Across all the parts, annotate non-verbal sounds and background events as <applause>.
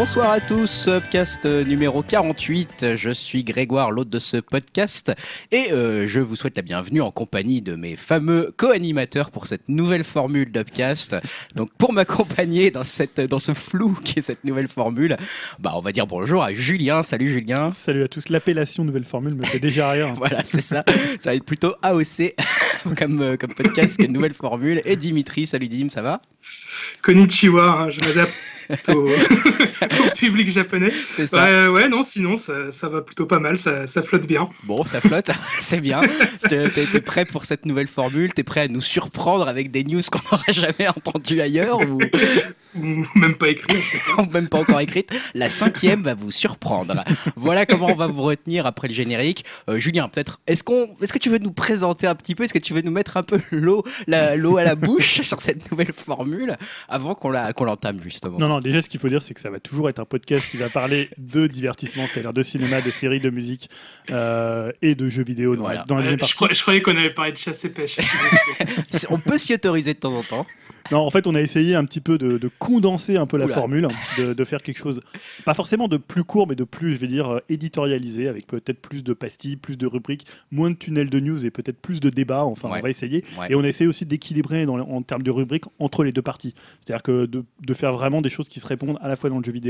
Bonsoir à tous, podcast numéro 48. Je suis Grégoire, l'hôte de ce podcast, et euh, je vous souhaite la bienvenue en compagnie de mes fameux co-animateurs pour cette nouvelle formule d'Upcast. Donc, pour <laughs> m'accompagner dans, cette, dans ce flou qui est cette nouvelle formule, bah, on va dire bonjour à Julien. Salut Julien. Salut à tous. L'appellation nouvelle formule me fait déjà rire. <laughs> voilà, c'est ça. Ça va être plutôt AOC <laughs> comme, euh, comme podcast qu'une nouvelle formule. Et Dimitri, salut Dim, ça va? Konnichiwa, je m'adapte au, au public japonais. C'est ça. Ouais, ouais, non, sinon ça, ça va plutôt pas mal, ça, ça flotte bien. Bon, ça flotte, <laughs> c'est bien. T'es t'es prêt pour cette nouvelle formule? T'es prêt à nous surprendre avec des news qu'on n'aurait jamais entendues ailleurs ou... <laughs> Ou même pas écrit, on sait pas. ou même pas encore écrite La cinquième va vous surprendre. Voilà comment on va vous retenir après le générique. Euh, Julien, peut-être, est-ce qu'on, est-ce que tu veux nous présenter un petit peu? Est-ce que tu veux nous mettre un peu l'eau, la- l'eau à la bouche sur cette nouvelle formule avant qu'on la, qu'on l'entame justement? Non, non, déjà, ce qu'il faut dire, c'est que ça va toujours être un podcast qui va parler de divertissement, c'est-à-dire de cinéma, de séries, de musique euh, et de jeux vidéo dans, Voilà. dans la deuxième je, partie. crois- je croyais qu'on avait parlé de chasse et pêche. <laughs> On peut s'y autoriser de temps en temps. Non, en fait, on a essayé un petit peu de, de condenser un peu la formule, de, de faire quelque chose, pas forcément de plus court, mais de plus, je vais dire, euh, éditorialisé, avec peut-être plus de pastilles, plus de rubriques, moins de tunnels de news et peut-être plus de débats. Enfin, Ouais. on va essayer. Ouais. Et on a essayé aussi d'équilibrer en termes de rubriques entre les deux parties. C'est-à-dire que de, de faire vraiment des choses qui se répondent à la fois dans le jeu vidéo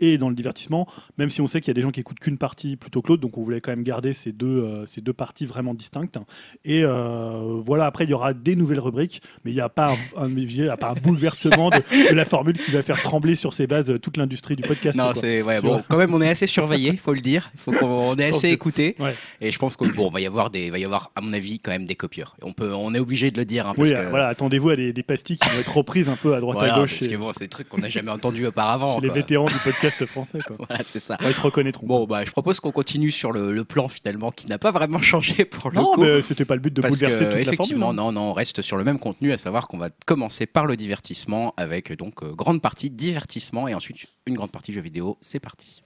et dans le divertissement, même si on sait qu'il y a des gens qui écoutent qu'une partie plutôt que l'autre, donc on voulait quand même garder ces deux, euh, ces deux parties vraiment distinctes. Et euh, voilà, après, il y aura des nouvelles rubriques, mais il n'y a pas un, un- il y a pas un bouleversement de, de la formule qui va faire trembler sur ses bases euh, toute l'industrie du podcast. Non, c'est ouais, bon. Quand même, on est assez surveillé, il faut le dire. Il faut qu'on on est assez écouté. Ouais. Et je pense que bon, va y avoir des, va y avoir, à mon avis, quand même des copieurs. On peut, on est obligé de le dire, hein, parce Oui, que voilà, attendez-vous à des, des pastilles qui vont être reprises un peu à droite voilà, à gauche parce que bon, c'est des trucs qu'on n'a jamais entendus auparavant. les. Vétérans du podcast français. Quoi. <laughs> Voilà, c'est ça. Ouais, ils se reconnaîtront. Bon, bah, je propose qu'on continue sur le, le plan finalement qui n'a pas vraiment <laughs> changé pour le non, coup. mais c'était pas le but de parce bouleverser que toute la effectivement, formule. hein. non, non, on reste sur le même contenu, à savoir qu'on va commencer par le divertissement avec donc euh, grande partie divertissement et ensuite une grande partie jeux vidéo. C'est parti.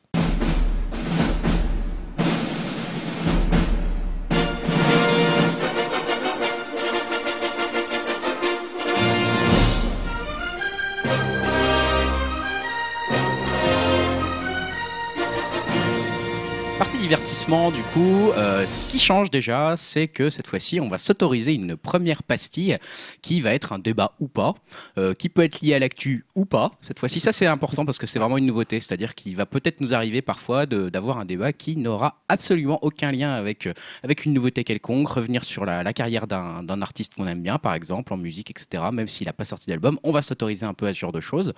Divertissement, du coup, euh, ce qui change déjà, c'est que cette fois-ci, on va s'autoriser une première pastille qui va être un débat ou pas, euh, qui peut être lié à l'actu ou pas. Cette fois-ci, ça c'est important parce que c'est vraiment une nouveauté, c'est-à-dire qu'il va peut-être nous arriver parfois d'avoir un débat qui n'aura absolument aucun lien avec, euh, avec une nouveauté quelconque, revenir sur la, carrière d'un artiste qu'on aime bien, par exemple, en musique, etc., même s'il n'a pas sorti d'album, on va s'autoriser un peu à ce genre de choses.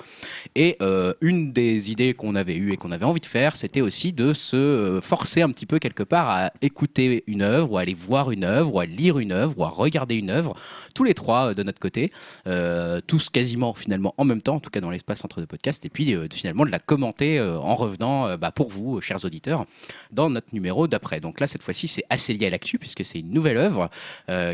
Et une des idées qu'on avait eues et qu'on avait envie de faire, c'était aussi de se euh, un petit peu quelque part à écouter une œuvre, ou à aller voir une œuvre, ou à lire une œuvre, ou à regarder une œuvre, tous les trois euh, de notre côté, euh, tous quasiment finalement en même temps, en tout cas dans l'espace entre deux podcasts, et puis euh, finalement de la commenter en revenant bah, pour vous, chers auditeurs, dans notre numéro d'après. Donc là, cette fois-ci, c'est assez lié à l'actu, puisque c'est une nouvelle œuvre,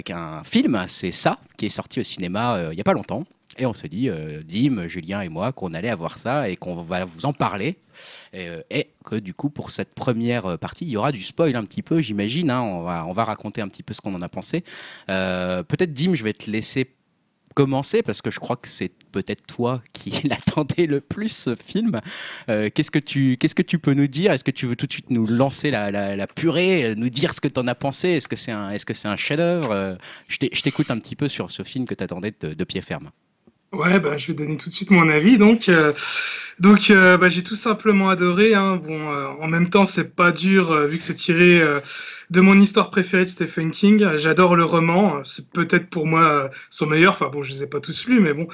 qu'un film, c'est ça, qui est sorti au cinéma il n'y a pas longtemps. Et on se dit, euh, Dim, Julien et moi, qu'on allait avoir ça et qu'on va vous en parler. Et, euh, que du coup, pour cette première euh, partie, il y aura du spoil un petit peu, j'imagine. hein. on, va, on va raconter un petit peu ce qu'on en a pensé. Euh, peut-être, Dim, je vais te laisser commencer parce que je crois que c'est peut-être toi qui <laughs> l'attendais le plus ce film. Qu'est-ce que tu qu'est-ce que tu peux nous dire? Est-ce que tu veux tout de suite nous lancer la, purée, nous dire ce que tu en as pensé? Est-ce que c'est un est-ce que c'est un chef-d'œuvre? Je t'écoute un petit peu sur ce film que tu attendais de pied ferme. Ouais, bah, je vais donner tout de suite mon avis. Donc, euh, donc euh, bah, j'ai tout simplement adoré. Hein. Bon, euh, en même temps, c'est pas dur vu que c'est tiré de mon histoire préférée de Stephen King. J'adore le roman. C'est peut-être pour moi son meilleur. Enfin bon, je les ai pas tous lus, mais bon.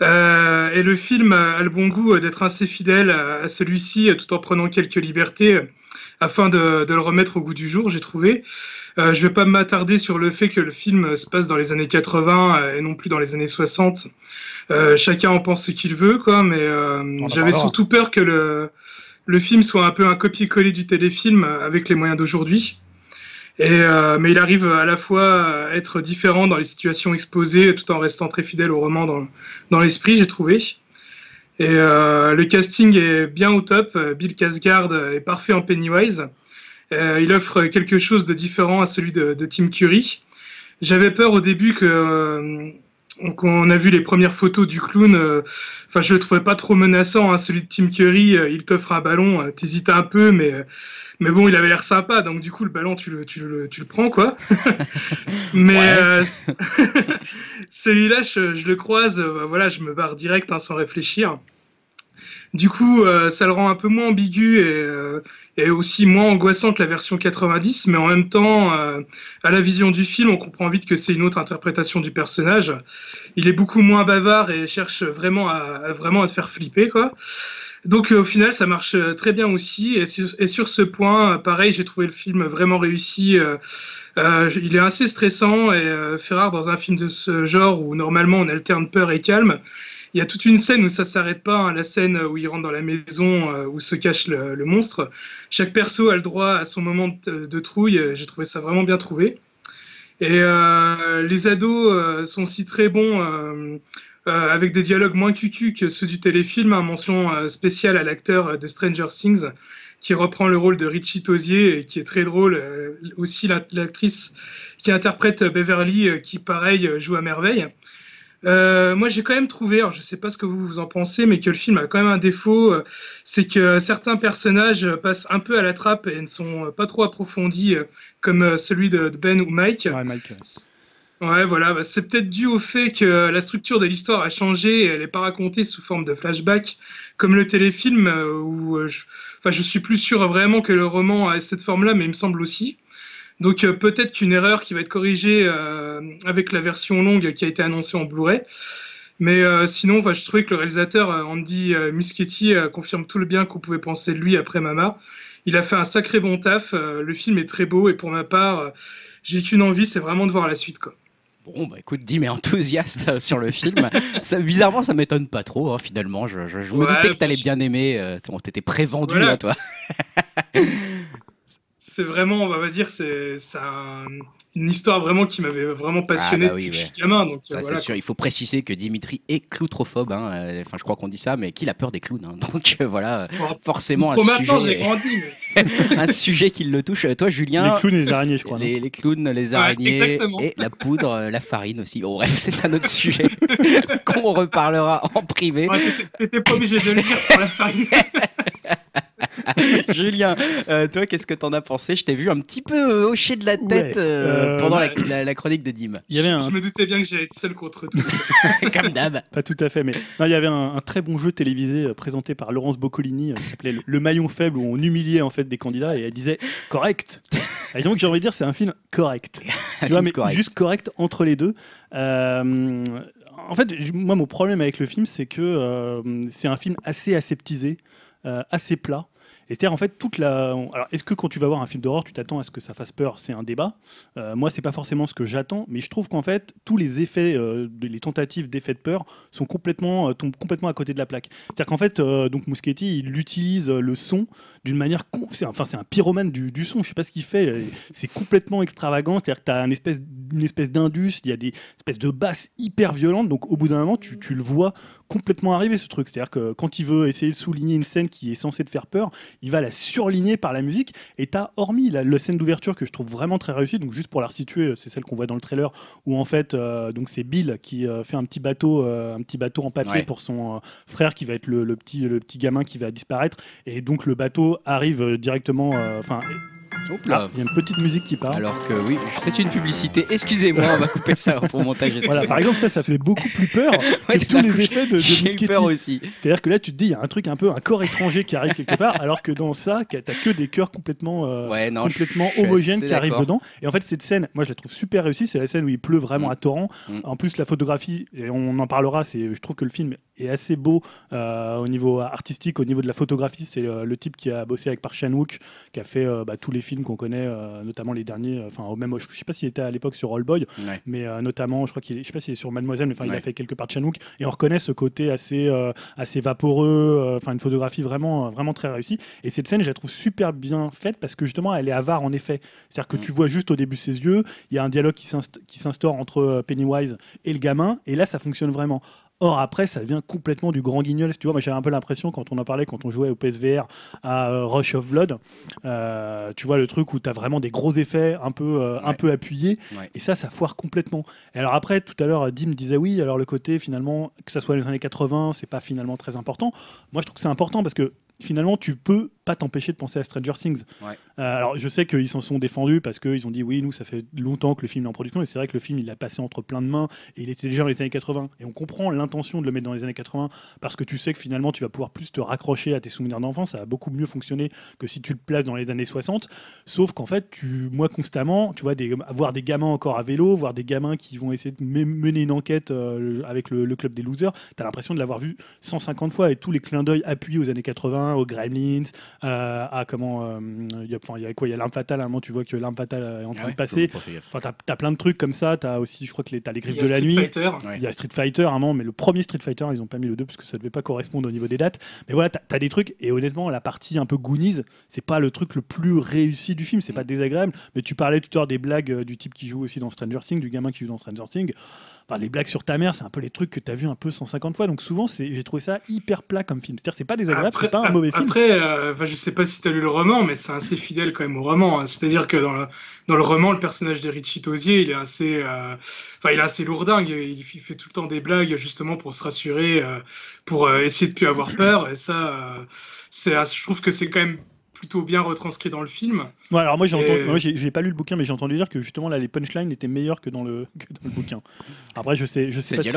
Et le film a le bon goût d'être assez fidèle à, celui-ci, tout en prenant quelques libertés afin de, de le remettre au goût du jour. J'ai trouvé. Euh, je vais pas m'attarder sur le fait que le film se passe dans les années 80 euh, et non plus dans les années 60. Euh, chacun en pense ce qu'il veut, quoi. Mais euh, j'avais surtout peur que le le film soit un peu un copier-coller du téléfilm avec les moyens d'aujourd'hui. Et euh, mais il arrive à la fois à être différent dans les situations exposées, tout en restant très fidèle au roman dans dans l'esprit, j'ai trouvé. Et euh, le casting est bien au top. Bill Skarsgård est parfait en Pennywise. Euh, il offre quelque chose de différent à celui de, de Tim Curry. J'avais peur au début que euh, donc on a vu les premières photos du clown. euh, Enfin, je le trouvais pas trop menaçant. hein, celui de Tim Curry, euh, il t'offre un ballon, euh, t'hésites un peu, mais mais bon, il avait l'air sympa. Donc du coup, le ballon, tu le tu le, tu le prends quoi. <laughs> mais euh, <laughs> celui-là, je, je le croise, voilà, je me barre direct hein, sans réfléchir. Du coup, euh, ça le rend un peu moins ambigu et, euh, et aussi moins angoissant que la version 90, mais en même temps, euh, à la vision du film, on comprend vite que c'est une autre interprétation du personnage. Il est beaucoup moins bavard et cherche vraiment à, vraiment à te faire flipper, quoi. Donc au final, ça marche très bien aussi. Et sur, ce point, pareil, j'ai trouvé le film vraiment réussi. euh, il est assez stressant et euh, fait rare dans un film de ce genre où normalement on alterne peur et calme. Il y a toute une scène où ça s'arrête pas, hein, la scène où il rentre dans la maison euh, où se cache le, monstre. Chaque perso a le droit à son moment de, trouille. J'ai trouvé ça vraiment bien trouvé. Et euh, les ados euh, sont aussi très bons, avec des dialogues moins cucu que ceux du téléfilm. Un mention spéciale à l'acteur de Stranger Things qui reprend le rôle de Richie Tozier et qui est très drôle. Aussi la- l'actrice qui interprète Beverly, qui pareil joue à merveille. Euh, moi, j'ai quand même trouvé, alors je sais pas ce que vous, vous en pensez, mais que le film a quand même un défaut, euh, c'est que certains personnages passent un peu à la trappe et ne sont pas trop approfondis, euh, comme celui de, de Ben ou Mike. Ouais, Mike. Ouais, voilà, bah, c'est peut-être dû au fait que la structure de l'histoire a changé et elle n'est pas racontée sous forme de flashback, comme le téléfilm, où je... Je suis plus sûr vraiment que le roman a cette forme-là, mais il me semble aussi. Donc euh, peut-être qu'une erreur qui va être corrigée euh, avec la version longue qui a été annoncée en Blu-ray. Mais euh, sinon, je trouvais que le réalisateur Andy Muschietti confirme tout le bien qu'on pouvait penser de lui après Mama. Il a fait un sacré bon taf. le film est très beau et pour ma part, j'ai qu'une envie, c'est vraiment de voir la suite. Quoi. Bon, bah écoute, Dim est enthousiaste sur le film. <laughs> Ça, bizarrement, ça m'étonne pas trop, hein, finalement. Je, je- je me doutais que t'allais bien aimer. Euh, T'étais prévendu, Voilà. là, toi. <laughs> C'est vraiment, on va dire, c'est c'est un- une histoire vraiment qui m'avait vraiment passionné Ah bah oui, depuis que ouais. je suis gamin. Donc, Ça, euh, c'est voilà, sûr. Il faut préciser que Dimitri est cloutrophobe. hein. Euh, Enfin, je crois qu'on dit ça, mais qu'il a peur des clowns. hein. <laughs> Donc, euh, voilà. Bon, forcément, trop un maintenant, j'ai sujet, grandi. mais- <laughs> un sujet qui le touche. Euh, Toi, Julien. Les clowns et les araignées, je crois. Les, les clowns, les araignées et la poudre, euh, la farine aussi. Bon, bref, c'est un autre sujet <laughs> qu'on reparlera en privé. Ouais, t'étais- T'étais pas obligé de le dire pour la farine. <laughs> Julien, euh, toi, qu'est-ce que t'en as pensé? Je t'ai vu un petit peu euh, hocher de la tête Ouais, euh, euh, pendant la, ouais. la- la chronique de Dim. Il y avait un, Je me doutais bien que j'allais être seul contre tout. <laughs> Comme d'hab. Pas tout à fait, mais non, il y avait un, un très bon jeu télévisé présenté par Laurence Boccolini, qui s'appelait le, Le maillon faible, où on humiliait en fait des candidats et elle disait correct. Et donc j'ai envie de dire c'est un film correct. <laughs> tu vois, mais Correct. juste correct entre les deux. Euh, en fait, moi mon problème avec le film, c'est que euh, c'est un film assez aseptisé, assez plat. C'est-à-dire en fait toute la. Alors est-ce que quand tu vas voir un film d'horreur, tu t'attends à ce que ça fasse peur? C'est un débat. Euh, moi, c'est pas forcément ce que j'attends, mais je trouve qu'en fait tous les effets, euh, les tentatives d'effets de peur sont complètement euh, tombent complètement à côté de la plaque. C'est-à-dire qu'en fait, euh, donc Muschietti, il utilise euh, le son d'une manière, c'est enfin c'est un pyromane du, son. Je sais pas ce qu'il fait. euh, C'est complètement extravagant. C'est-à-dire que tu as une espèce, une espèce d'indus. Il y a des espèces de basses hyper violentes. Donc au bout d'un moment, tu le vois complètement arriver ce truc. C'est-à-dire que quand il veut essayer de souligner une scène qui est censée te faire peur, il va la surligner par la musique. Et t'as, hormis la, la scène d'ouverture que je trouve vraiment très réussie, donc juste pour la resituer, c'est celle qu'on voit dans le trailer, où en fait, euh, donc c'est Bill qui euh, fait un petit bateau, euh, un petit bateau en papier Ouais. pour son frère qui va être le, le petit, le petit gamin qui va disparaître. Et donc le bateau arrive directement, enfin, là, là. il y a une petite musique qui part. Alors que oui, c'est une publicité. Excusez-moi, on va couper ça pour montage. <laughs> Voilà, par exemple, ça, ça fait beaucoup plus peur <laughs> que tous les effets de, de peur aussi. C'est-à-dire que là, tu te dis, il y a un truc un peu, un corps étranger qui arrive quelque part, alors que dans ça, t'as que des cœurs complètement, euh, Ouais, non, complètement homogènes qui arrivent dedans. Et en fait, cette scène, moi, je la trouve super réussie. C'est la scène où il pleut vraiment Mm. à torrent. Mm. En plus, la photographie, et on en parlera, c'est, je trouve que le film est assez beau euh, au niveau artistique, au niveau de la photographie. C'est le, le type qui a bossé avec Park Chan-wook, qui a fait euh, bah, tous les films qu'on connaît, euh, notamment les derniers. Enfin, au même, je sais pas s'il était à l'époque sur All Boy, Ouais. mais notamment, je crois qu'il je sais pas s'il est sur Mademoiselle, mais enfin, il a fait quelques parts de Chanouk, et on reconnaît ce côté assez, assez vaporeux, enfin une photographie vraiment, vraiment très réussie. Et cette scène, je la trouve super bien faite parce que justement, elle est avare en effet. C'est-à-dire que Mm. tu vois juste au début ses yeux, il y a un dialogue qui s'inst- qui s'instaure entre Pennywise et le gamin, et là, ça fonctionne vraiment. Or, après, ça devient complètement du grand guignol. Si tu vois, moi, j'avais un peu l'impression, quand on en parlait, quand on jouait au PSVR à euh, Rush of Blood, euh, tu vois, le truc où tu as vraiment des gros effets un peu, euh, un peu appuyés. Ouais. Et ça, ça foire complètement. Et alors, après, tout à l'heure, Dim disait oui, alors le côté, finalement, que ça soit les années 80, c'est pas finalement très important. Moi, je trouve que c'est important parce que finalement, tu peux pas t'empêcher de penser à Stranger Things. Ouais. Euh, alors, je sais qu'ils s'en sont défendus parce qu'ils ont dit oui, nous, ça fait longtemps que le film est en production. Et c'est vrai que le film, il a passé entre plein de mains et il était déjà dans les années 80. Et on comprend l'intention de le mettre dans les années 80 parce que tu sais que finalement, tu vas pouvoir plus te raccrocher à tes souvenirs d'enfance. Ça va beaucoup mieux fonctionner que si tu le places dans les années 60. Sauf qu'en fait, tu, moi, constamment, tu vois, des, voir des gamins encore à vélo, voir des gamins qui vont essayer de me- mener une enquête euh, avec le, le club des losers, tu as l'impression de l'avoir vu 150 fois et tous les clins d'œil appuyés aux années 80, aux Gremlins, euh, à comment. euh, Il y a, enfin, il y a quoi Il y a l'arme fatale, à un moment, tu vois que l'arme fatale est en train Ah ouais, de passer. pas. Enfin, t'as as plein de trucs comme ça. T'as aussi, je crois que les, t'as les Il griffes y a de la Street nuit. Ouais. Il y a Street Fighter à un moment, mais le premier Street Fighter, ils ont pas mis le 2 parce que ça devait pas correspondre au niveau des dates. Mais voilà, t'as as des trucs. Et honnêtement, la partie un peu Goonies, c'est pas le truc le plus réussi du film. C'est pas Mm. désagréable. Mais tu parlais tout à l'heure des blagues euh, du type qui joue aussi dans Stranger Things, du gamin qui joue dans Stranger Things. Enfin, les blagues sur ta mère, c'est un peu les trucs que t'as vu un peu 150 fois. Donc souvent, c'est- j'ai trouvé ça hyper plat comme film. C'est-à-dire, c'est pas désagréable, c'est pas un mauvais film. Après, euh, enfin, je sais pas si tu as lu le roman, mais c'est assez fidèle quand même au roman. hein. C'est-à-dire que dans le, dans le roman, le personnage d'Eric Chitosier, il est assez, euh, enfin, il est assez lourdingue. Il, il fait tout le temps des blagues justement pour se rassurer, euh, pour euh, essayer de plus avoir peur. Et ça, c'est, je trouve que c'est quand même plutôt bien retranscrit dans le film. Ouais, alors moi, j'ai Et- pas lu le bouquin, mais j'ai entendu dire que justement là, les punchlines étaient meilleurs que dans le, <laughs> que dans le bouquin. Après, je sais, je sais C'est pas. si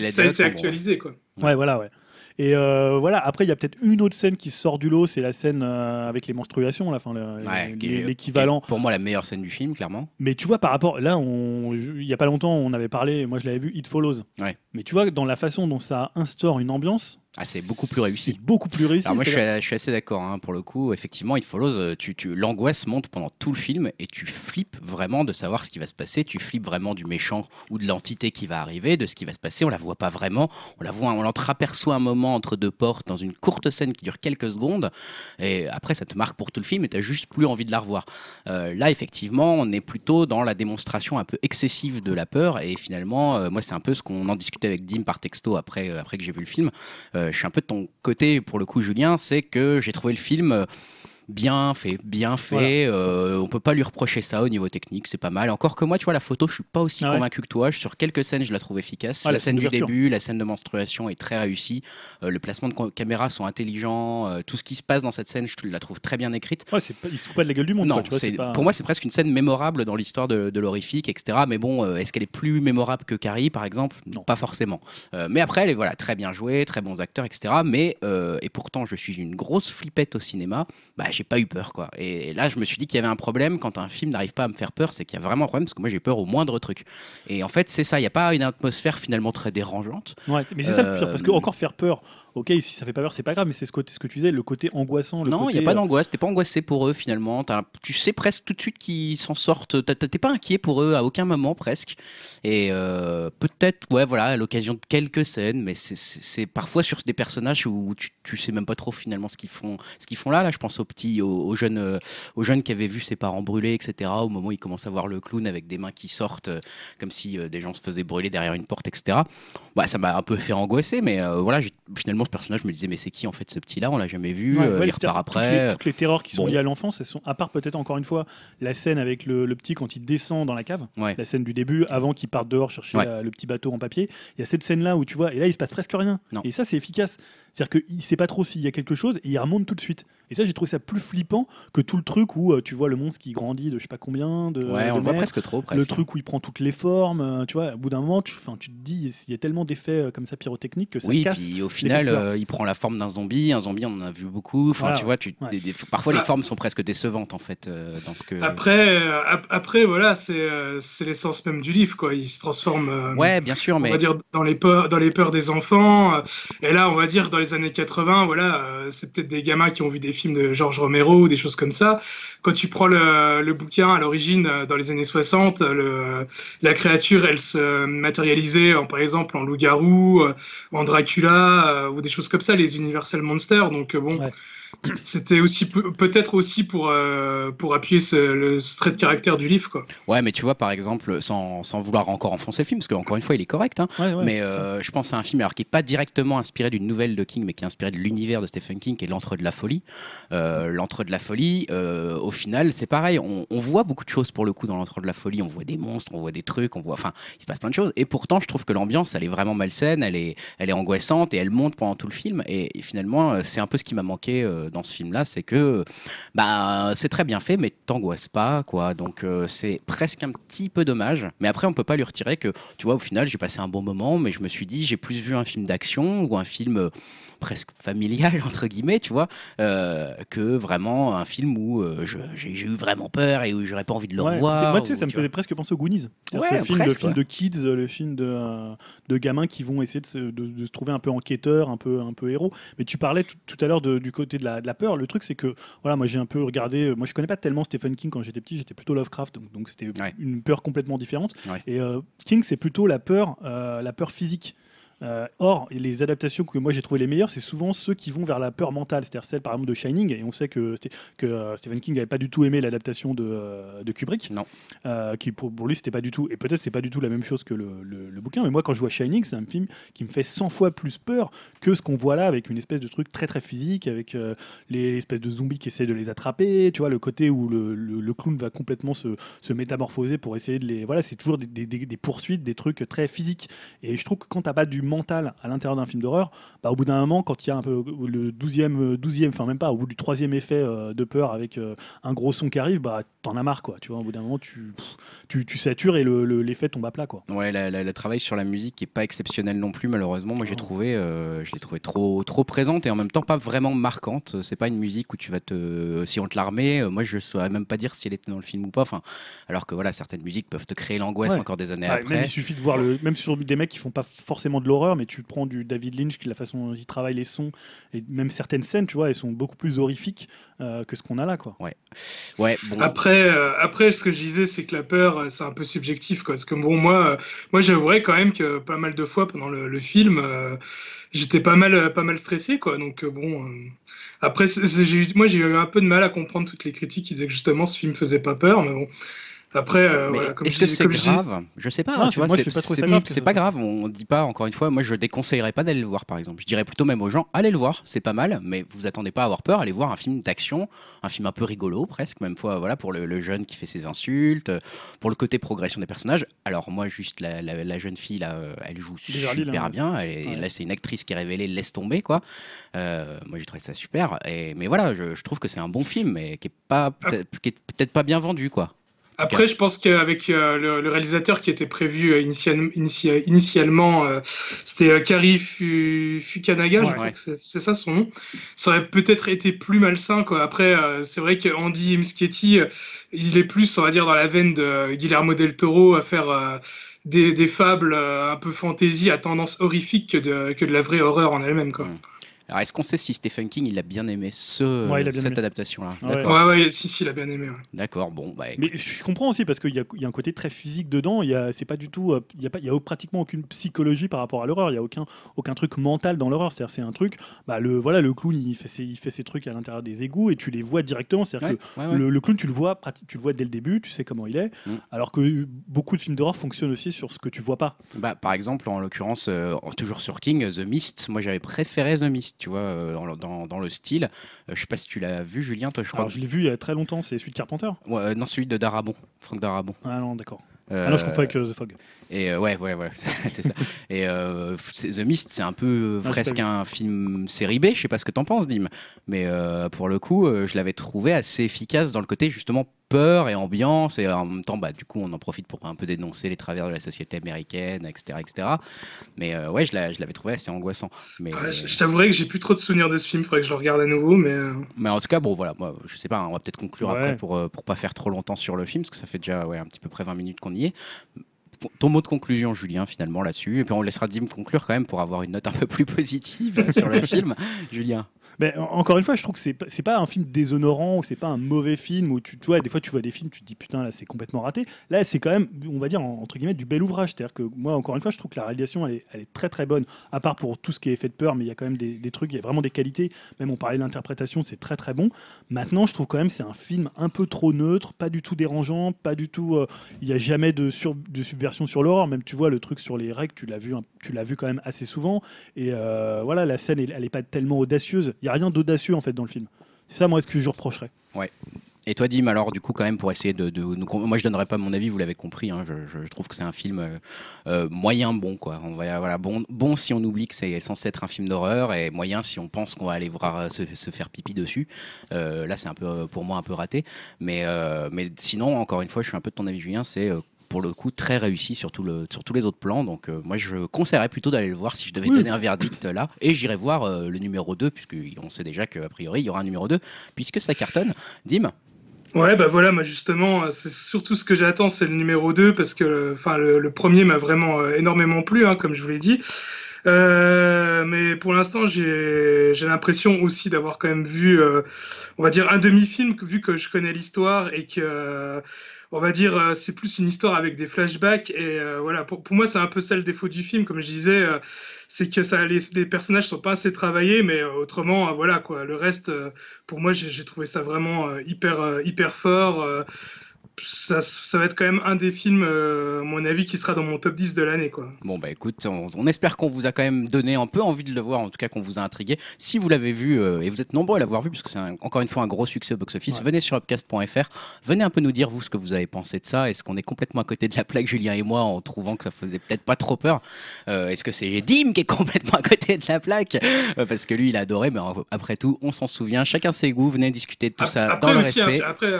les ça a dialogues été actualisé, quoi. Ouais, voilà, ouais. Et euh, voilà, après, il y a peut-être une autre scène qui sort du lot, c'est la scène euh, avec les menstruations, enfin, Ouais, l'équivalent. Pour moi, la meilleure scène du film, clairement. Mais tu vois, par rapport, là, il y a pas longtemps, on avait parlé, moi je l'avais vu, It Follows. Ouais. Mais tu vois, dans la façon dont ça instaure une ambiance, Ah, c'est beaucoup plus réussi. beaucoup plus réussi. Alors moi je suis, c'est-à-dire- je suis assez d'accord hein, pour le coup. Effectivement, It Follows, euh, tu, tu, l'angoisse monte pendant tout le film et tu flippes vraiment de savoir ce qui va se passer. Tu flippes vraiment du méchant ou de l'entité qui va arriver, de ce qui va se passer. On la voit pas vraiment. On la voit, on l'entreaperçoit un moment entre deux portes dans une courte scène qui dure quelques secondes. Et après, ça te marque pour tout le film et t'as juste plus envie de la revoir. Euh, là, effectivement, on est plutôt dans la démonstration un peu excessive de la peur. Et finalement, euh, moi, c'est un peu ce qu'on en discutait avec Dim par texto après, euh, après que j'ai vu le film. Euh, je suis un peu de ton côté pour le coup, Julien, c'est que j'ai trouvé le film euh, bien fait, bien fait. Euh, on peut pas lui reprocher ça au niveau technique, c'est pas mal. Encore que moi, tu vois, la photo, je suis pas aussi Ah ouais. convaincu que toi. Sur quelques scènes, je la trouve efficace. Ah, la, la scène scène du début, la scène de menstruation est très réussie. Euh, le placement de caméra sont intelligents. Euh, tout ce qui se passe dans cette scène, je la trouve très bien écrite. Ouais, pas- il se fout pas de la gueule du monde. Non, quoi, tu vois, pas- pour moi, c'est presque une scène mémorable dans l'histoire de, de l'horrifique, etc. Mais bon, euh, est-ce qu'elle est plus mémorable que Carrie, par exemple? Non. Pas forcément. Mais après, elle est voilà, très bien jouée, très bons acteurs, etc. Mais, et pourtant, je suis une grosse flippette au cinéma, bah, j'ai pas eu peur, quoi. Et, là, je me suis dit qu'il y avait un problème quand un film n'arrive pas à me faire peur, c'est qu'il y a vraiment un problème, parce que moi, j'ai peur au moindre truc. Et en fait, c'est ça, il n'y a pas une atmosphère finalement très dérangeante. Ouais, mais c'est ça le pire, parce que Euh, encore faire peur, ok, si ça fait pas peur, c'est pas grave, mais c'est ce, côté, ce que tu disais, le côté angoissant. Le non, il n'y a pas euh, d'angoisse. T'es pas angoissé pour eux finalement. T'as- tu sais presque tout de suite qu'ils s'en sortent. T'es pas inquiet pour eux à aucun moment presque. Et euh, peut-être, ouais, voilà, à l'occasion de quelques scènes, mais c'est- parfois sur des personnages où tu, tu sais même pas trop finalement ce qu'ils font, ce qu'ils font là. Là, je pense aux petits, aux, aux jeunes, euh, aux jeunes qui avaient vu ses parents brûlés, etc. Au moment où ils commencent à voir le clown avec des mains qui sortent, comme si des gens se faisaient brûler derrière une porte, etc. Bah, ça m'a un peu fait angoisser, mais euh, voilà, j'ai- finalement, ce personnage je me disais, mais c'est qui en fait ce petit-là? On l'a jamais vu. Ouais, euh, ouais, il toutes après. les, toutes les terreurs qui sont Bon. liées à l'enfance, elles sont, à part peut-être encore une fois la scène avec le, le petit quand il descend dans la cave, Ouais. la scène du début, avant qu'il parte dehors chercher la- le petit bateau en papier. Il y a cette scène-là où tu vois, et là il se passe presque rien. Non. Et ça c'est efficace. C'est-à-dire qu'il sait pas trop s'il y a quelque chose et il remonte tout de suite. Et ça j'ai trouvé ça plus flippant que tout le truc où euh, tu vois le monstre qui grandit de je sais pas combien de. Ouais, de on le voit presque trop, presque. le truc où il prend toutes les formes, euh, tu vois, au bout d'un moment, tu, enfin, tu te dis, il y a tellement d'effets euh, comme ça pyrotechniques que ça Oui, casse. puis au final, euh, il prend la forme d'un zombie. Un zombie, on en a vu beaucoup. Enfin, Voilà, tu vois, tu, ouais. des- des- parfois les Ah. formes sont presque décevantes en fait euh, dans ce que. Après, euh, ap- après voilà, c'est euh, c'est l'essence même du livre, quoi. Il se transforme. euh, Ouais, bien sûr, on mais va dire dans les peurs dans les peurs des enfants euh, et là on va dire dans les années 80 voilà euh, c'est peut-être des gamins qui ont vu des films de George Romero ou des choses comme ça quand tu prends le, bouquin à l'origine euh, dans les années 60 euh, la créature elle se matérialisait en par exemple en loup-garou en Dracula ou des choses comme ça les Universal Monsters donc bon. C'était aussi peut-être aussi pour euh, pour appuyer ce, le trait de caractère du livre quoi. Ouais, mais tu vois par exemple sans, sans vouloir encore enfoncer le film parce qu'encore une fois il est correct hein, Ouais, ouais, mais euh, je pense à un film alors qui est pas directement inspiré d'une nouvelle de King mais qui est inspiré de l'univers de Stephen King qui est l'entre de la folie. Euh, l'entre de la folie euh, au final, c'est pareil, on, on voit beaucoup de choses pour le coup dans l'entre de la folie, on voit des monstres, on voit des trucs, on voit enfin, il se passe plein de choses. Et pourtant je trouve que l'ambiance elle est vraiment malsaine, elle est elle est angoissante et elle monte pendant tout le film. Et, et finalement c'est un peu ce qui m'a manqué euh, dans ce film là, c'est que bah c'est très bien fait mais t'angoisses pas quoi. Donc euh, c'est presque un petit peu dommage, mais après on peut pas lui retirer que tu vois au final j'ai passé un bon moment mais je me suis dit j'ai plus vu un film d'action ou un film euh, presque familial <laughs> entre guillemets, tu vois, euh, que vraiment un film où euh, je- j'ai j'ai eu vraiment peur et où j'aurais pas envie de le Ouais, revoir. Moi, tu sais, ou, ça me tu faisait presque penser aux Goonies. C'est-à-dire Ouais, ce film, le film ouais. de kids, le film de, euh, de gamins qui vont essayer de se, de- de se trouver un peu enquêteurs, un peu, un peu héros. Mais tu parlais tout, tout à l'heure de- du côté de la, de la peur. Le truc, c'est que voilà, moi j'ai un peu regardé. Moi, je connais pas tellement Stephen King quand j'étais petit. J'étais plutôt Lovecraft, donc donc c'était Ouais. une peur complètement différente. Ouais. Et euh, King, c'est plutôt la peur, euh, la peur physique. Euh, or, les adaptations que moi j'ai trouvé les meilleures, c'est souvent ceux qui vont vers la peur mentale, c'est-à-dire celle par exemple de Shining, et on sait que, euh, Stephen King n'avait pas du tout aimé l'adaptation de, euh, de Kubrick, Non. Euh, qui pour, pour lui c'était pas du tout, et peut-être c'est pas du tout la même chose que le, le- le bouquin, mais moi quand je vois Shining, c'est un film qui me fait 100 fois plus peur que ce qu'on voit là, avec une espèce de truc très très physique, avec euh, les espèces de zombies qui essaient de les attraper, tu vois, le côté où le, clown va complètement se, se métamorphoser pour essayer de les. Voilà, c'est toujours des- des poursuites, des trucs très physiques. Et je trouve que quand t'as pas du mental à l'intérieur d'un film d'horreur, bah, au bout d'un moment, quand il y a un peu le 12e, 12e, enfin même pas, au bout du troisième effet euh, de peur avec euh, un gros son qui arrive, bah t'en as marre, quoi. Tu vois, au bout d'un moment, tu, pff, tu, tu satures et le- le- l'effet tombe à plat, quoi. Ouais, le travail sur la musique qui est pas exceptionnel non plus malheureusement. Moi j'ai trouvé, euh, je l'ai trouvé trop trop présente et en même temps pas vraiment marquante. C'est pas une musique où tu vas te, si on te la remet, euh, moi je saurais même pas dire si elle était dans le film ou pas. Enfin, alors que voilà certaines musiques peuvent te créer l'angoisse Ouais. encore des années Ouais, même après. il suffit de voir le, même sur des mecs qui font pas forcément de l'horreur, mais tu prends du David Lynch, qui la façon dont il travaille les sons et même certaines scènes, tu vois, elles sont beaucoup plus horrifiques euh, que ce qu'on a là, quoi. Ouais, bon. Après, euh, après, ce que je disais, c'est que la peur, euh, c'est un peu subjectif, quoi. Parce que bon, moi, euh, moi, j'avouerais quand même que pas mal de fois pendant le, le film, euh, j'étais pas mal, pas mal stressé, quoi. Donc bon. euh, Après, j'ai eu- moi, j'ai eu un peu de mal à comprendre toutes les critiques qui disaient que justement ce film faisait pas peur, mais bon. Après, euh, voilà, comme est-ce que c'est comme je grave? Je sais pas. Non, tu c'est- vois, moi, c'est pas grave grave. On dit pas encore une fois. Moi, je déconseillerais pas d'aller le voir, par exemple. Je dirais plutôt même aux gens, allez le voir, c'est pas mal, mais vous attendez pas à avoir peur. Allez voir un film d'action, un film un peu rigolo, presque même fois. Voilà pour le, le jeune qui fait ses insultes, pour le côté progression des personnages. Alors moi, juste la, la- la jeune fille là, euh, elle joue super là, bien. Elle est- ouais. Là, c'est une actrice qui est révélée, laisse tomber quoi. Euh, moi, j'ai trouvé ça super. Et, mais voilà, je, je trouve que c'est un bon film, mais qui est pas peut-être qui est peut-être pas bien vendu quoi. Après, je pense qu'avec euh, le, le réalisateur qui était prévu euh, initial- initia- initialement, euh, c'était euh, Kari Fu- Fukanaga, je crois Ouais. que c'est ça son nom. Ça aurait peut-être été plus malsain. Quoi. Après, euh, c'est vrai que Andy Muschietti, euh, il est plus, on va dire, dans la veine de Guillermo del Toro à faire euh, des, des fables euh, un peu fantasy à tendance horrifique que de, que de la vraie horreur en elle-même. Quoi. Mm. Alors, est-ce qu'on sait si Stephen King il a bien aimé ce, Ouais, il a bien cette adaptation-là? Ouais. Ouais, ouais, si, si, il a bien aimé. ouais. D'accord. Bon, bah, Mais je comprends aussi parce qu'il y, a- il y a un côté très physique dedans. Il y a, c'est pas du tout, euh, il y a pas, il y a pratiquement aucune psychologie par rapport à l'horreur. Il y a aucun, aucun truc mental dans l'horreur. C'est-à-dire, c'est un truc. Bah, le, voilà, le clown, il fait ses, il fait ses trucs à l'intérieur des égouts et tu les vois directement. C'est-à-dire ouais, que ouais, ouais. Le, le clown, tu le vois, tu le vois dès le début, tu sais comment il est. Mm. Alors que beaucoup de films d'horreur fonctionnent aussi sur ce que tu vois pas. Bah, par exemple, en l'occurrence, euh, toujours sur King, The Mist. Moi, j'avais préféré The Mist, tu vois, euh, dans, le- dans, dans le style. Euh, je sais pas si tu l'as vu, Julien. Toi, je crois. Alors, je l'ai vu il y a très longtemps. C'est celui de Carpenter? Ouais, euh, non, celui de Darabon, Franck Darabon. Ah non, d'accord. Euh, Ah non, je confonds avec euh, The Fog. Et euh, ouais, ouais, ouais, <laughs> c'est ça. Et euh, The Mist, c'est un peu euh, Ah, presque un film série B. Je sais pas ce que t'en penses, Dim. Mais euh, pour le coup, euh, je l'avais trouvé assez efficace dans le côté justement peur et ambiance. Et en même temps, bah, du coup, on en profite pour un peu dénoncer les travers de la société américaine, etc. etc. Mais euh, ouais, je l'a- je l'avais trouvé assez angoissant. Mais, Ouais, je je t'avouerai que j'ai plus trop de souvenirs de ce film, faudrait que je le regarde à nouveau, mais mais en tout cas, bon, voilà, moi, je sais pas, hein, on va peut-être conclure Ouais. après pour, pour pas faire trop longtemps sur le film, parce que ça fait déjà ouais, un petit peu près 20 minutes qu'on y est. Ton mot de conclusion, Julien, finalement, là-dessus. Et puis on laissera Dim conclure quand même pour avoir une note un peu plus positive sur le <laughs> film. Julien. Encore une fois, je trouve que c'est c'est pas un film déshonorant ou c'est pas un mauvais film où tu, vois, des fois tu vois des films, tu te dis putain là c'est complètement raté. Là c'est quand même, on va dire en- entre guillemets du bel ouvrage. C'est-à-dire que moi encore une fois, je trouve que la réalisation elle est, très très bonne. À part pour tout ce qui est effet de peur, mais il y a quand même des, trucs, il y a vraiment des qualités. Même on parlait de l'interprétation, c'est très très bon. Maintenant, je trouve quand même c'est un film un peu trop neutre, pas du tout dérangeant, pas du tout. euh, Il y a jamais de, subversion sur l'horreur. Même tu vois le truc sur les règles, tu l'as vu, tu l'as vu quand même assez souvent. Et euh, voilà, la scène, elle, elle est pas tellement audacieuse. Rien d'audacieux en fait dans le film. C'est ça, moi, ce que je reprocherais. Et toi, Dim, alors, du coup, quand même, pour essayer de. nous moi, je donnerai pas mon avis, vous l'avez compris. hein, je, trouve que c'est un film euh, euh, moyen bon, quoi. On va, voilà, bon, bon si on oublie que c'est censé être un film d'horreur, et moyen si on pense qu'on va aller voir se, faire pipi dessus. Euh, là, c'est un peu, pour moi, un peu raté. Mais, mais sinon, encore une fois, je suis un peu de ton avis, Julien, c'est. Euh, pour le coup, très réussi sur, tout le, sur tous les autres plans. Donc, euh, moi, je conseillerais plutôt d'aller le voir si je devais Oui. donner un verdict là. Et j'irai voir euh, le numéro 2, puisqu'on sait déjà qu'a priori, il y aura un numéro 2, puisque ça cartonne. Dim Ouais, bah voilà, moi justement, euh, c'est surtout ce que j'attends, c'est le numéro 2, parce que enfin, le, le premier m'a vraiment euh, énormément plu, hein, comme je vous l'ai dit. Euh, mais pour l'instant, j'ai l'impression aussi d'avoir quand même vu, euh, on va dire, un demi-film, vu que je connais l'histoire et que, euh, on va dire, euh, c'est plus une histoire avec des flashbacks. Et euh, voilà, pour, pour moi, c'est un peu ça le défaut du film, comme je disais, euh, c'est que ça, les, les personnages sont pas assez travaillés, mais autrement, voilà quoi. Le reste, pour moi, j'ai trouvé ça vraiment hyper, hyper fort. Ça, ça va être quand même un des films, euh, à mon avis, qui sera dans mon top 10 de l'année, quoi. Bon bah écoute, on, on espère qu'on vous a quand même donné un peu envie de le voir, en tout cas qu'on vous a intrigué. Si vous l'avez vu, euh, et vous êtes nombreux à l'avoir vu, puisque c'est un- encore une fois un gros succès au box-office, Ouais. venez sur upcast.fr, venez un peu nous dire vous ce que vous avez pensé de ça. Est-ce qu'on est complètement à côté de la plaque, Julien et moi, en trouvant que ça faisait peut-être pas trop peur? Euh, Est-ce que c'est Dim qui est complètement à côté de la plaque? Parce que lui, il a adoré, mais après tout, on s'en souvient. Chacun ses goûts, venez discuter de tout ça Après dans le aussi, un- respect. après,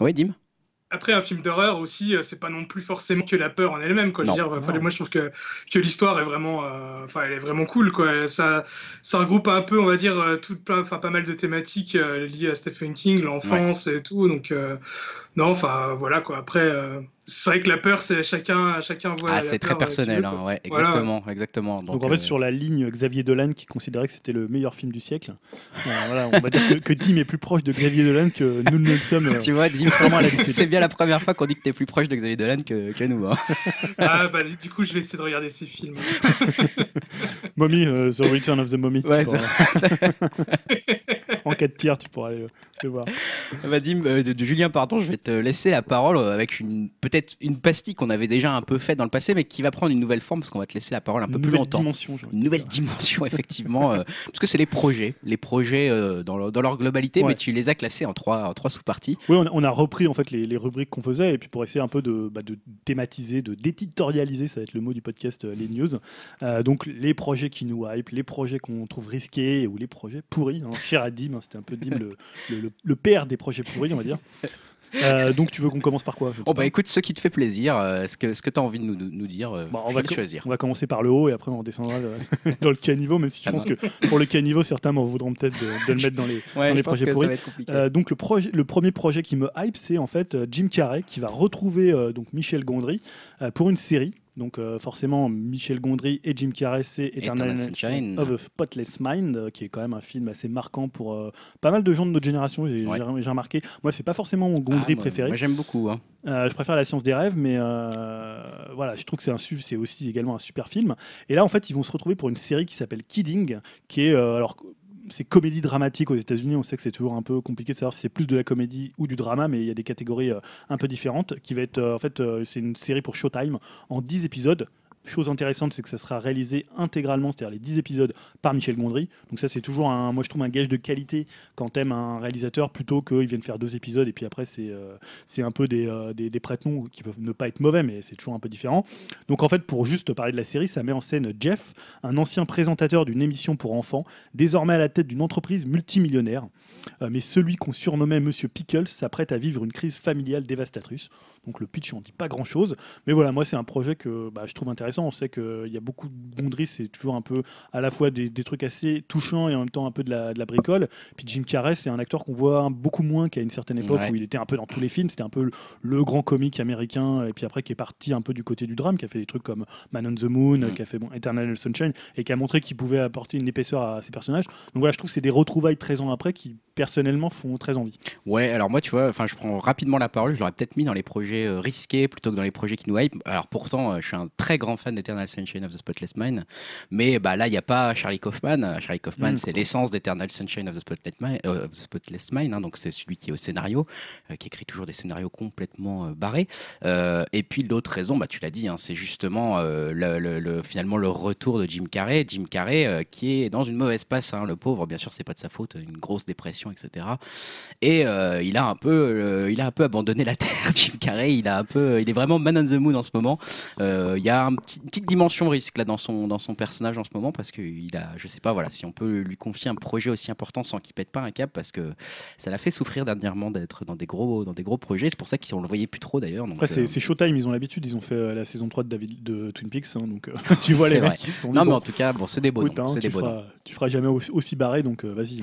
Oui, Dim? Après, un film d'horreur aussi, euh, c'est pas non plus forcément que la peur en elle-même. Quoi. Je veux Non. dire, enfin, moi, je trouve que, que l'histoire est vraiment, euh, enfin, elle est vraiment cool. Quoi. Ça, ça regroupe un peu, on va dire, euh, tout plein, enfin, pas mal de thématiques euh, liées à Stephen King, l'enfance et tout. Donc, euh, non, enfin, voilà quoi. Après, c'est vrai que la peur, c'est chacun, chacun voit. Ah, c'est très personnel, hein, ouais, Voilà. exactement, exactement. Donc, en fait, euh, sur la ligne Xavier Dolan qui considérait que c'était le meilleur film du siècle, euh, voilà, on va dire que, que Dim est plus proche de Xavier Dolan que nous ne le sommes. euh, Tu vois, Dim, c'est- bien la première fois qu'on dit que t'es plus proche de Xavier Dolan que, que nous. hein. <laughs> Ah, bah, du coup, je vais essayer de regarder ces films. <laughs> Mommy, euh, The Return of the Mommy. tu Ouais, pourras- <laughs> en 4 tiers, tu pourras aller le voir. Bah, <laughs> Dim, euh, de, de Julien, pardon, je vais te laisser la parole euh, avec une peut-être une pastille qu'on avait déjà un peu faite dans le passé, mais qui va prendre une nouvelle forme parce qu'on va te laisser la parole un peu plus longtemps. dimension. Une nouvelle dimension, <laughs> effectivement, euh, parce que c'est les projets, les projets euh, dans, leur, dans leur globalité, Ouais. mais tu les as classés en trois, en trois sous-parties. Oui, on a, on a repris en fait les, les rubriques qu'on faisait et puis pour essayer un peu de, bah, de thématiser, de d'éditorialiser, ça va être le mot du podcast, les news. Donc les projets qui nous hype, les projets qu'on trouve risqués ou les projets pourris. Hein. Cher à Dim, hein, c'était un peu Dim le, le, le- le père des projets pourris, on va dire. <laughs> Euh, donc tu veux qu'on commence par quoi Oh bah écoute, ce qui te fait plaisir, euh, ce que, ce que tu as envie de nous, nous dire, euh, Bon, on, va choisir. on va commencer par le haut et après on descendra le- <laughs> dans le caniveau, même si je Ah pense que pour le caniveau, certains m'en voudront peut-être de, de le <laughs> mettre dans les, Ouais, les projets pourris. Euh, donc le, projet, le premier projet qui me hype, c'est en fait euh, Jim Carrey qui va retrouver euh, donc Michel Gondry euh, pour une série. Donc euh, forcément Michel Gondry et Jim Carrey, c'est Eternal, Eternal of a Spotless Mind, qui est quand même un film assez marquant pour euh, pas mal de gens de notre génération. J'ai Ouais. remarqué. Moi, c'est pas forcément mon Ah, Gondry préféré. Moi j'aime beaucoup. hein. Euh, je préfère La Science des rêves, mais voilà, je trouve que c'est aussi également un super film. Et là, en fait, ils vont se retrouver pour une série qui s'appelle Kidding, qui est alors c'est comédie dramatique aux États-Unis. On sait que c'est toujours un peu compliqué de savoir si c'est plus de la comédie ou du drama, mais il y a des catégories euh, un peu différentes. Qui va être euh, en fait, euh, c'est une série pour Showtime en 10 épisodes. Chose intéressante, c'est que ça sera réalisé intégralement, c'est-à-dire les 10 épisodes par Michel Gondry. Donc ça, c'est toujours un, moi je trouve un gage de qualité quand t'aimes un réalisateur plutôt qu'il vienne faire deux épisodes et puis après c'est euh, un peu des, euh, des, des prête-noms qui peuvent ne pas être mauvais, mais c'est toujours un peu différent. Donc en fait, pour juste parler de la série, ça met en scène Jeff, un ancien présentateur d'une émission pour enfants, désormais à la tête d'une entreprise multimillionnaire. Euh, mais celui qu'on surnommait Monsieur Pickles s'apprête à vivre une crise familiale dévastatrice. Donc le pitch, on dit pas grand-chose. Mais voilà, moi c'est un projet que bah, je trouve intéressant. On sait qu'il y a beaucoup de Gondry, c'est toujours un peu à la fois des, des trucs assez touchants et en même temps un peu de la, de la bricole. Puis Jim Carrey, c'est un acteur qu'on voit beaucoup moins qu'à une certaine époque Ouais. où il était un peu dans tous les films. C'était un peu le, le grand comique américain, et puis après qui est parti un peu du côté du drame, qui a fait des trucs comme Man on the Moon, Mm. qui a fait bon, Eternal Sunshine, et qui a montré qu'il pouvait apporter une épaisseur à ses personnages. Donc voilà, je trouve que c'est des retrouvailles 13 ans après qui personnellement font très envie. Ouais, alors moi, tu vois, enfin, je prends rapidement la parole. Je l'aurais peut-être mis dans les projets euh, risqués plutôt que dans les projets qui nous hype. Alors pourtant, euh, je suis un très grand fan d'Eternal Sunshine of the Spotless Mind, mais bah là, il n'y a pas Charlie Kaufman. Euh, Charlie Kaufman, Mm. c'est l'essence d'Eternal Sunshine of the Spotless Mind, euh, of the Spotless Mind, hein, donc c'est celui qui est au scénario, qui écrit toujours des scénarios complètement barrés. Et puis l'autre raison, bah, tu l'as dit, hein, c'est justement le, le- le- finalement le retour de Jim Carrey. Jim Carrey qui est dans une mauvaise passe, hein, le pauvre, bien sûr, c'est pas de sa faute, une grosse dépression, etc. Et euh, il a un peu, euh, il a un peu abandonné la terre, <laughs> Jim Carrey. Il a un peu, il est vraiment man on the moon en ce moment. Euh, Il y a un petit- une petite dimension risque là dans son dans son personnage en ce moment parce qu'il a, je sais pas, voilà, si on peut lui confier un projet aussi important sans qu'il pète pas un câble parce que ça l'a fait souffrir dernièrement d'être dans des gros dans des gros projets. C'est pour ça qu'on le voyait plus trop d'ailleurs. Après, c'est Showtime, ils ont l'habitude, ils ont fait la saison 3 de, David, de Twin Peaks, hein, donc <laughs> tu vois les mecs qui sont non mais en tout cas, bon, c'est des beaux écoute, noms, hein, c'est tu, des beaux tu feras jamais aussi, barré, donc vas-y.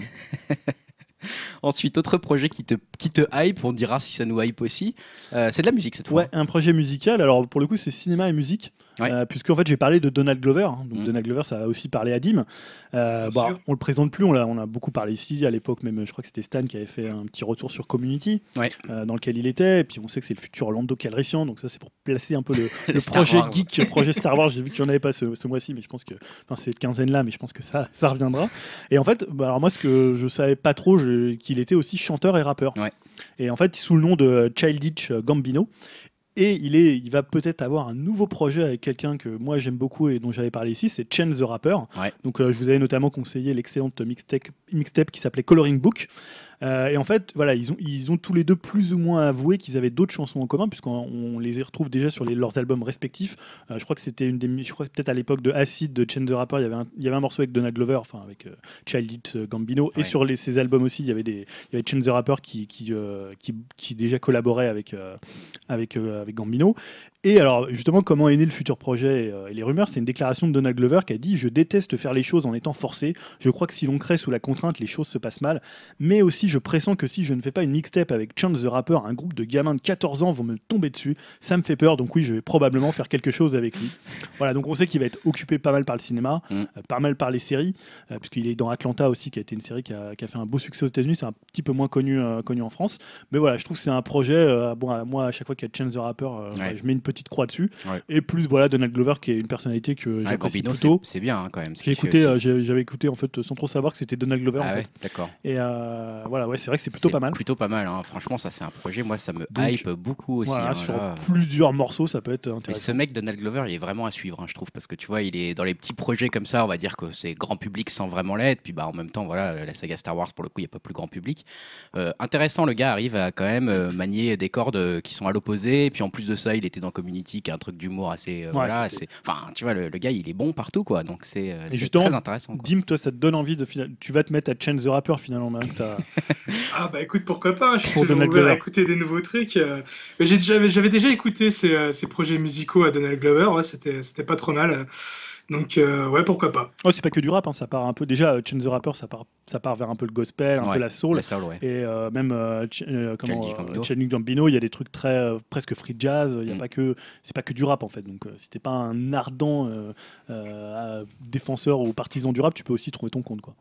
<laughs> <laughs> Ensuite, autre projet qui te qui te hype, on dira si ça nous hype aussi. Euh, c'est de la musique cette fois. Ouais, un projet musical. Alors pour le coup, c'est cinéma et musique, Ouais. Euh, puisque en fait j'ai parlé de Donald Glover. hein. Donc Mm. Donald Glover, ça a aussi parlé à Dim. Euh, bah, on le présente plus, on, a beaucoup parlé ici à l'époque. Même, je crois que c'était Stan qui avait fait un petit retour sur Community, Ouais. euh, dans lequel il était. Et puis on sait que c'est le futur Lando Calrissian, donc ça c'est pour placer un peu le, <laughs> projet Wars. geek, le projet Star Wars. J'ai vu qu'il n'y en avait pas ce, ce mois-ci, mais je pense que, enfin cette quinzaine là, mais je pense que ça, <laughs> ça reviendra. Et en fait, bah, alors moi ce que je savais pas trop, qu'il était aussi chanteur et rappeur. Et en fait, sous le nom de Childish Gambino. Et il, est, il va peut-être avoir un nouveau projet avec quelqu'un que moi j'aime beaucoup et dont j'avais parlé ici, c'est Chen the Rapper. Ouais. Donc euh, je vous avais notamment conseillé l'excellente mixtape, mixtape qui s'appelait Coloring Book. Euh, et en fait, voilà, ils ont, ils ont tous les deux plus ou moins avoué qu'ils avaient d'autres chansons en commun, puisqu'on on les retrouve déjà sur les- leurs albums respectifs. Euh, je crois que c'était une des, je crois peut-être à l'époque de Acid de Chen the Rapper, il y avait un, il y avait un morceau avec Donald Glover, enfin avec euh, Childish Gambino, et sur les, ces albums aussi, il y avait des, il y avait Chen the Rapper qui, qui, euh, qui, qui déjà collaborait avec, euh, avec, euh, avec Gambino. Et alors, justement, comment est né le futur projet et, euh, et les rumeurs C'est une déclaration de Donald Glover qui a dit Je déteste faire les choses en étant forcé. Je crois que si l'on crée sous la contrainte, les choses se passent mal. Mais aussi, je pressens que si je ne fais pas une mixtape avec Chance the Rapper, un groupe de gamins de 14 ans vont me tomber dessus. Ça me fait peur, donc oui, je vais probablement faire quelque chose avec lui. Voilà, donc on sait qu'il va être occupé pas mal par le cinéma, Mm. euh, pas mal par les séries, euh, puisqu'il est dans Atlanta aussi, qui a été une série qui a, qui a fait un beau succès aux États-Unis. C'est un petit peu moins connu, euh, connu en France. Mais voilà, je trouve que c'est un projet. bon, moi, à chaque fois qu'il y a Chance the Rapper, je mets une petite croix dessus. Ouais. Et plus, voilà, Donald Glover, qui est une personnalité que Ah, j'apprécie Gambino, plutôt. c'est bien hein, quand même. J'ai écouté, euh, j'avais écouté en fait sans trop savoir que c'était Donald Glover Ah en ouais, fait. d'accord. Et euh, voilà, ouais, c'est vrai que c'est plutôt pas mal. Plutôt pas mal. hein. Franchement, ça c'est un projet. Moi, ça me Donc, hype beaucoup aussi. Voilà, hein, sur là. plusieurs morceaux, ça peut être intéressant. ce mec, Donald Glover, il est vraiment à suivre, hein, je trouve, parce que tu vois, il est dans les petits projets comme ça, on va dire que c'est grand public sans vraiment l'être, puis bah en même temps, voilà, la saga Star Wars, pour le coup, il n'y a pas plus grand public. Euh, intéressant, le gars arrive à quand même manier des cordes qui sont à l'opposé, et puis en plus de ça, il était dans Community, qui est un truc d'humour assez, euh, voilà, assez... Enfin, tu vois, le, le gars, il est bon partout, quoi, donc c'est euh, c'est très intéressant. quoi. Dim, toi, ça te donne envie de Tu vas te mettre à Chance the Rapper finalement, t'as- <laughs> Ah bah écoute, pourquoi pas, je suis toujours Donald ouvert à Glover. écouter des nouveaux trucs. euh. J'avais déjà écouté ces, euh, ces projets musicaux à Donald Glover, ouais, c'était c'était pas trop mal. Donc euh, ouais, pourquoi pas. Oh, c'est pas que du rap, hein, ça part un peu. Déjà, euh, Chance the Rapper, ça part, ça part vers un peu le gospel, un Ouais, peu la soul. La soul, ouais. Et euh, même euh, Ch- euh, Gambino. Gambino, il y a des trucs très euh, presque free jazz. Il y a Mm. pas que c'est pas que du rap en fait. Donc euh, si t'es pas un ardent euh, euh, défenseur ou partisan du rap, tu peux aussi trouver ton compte quoi.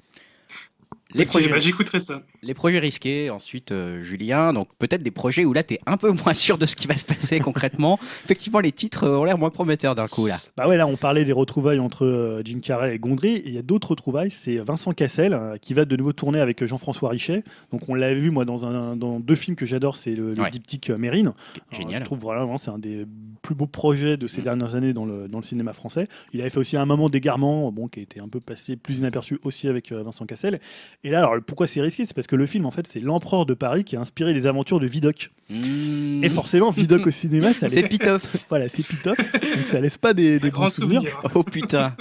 Les Ok, projets, bah, j'écouterai ça. les projets risqués, ensuite euh, Julien, donc peut-être des projets où là tu es un peu moins <laughs> sûr de ce qui va se passer concrètement. <laughs> Effectivement, les titres euh, ont l'air moins prometteurs d'un coup là. Bah ouais, là on parlait des retrouvailles entre euh, Jim Carrey et Gondry, et il y a d'autres retrouvailles, c'est Vincent Cassel euh, qui va de nouveau tourner avec Jean-François Richet. Donc on l'avait vu moi dans, un, dans deux films que j'adore, c'est le, le Ouais. diptyque euh, Mérine. Alors, Génial. je trouve vraiment c'est un des plus beaux projets de ces Mm. dernières années dans le, dans le cinéma français. Il avait fait aussi un moment d'égarement, bon, qui a été un peu passé plus inaperçu aussi avec euh, Vincent Cassel. Et là, alors pourquoi c'est risqué? C'est parce que le film en fait c'est l'empereur de Paris qui a inspiré les aventures de Vidocq. Mmh. Et forcément Vidocq au cinéma, ça C'est Pitoff. <laughs> voilà, c'est pitoff, donc ça laisse pas des, des Un bons grand souvenirs. souvenir. Oh putain.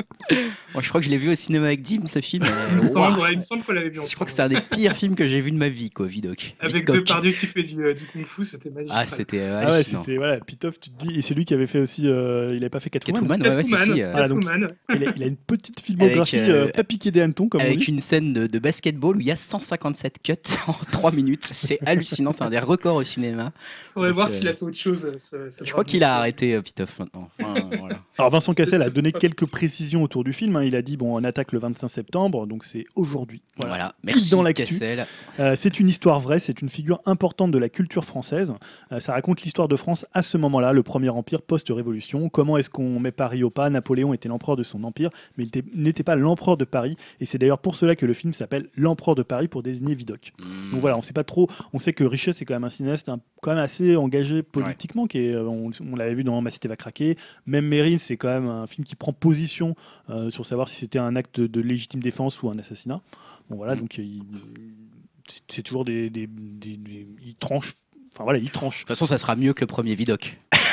Moi, je crois que je l'ai vu au cinéma avec Dim, ce film. Il me euh, semble, ouais, il me semble qu'on l'avait vu ensemble. Je crois que c'est un des pires films que j'ai vu de ma vie, quoi, Vidoc. Avec Vidoc. Depardieu qui fait du, euh, du kung-fu, c'était magistral. Ah, c'était euh, Ah ouais, c'était voilà, Pitoff, tu te dis, et c'est lui qui avait fait aussi, euh, il avait pas fait Catwoman. Catwoman, ouais, ouais, si, Catwoman, si, euh, Voilà, donc- Catwoman. Il, a, il a une petite filmographie Avec, pas piquée des hannetons comme on Avec dit. une scène de, de basketball où il y a 157 cuts <laughs> en 3 minutes. C'est hallucinant, c'est un des records au cinéma. Faudrait Donc, voir euh, s'il a fait autre chose. euh, ce- ce Je crois qu'il a arrêté euh, Pitoff maintenant. Enfin, <laughs> voilà. Alors Vincent Cassel a donné quelques précisions autour du film. hein. Il a dit bon, on attaque le 25 septembre, donc c'est aujourd'hui. Voilà. Voilà. Merci dans. Cassel. Euh, c'est une histoire vraie, c'est une figure importante de la culture française. Euh, ça raconte l'histoire de France à ce moment-là, le premier empire post-révolution. Comment est-ce qu'on met Paris au pas? Napoléon était l'empereur de son empire, mais il était- n'était pas l'empereur de Paris. Et c'est d'ailleurs pour cela que le film s'appelle L'empereur de Paris pour désigner Vidocq. Hmm. Donc voilà, on sait pas trop. On sait que Richet, c'est quand même un cinéaste un- quand même assez engagé politiquement. Qui est, euh, on on l'avait vu dans Ma cité va craquer. Même Meryl, c'est quand même un film qui prend position euh, sur savoir si c'était un acte de légitime défense ou un assassinat. Bon voilà, Mm. donc euh, il- c'est- toujours des, des, des- des- il tranche. Enfin voilà, il tranche. De toute façon, ça sera mieux que le premier Vidoc. <laughs>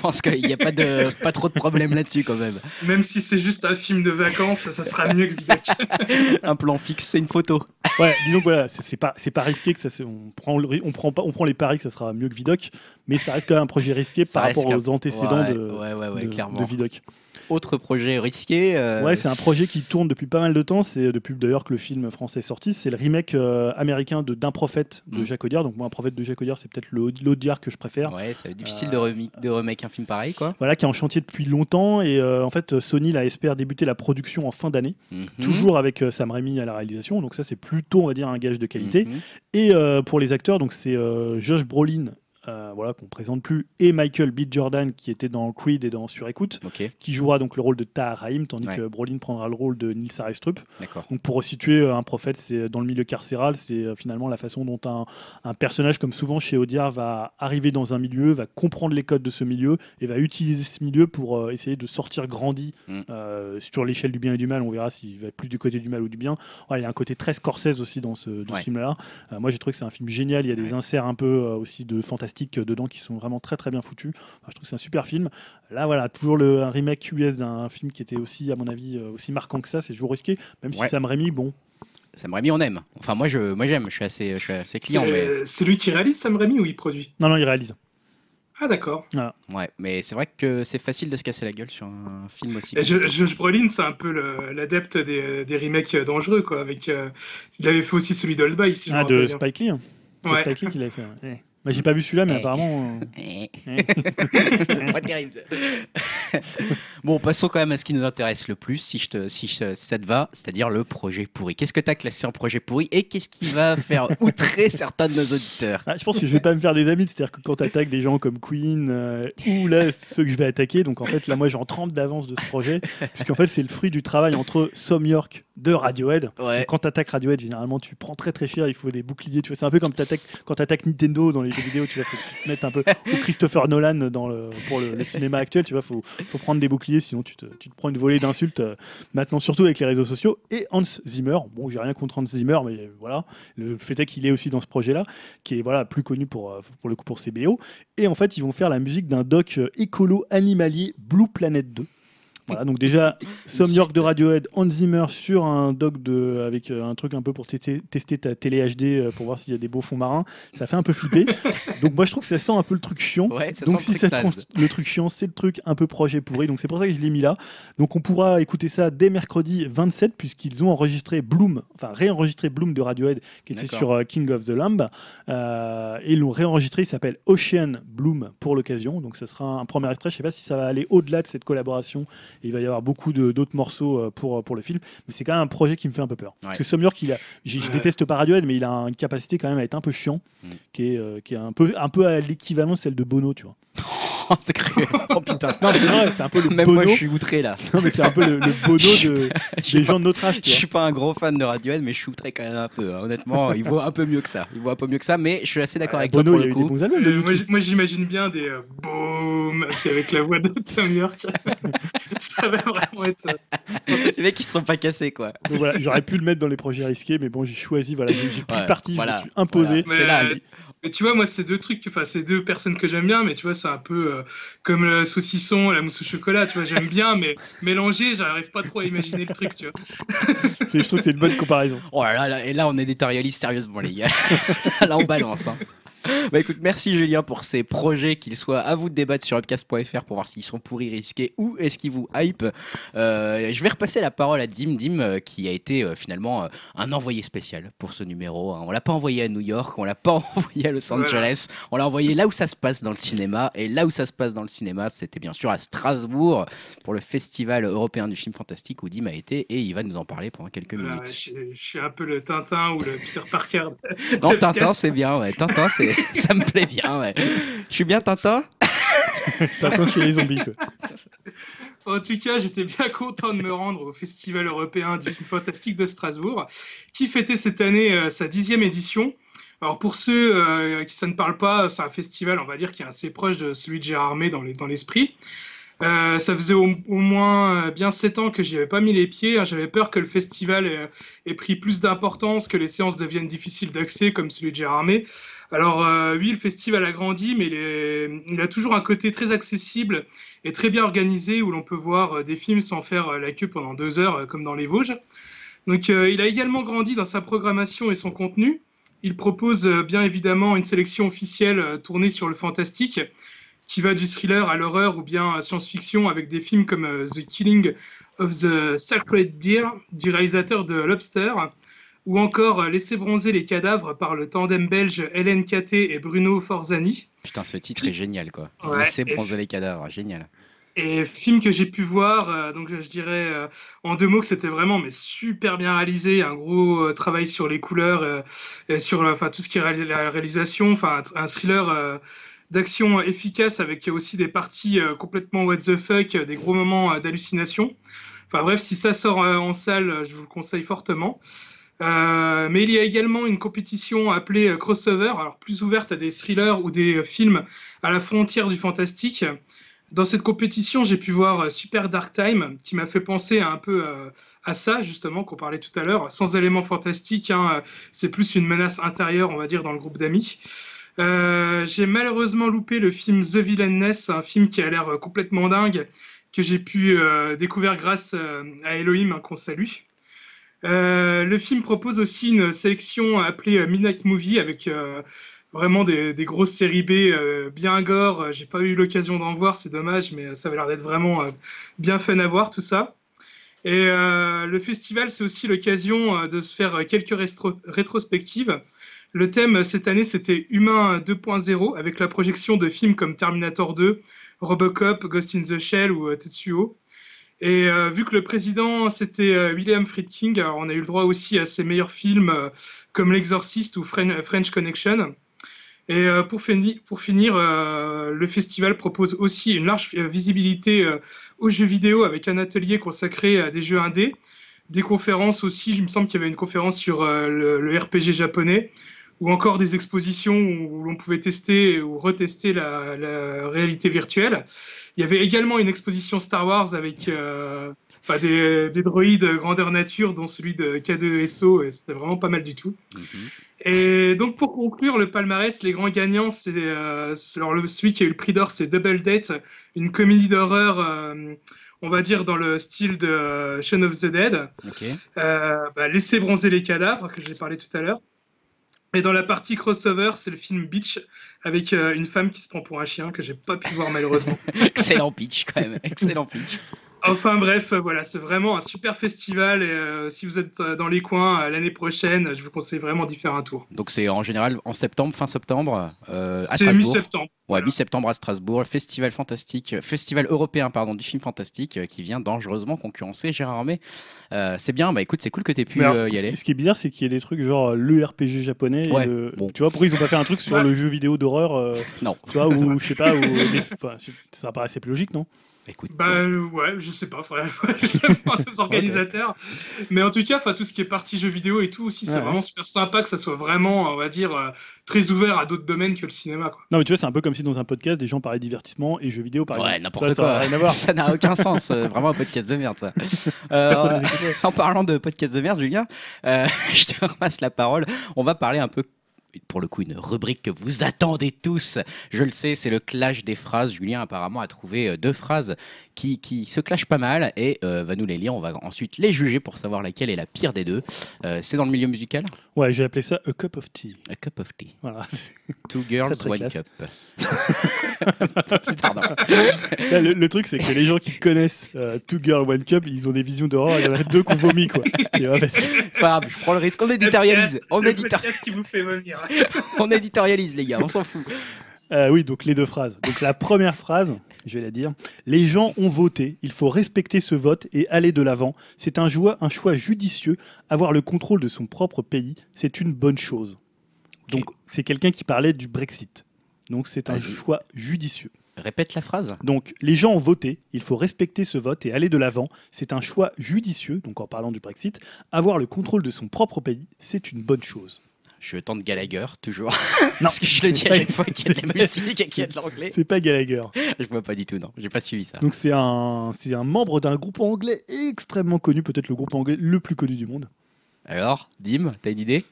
Je pense qu'il n'y a pas, de, <laughs> pas trop de problème là-dessus quand même. Même si c'est juste un film de vacances, ça sera mieux que Vidoc. <laughs> Un plan fixe, c'est une photo. Ouais, disons que voilà, c'est pas, c'est pas risqué que ça. se- On prend, le on prend pas, on prend les paris que ça sera mieux que Vidocq, mais ça reste quand même un projet risqué Ça par rapport aux antécédents ouais, de, ouais, ouais, ouais, de- clairement. de Vidocq. Autre projet risqué. euh, Ouais, c'est un projet qui tourne depuis pas mal de temps. C'est depuis d'ailleurs que le film français est sorti. C'est le remake euh, américain de D'un prophète de Mm. Jacques Audiard. Donc moi, un prophète de Jacques Audiard, c'est peut-être l'Audiard que je préfère. Ouais, c'est difficile Euh, de, remi- de remake un film pareil, quoi. Voilà, qui est en chantier depuis longtemps. Et euh, en fait, Sony là, espère débuter la production en fin d'année, Mhm. toujours avec euh, Sam Raimi à la réalisation. Donc ça, c'est plutôt, on va dire, un gage de qualité. Mhm. Et euh, pour les acteurs, donc c'est euh, Josh Brolin. Euh, voilà qu'on présente plus et Michael B Jordan qui était dans Creed et dans Sur écoute Ok, qui jouera donc le rôle de Tahar Rahim tandis Ouais. que Brolin prendra le rôle de Nils Arestrup. Donc pour resituer euh, un prophète, c'est dans le milieu carcéral, c'est euh, finalement la façon dont un, un personnage, comme souvent chez Audiard, va arriver dans un milieu, va comprendre les codes de ce milieu et va utiliser ce milieu pour euh, essayer de sortir grandi Mm. euh, sur l'échelle du bien et du mal. On verra s'il va plus du côté du mal ou du bien. Ouais, il y a un côté très Scorsese aussi dans ce, ce film-là. Moi, j'ai trouvé que c'est un film génial. Il y a des inserts un peu aussi de fantastique dedans qui sont vraiment très très bien foutus. Enfin, je trouve que c'est un super film. Là, voilà, toujours le, un remake US d'un film qui était aussi, à mon avis, euh, aussi marquant que ça. C'est toujours risqué, même si Ouais. Sam Raimi, bon, Sam Raimi, on aime. Enfin, moi, je, moi j'aime. Je suis assez, je suis assez client, mais C'est c'est lui qui réalise Sam Raimi ou il produit? Non, non, il réalise. Ah d'accord. ouais, mais c'est vrai que c'est facile de se casser la gueule sur un film aussi. Et Je- Josh Brolin, c'est un peu le- l'adepte des, des remakes dangereux, quoi. Avec, euh, il avait fait aussi celui d'Old Boy, si je me Ah, de. Spike Lee. hein. C'est Ouais. Spike Lee qui l'avait fait. ouais. <laughs> Bah, j'ai pas vu celui-là, mais Eh. apparemment. euh, <laughs> Eh. eh. pas terrible. <laughs> bon, passons quand même à ce qui nous intéresse le plus, si, je te, si, je- si ça te va, c'est-à-dire le projet pourri. Qu'est-ce que tu as classé en projet pourri et qu'est-ce qui va faire <laughs> outrer certains de nos auditeurs? Ah, je pense que je vais pas me faire des amis, c'est-à-dire que quand tu attaques des gens comme Queen euh, ou là ceux que je vais attaquer, donc en fait là moi j'en trempe d'avance de ce projet, puisqu'en fait c'est le fruit du travail entre Some York de Radiohead. Ouais. Donc, Quand tu attaques Radiohead, généralement tu prends très très cher, il faut des boucliers, tu vois, c'est un peu comme t'attaques- quand tu attaques Nintendo dans les jeux vidéo, tu vois, faut un peu, Christopher Nolan pour le, cinéma actuel, tu vois, faut, prendre des boucliers, sinon tu te, prends une volée d'insultes, euh, maintenant surtout avec les réseaux sociaux, et Hans Zimmer, bon j'ai rien contre Hans Zimmer, mais euh, voilà, le fait est qu'il est aussi dans ce projet-là, qui est voilà, plus connu pour, euh, pour le coup pour ses BO, et en fait ils vont faire la musique d'un doc écolo animalier Blue Planet 2. Voilà, donc déjà, Some York de Radiohead, Hans Zimmer sur un doc de, avec euh, un truc un peu pour tester, tester ta télé HD euh, pour voir s'il y a des beaux fonds marins. Ça fait un peu flipper. <laughs> donc moi je trouve que ça sent un peu le truc chiant. Ouais, ça donc si ça le truc chiant, c'est le truc un peu projet pourri. Donc c'est pour ça que je l'ai mis là. Donc on pourra écouter ça dès mercredi 27 puisqu'ils ont enregistré Bloom, enfin réenregistré Bloom de Radiohead qui était sur euh, King of the Lamb. Euh, et ils l'ont réenregistré, il s'appelle Ocean Bloom pour l'occasion. Donc ça sera un premier extrait. Je sais pas si ça va aller au-delà de cette collaboration. Et il va y avoir beaucoup d'autres morceaux euh, pour, pour le film. Mais c'est quand même un projet qui me fait un peu peur. Parce que Some York, il a, je, déteste pas Radiohead, mais il a une capacité quand même à être un peu chiant, Mm. qui est, euh, qui est un peu, un peu à l'équivalent de celle de Bono, tu vois. <laughs> Oh, <laughs> c'est cruel. Oh putain. Non, mais c'est vrai, c'est un peu le Même Bono. moi, je suis outré là. <laughs> Non, mais c'est un peu le, le Bono <laughs> de, des pas- gens de notre âge, Je suis pas un gros fan de Radiohead, mais je suis outré quand même un peu. hein. Honnêtement, il vaut un peu mieux que ça. Il vaut un peu mieux que ça, mais je suis assez d'accord avec Bono, toi il y a le eu des coup. bons albums de Euh, moi, YouTube. j- moi, j'imagine bien des euh, boum, puis avec la voix de Tom York. ça va vraiment être. euh, Ces mecs qui se sont pas cassés quoi. Donc voilà, j'aurais pu le mettre dans les projets risqués, mais bon, j'ai choisi, voilà, j'ai j'ai pris Ouais, parti, voilà, je me suis imposé. voilà. C'est là. Mais, Mais tu vois, moi, c'est deux trucs, enfin, c'est deux personnes que j'aime bien, mais tu vois, c'est un peu euh, comme le saucisson, la mousse au chocolat, tu vois, j'aime bien, mais mélanger, j'arrive pas trop à imaginer le truc, tu vois. <laughs> je trouve que c'est une bonne comparaison. Oh là là, et là, on est éditorialiste sérieusement, les gars. <laughs> là, on balance. Hein. Bah écoute, merci Julien pour ces projets, qu'ils soient à vous de débattre sur upcast.fr pour voir s'ils sont pourris, risqués ou est-ce qu'ils vous hype. Euh, je vais repasser la parole à Dim Dim, euh, qui a été euh, finalement un envoyé spécial pour ce numéro. Hein. On l'a pas envoyé à New York, on l'a pas <laughs> envoyé à Los Angeles, on l'a envoyé là où ça se passe dans le cinéma. Et là où ça se passe dans le cinéma, c'était bien sûr à Strasbourg pour le Festival européen du film fantastique où Dim a été et il va nous en parler pendant quelques minutes. Je, suis un peu le Tintin ou le Peter Parker. non, Tintin, c'est bien. Ouais. Tintin, c'est <laughs> ça me plaît bien. Ouais. Je suis bien Tintin <laughs> Tintin chez les zombies. En tout cas, j'étais bien content de me rendre au Festival européen du film fantastique de Strasbourg, qui fêtait cette année euh, sa dixième édition. Alors pour ceux euh, qui ça ne parle pas, c'est un festival, on va dire, qui est assez proche de celui de Gérard May dans l'esprit. Euh, ça faisait au, moins euh, bien sept ans que j'y avais pas mis les pieds. Hein. J'avais peur que le festival ait, pris plus d'importance, que les séances deviennent difficiles d'accès, comme celui de Gérard May. Alors euh, oui, le festival a grandi, mais il, a toujours un côté très accessible et très bien organisé, où l'on peut voir des films sans faire la queue pendant deux heures, comme dans les Vosges. Donc il a également grandi dans sa programmation et son contenu. Il propose bien évidemment une sélection officielle tournée sur le fantastique qui va du thriller à l'horreur ou bien science-fiction avec des films comme euh, The Killing of the Sacred Deer du réalisateur de Lobster ou encore euh, Laisser bronzer les cadavres par le tandem belge Hélène Caté et Bruno Forzani. Putain, ce titre est génial quoi. Laisser bronzer les cadavres, génial. Et film que j'ai pu voir, euh, donc je dirais en deux mots que c'était vraiment mais super bien réalisé, un gros travail sur les couleurs, et sur enfin tout ce qui est la réalisation, enfin un thriller d'action efficace avec aussi des parties euh, complètement what the fuck, des gros moments euh, d'hallucination. Enfin bref, si ça sort euh, en salle, je vous le conseille fortement. Mais il y a également une compétition appelée Crossover, alors plus ouverte à des thrillers ou des films à la frontière du fantastique. Dans cette compétition, j'ai pu voir Super Dark Time, qui m'a fait penser un peu à ça, justement, qu'on parlait tout à l'heure. Sans éléments fantastiques, hein, c'est plus une menace intérieure, on va dire, dans le groupe d'amis. Euh, j'ai malheureusement loupé le film The Villainess, un film qui a l'air euh, complètement dingue, que j'ai pu euh, découvrir grâce à Elohim, qu'on salue. Le film propose aussi une sélection appelée Midnight Movie avec vraiment des, grosses séries B bien gore. J'ai pas eu l'occasion d'en voir, c'est dommage, mais ça avait l'air d'être vraiment bien fun à voir tout ça. Et le festival, c'est aussi l'occasion de se faire quelques rétrospectives. Le thème cette année, c'était Humain 2.0 avec la projection de films comme Terminator 2, Robocop, Ghost in the Shell ou euh, Tetsuo. Et euh, vu que le président, c'était euh, William Friedkin, alors on a eu le droit aussi à ses meilleurs films comme L'Exorciste ou French Connection. Et pour, pour, finir, le festival propose aussi une large visibilité aux jeux vidéo avec un atelier consacré à des jeux indés, des conférences aussi, il me semble qu'il y avait une conférence sur le, RPG japonais, ou encore des expositions où l'on pouvait tester ou retester la, réalité virtuelle. Il y avait également une exposition Star Wars avec euh, des, des, droïdes grandeur nature, dont celui de K2SO, et c'était vraiment pas mal du tout. Mhm. Et donc pour conclure le palmarès, les grands gagnants, c'est euh, celui qui a eu le prix d'or, c'est Double Date, une comédie d'horreur. Euh, on va dire dans le style de Shaun of the Dead. Bah, Laisser bronzer les cadavres, que j'ai parlé tout à l'heure. Et dans la partie crossover, c'est le film Beach avec euh, une femme qui se prend pour un chien que j'ai pas pu voir malheureusement. <laughs> Excellent pitch quand même, excellent pitch. Enfin bref, euh, voilà, c'est vraiment un super festival et euh, si vous êtes dans les coins l'année prochaine, je vous conseille vraiment d'y faire un tour. Donc c'est en général en septembre, fin septembre à C'est mi-septembre. Ouais, mi-septembre à Strasbourg, festival fantastique, festival européen pardon du film fantastique qui vient dangereusement concurrencer Gérard Armé. c'est bien, bah écoute, c'est cool que tu aies pu y aller. Ce qui est bizarre, c'est qu'il y a des trucs genre le RPG japonais. Tu vois, pourquoi ils ont pas fait un truc sur <laughs> le jeu vidéo d'horreur Non. Tu vois, ou <laughs> je sais pas, ou ça paraissait plus logique, non? Écoute, bah euh, ouais, je sais pas, faudrait les <laughs> organisateurs. Mais en tout cas, tout ce qui est partie jeux vidéo et tout aussi, c'est vraiment super sympa que ça soit vraiment, on va dire, euh, très ouvert à d'autres domaines que le cinéma. Quoi. Non, mais tu vois, c'est un peu comme si dans un podcast, des gens parlaient divertissement et jeux vidéo, par ouais, n'importe quoi. <laughs> Ça n'a aucun sens. Euh, vraiment un podcast de merde, ça. <laughs> en parlant de podcast de merde, Julien, je te repasse la parole. On va parler un peu pour le coup une rubrique que vous attendez tous. Je le sais, c'est le clash des phrases. Julien apparemment a trouvé euh, deux phrases qui, qui se clashent pas mal et euh, va nous les lire. On va ensuite les juger pour savoir laquelle est la pire des deux. Euh, c'est dans le milieu musical Ouais, j'ai appelé ça A Cup of Tea. A cup of tea. Voilà. <laughs> Two girls, très one classe. cup. <laughs> Pardon. Là, le, le truc, c'est que les gens qui connaissent euh, Two Girl One Cup, ils ont des visions d'horreur. Il y en a deux qui ont vomi, quoi. C'est pas grave, je prends le risque. On éditorialise. On, podcast qui vous fait vomir. <laughs> on éditorialise, les gars, on s'en fout. Euh, oui, donc les deux phrases. Donc la première phrase, je vais la dire. Les gens ont voté. Il faut respecter ce vote et aller de l'avant. C'est un choix, un choix judicieux. Avoir le contrôle de son propre pays, c'est une bonne chose. Donc c'est quelqu'un qui parlait du Brexit. Donc c'est un choix judicieux. Répète la phrase. Donc, les gens ont voté, il faut respecter ce vote et aller de l'avant. C'est un choix judicieux, donc en parlant du Brexit. Avoir le contrôle de son propre pays, c'est une bonne chose. Je tente Gallagher, toujours. Non, Parce que je le dis à chaque fois qu'il y a de la <laughs> musique et qu'il y a de l'anglais. C'est pas Gallagher. Je vois pas du tout, non. J'ai pas suivi ça. Donc, c'est un, c'est un membre d'un groupe anglais extrêmement connu, peut-être le groupe anglais le plus connu du monde. Alors, Dim, t'as une idée?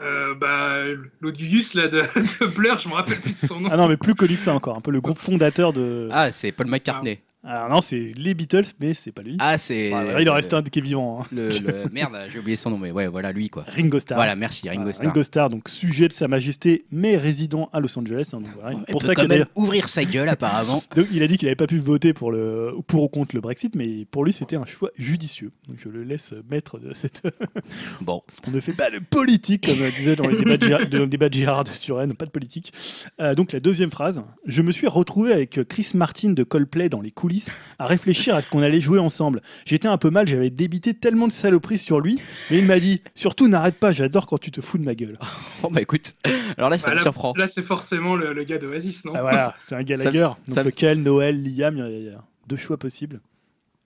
Euh, bah, l'Audius là de, de Blur, je me rappelle plus de son nom. Ah non, mais plus connu que ça encore. Un peu le groupe fondateur de. Ah, c'est Paul McCartney. Alors, non, c'est les Beatles, mais c'est pas lui. Ah, c'est. Voilà, il en reste un qui est vivant. hein. Le, le- <laughs> Merde, j'ai oublié son nom, mais ouais, voilà, lui, quoi. Ringo Starr. Voilà, merci, Ringo Starr. Ringo Starr, donc sujet de Sa Majesté, mais résident à Los Angeles. hein, donc voilà. Il pour peut ça quand même ouvrir sa gueule, apparemment. <laughs> Donc, il a dit qu'il n'avait pas pu voter pour, le, pour ou contre le Brexit, mais pour lui, c'était un choix judicieux. Donc, je le laisse maître de cette. <laughs> Bon, On ne fait pas de politique, comme disait dans les débats de, Gérard- dans le débat de Gérard de Suren, pas de politique. Euh, donc, la deuxième phrase Je me suis retrouvé avec Chris Martin de Coldplay dans les coulisses à réfléchir à ce qu'on allait jouer ensemble. J'étais un peu mal, j'avais débité tellement de saloperies sur lui, mais il m'a dit Surtout, n'arrête pas, j'adore quand tu te fous de ma gueule. <laughs> bon, bah écoute. Alors là, ça Bah, me là, surprend. là, c'est forcément le, le gars d'Oasis, non? Ah, voilà, c'est un Gallagher. Ça- donc, ça- lequel, Noël, Liam, il y a deux choix possibles.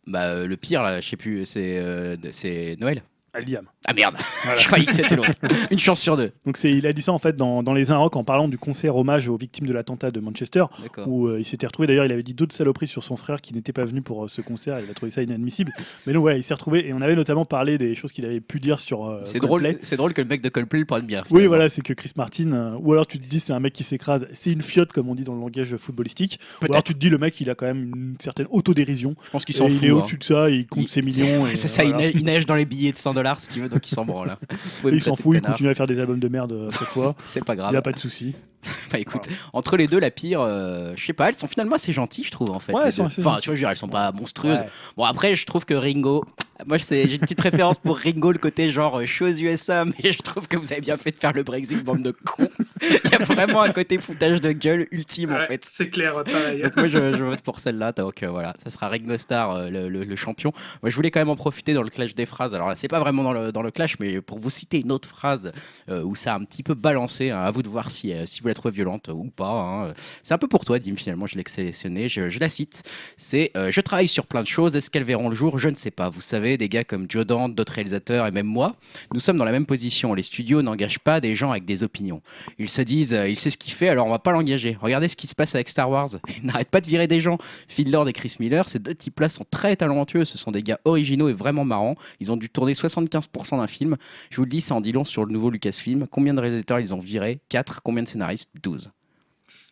Bah, euh, le pire, là, je sais plus, c'est euh, c'est Noël. Ah, Liam. Ah merde, Voilà. <laughs> je croyais que c'était l'autre. <laughs> Une chance sur deux. Donc c'est, il a dit ça en fait dans, dans les Un Rock en parlant du concert hommage aux victimes de l'attentat de Manchester, où euh, il s'était retrouvé. D'ailleurs, il avait dit d'autres saloperies sur son frère qui n'était pas venu pour euh, ce concert. Il a trouvé ça inadmissible. Mais non, ouais, il s'est retrouvé et on avait notamment parlé des choses qu'il avait pu dire sur. euh, C'est drôle, c'est drôle que le mec de Coldplay le prenne bien. Oui, finalement. voilà, c'est que Chris Martin, ou alors tu te dis c'est un mec qui s'écrase, c'est une fiotte comme on dit dans le langage footballistique, ou alors tu te dis le mec il a quand même une certaine autodérision, Je pense qu'il s'en il fout. est hein. au-dessus de ça, il compte Il- ses millions. <laughs> C'est ça, voilà. il, neige, il neige dans les billets de 100 dollars si tu veux, donc il s'en branle. hein. Vous pouvez Et me il s'en traiter fout, il connard, continue à faire des albums de merde euh, cette fois. <laughs> C'est pas Il grave. a pas de soucis. <laughs> Bah écoute, entre les deux, la pire, euh, je sais pas, elles sont finalement assez gentilles, je trouve en fait. Ouais, les elles sont Enfin, tu vois, je veux dire, elles sont pas monstrueuses. Ouais. Bon, après, je trouve que Ringo. Moi, j'ai une petite référence pour Ringo, le côté genre euh, chose USA, <laughs> mais je trouve que vous avez bien fait de faire le Brexit, bande de cons. <laughs> Il y a vraiment un côté foutage de gueule ultime en fait. C'est clair, pareil. Donc moi je, je vote pour celle-là, donc euh, voilà, ça sera Ringo Starr, euh, le, le- le champion. Moi je voulais quand même en profiter dans le clash des phrases. Alors là c'est pas vraiment dans le, dans le clash, mais pour vous citer une autre phrase euh, où ça a un petit peu balancé, hein, à vous de voir si, euh, si vous la trouvez violente ou pas. hein. C'est un peu pour toi Dim finalement, je l'ai sélectionné, je, je la cite. C'est euh, Je travaille sur plein de choses, est-ce qu'elles verront le jour? Je ne sais pas. Vous savez, des gars comme Joe Dante, d'autres réalisateurs et même moi, nous sommes dans la même position. Les studios n'engagent pas des gens avec des opinions. Ils se disent, euh, il sait ce qu'il fait, alors on va pas l'engager. Regardez ce qui se passe avec Star Wars. <laughs> Ils n'arrêtent pas de virer des gens. Phil Lord et Chris Miller, ces deux types-là sont très talentueux. Ce sont des gars originaux et vraiment marrants. Ils ont dû tourner 75% d'un film. Je vous le dis, ça en dit long sur le nouveau Lucasfilm. Combien de réalisateurs ils ont viré? 4. Combien de scénaristes? 12.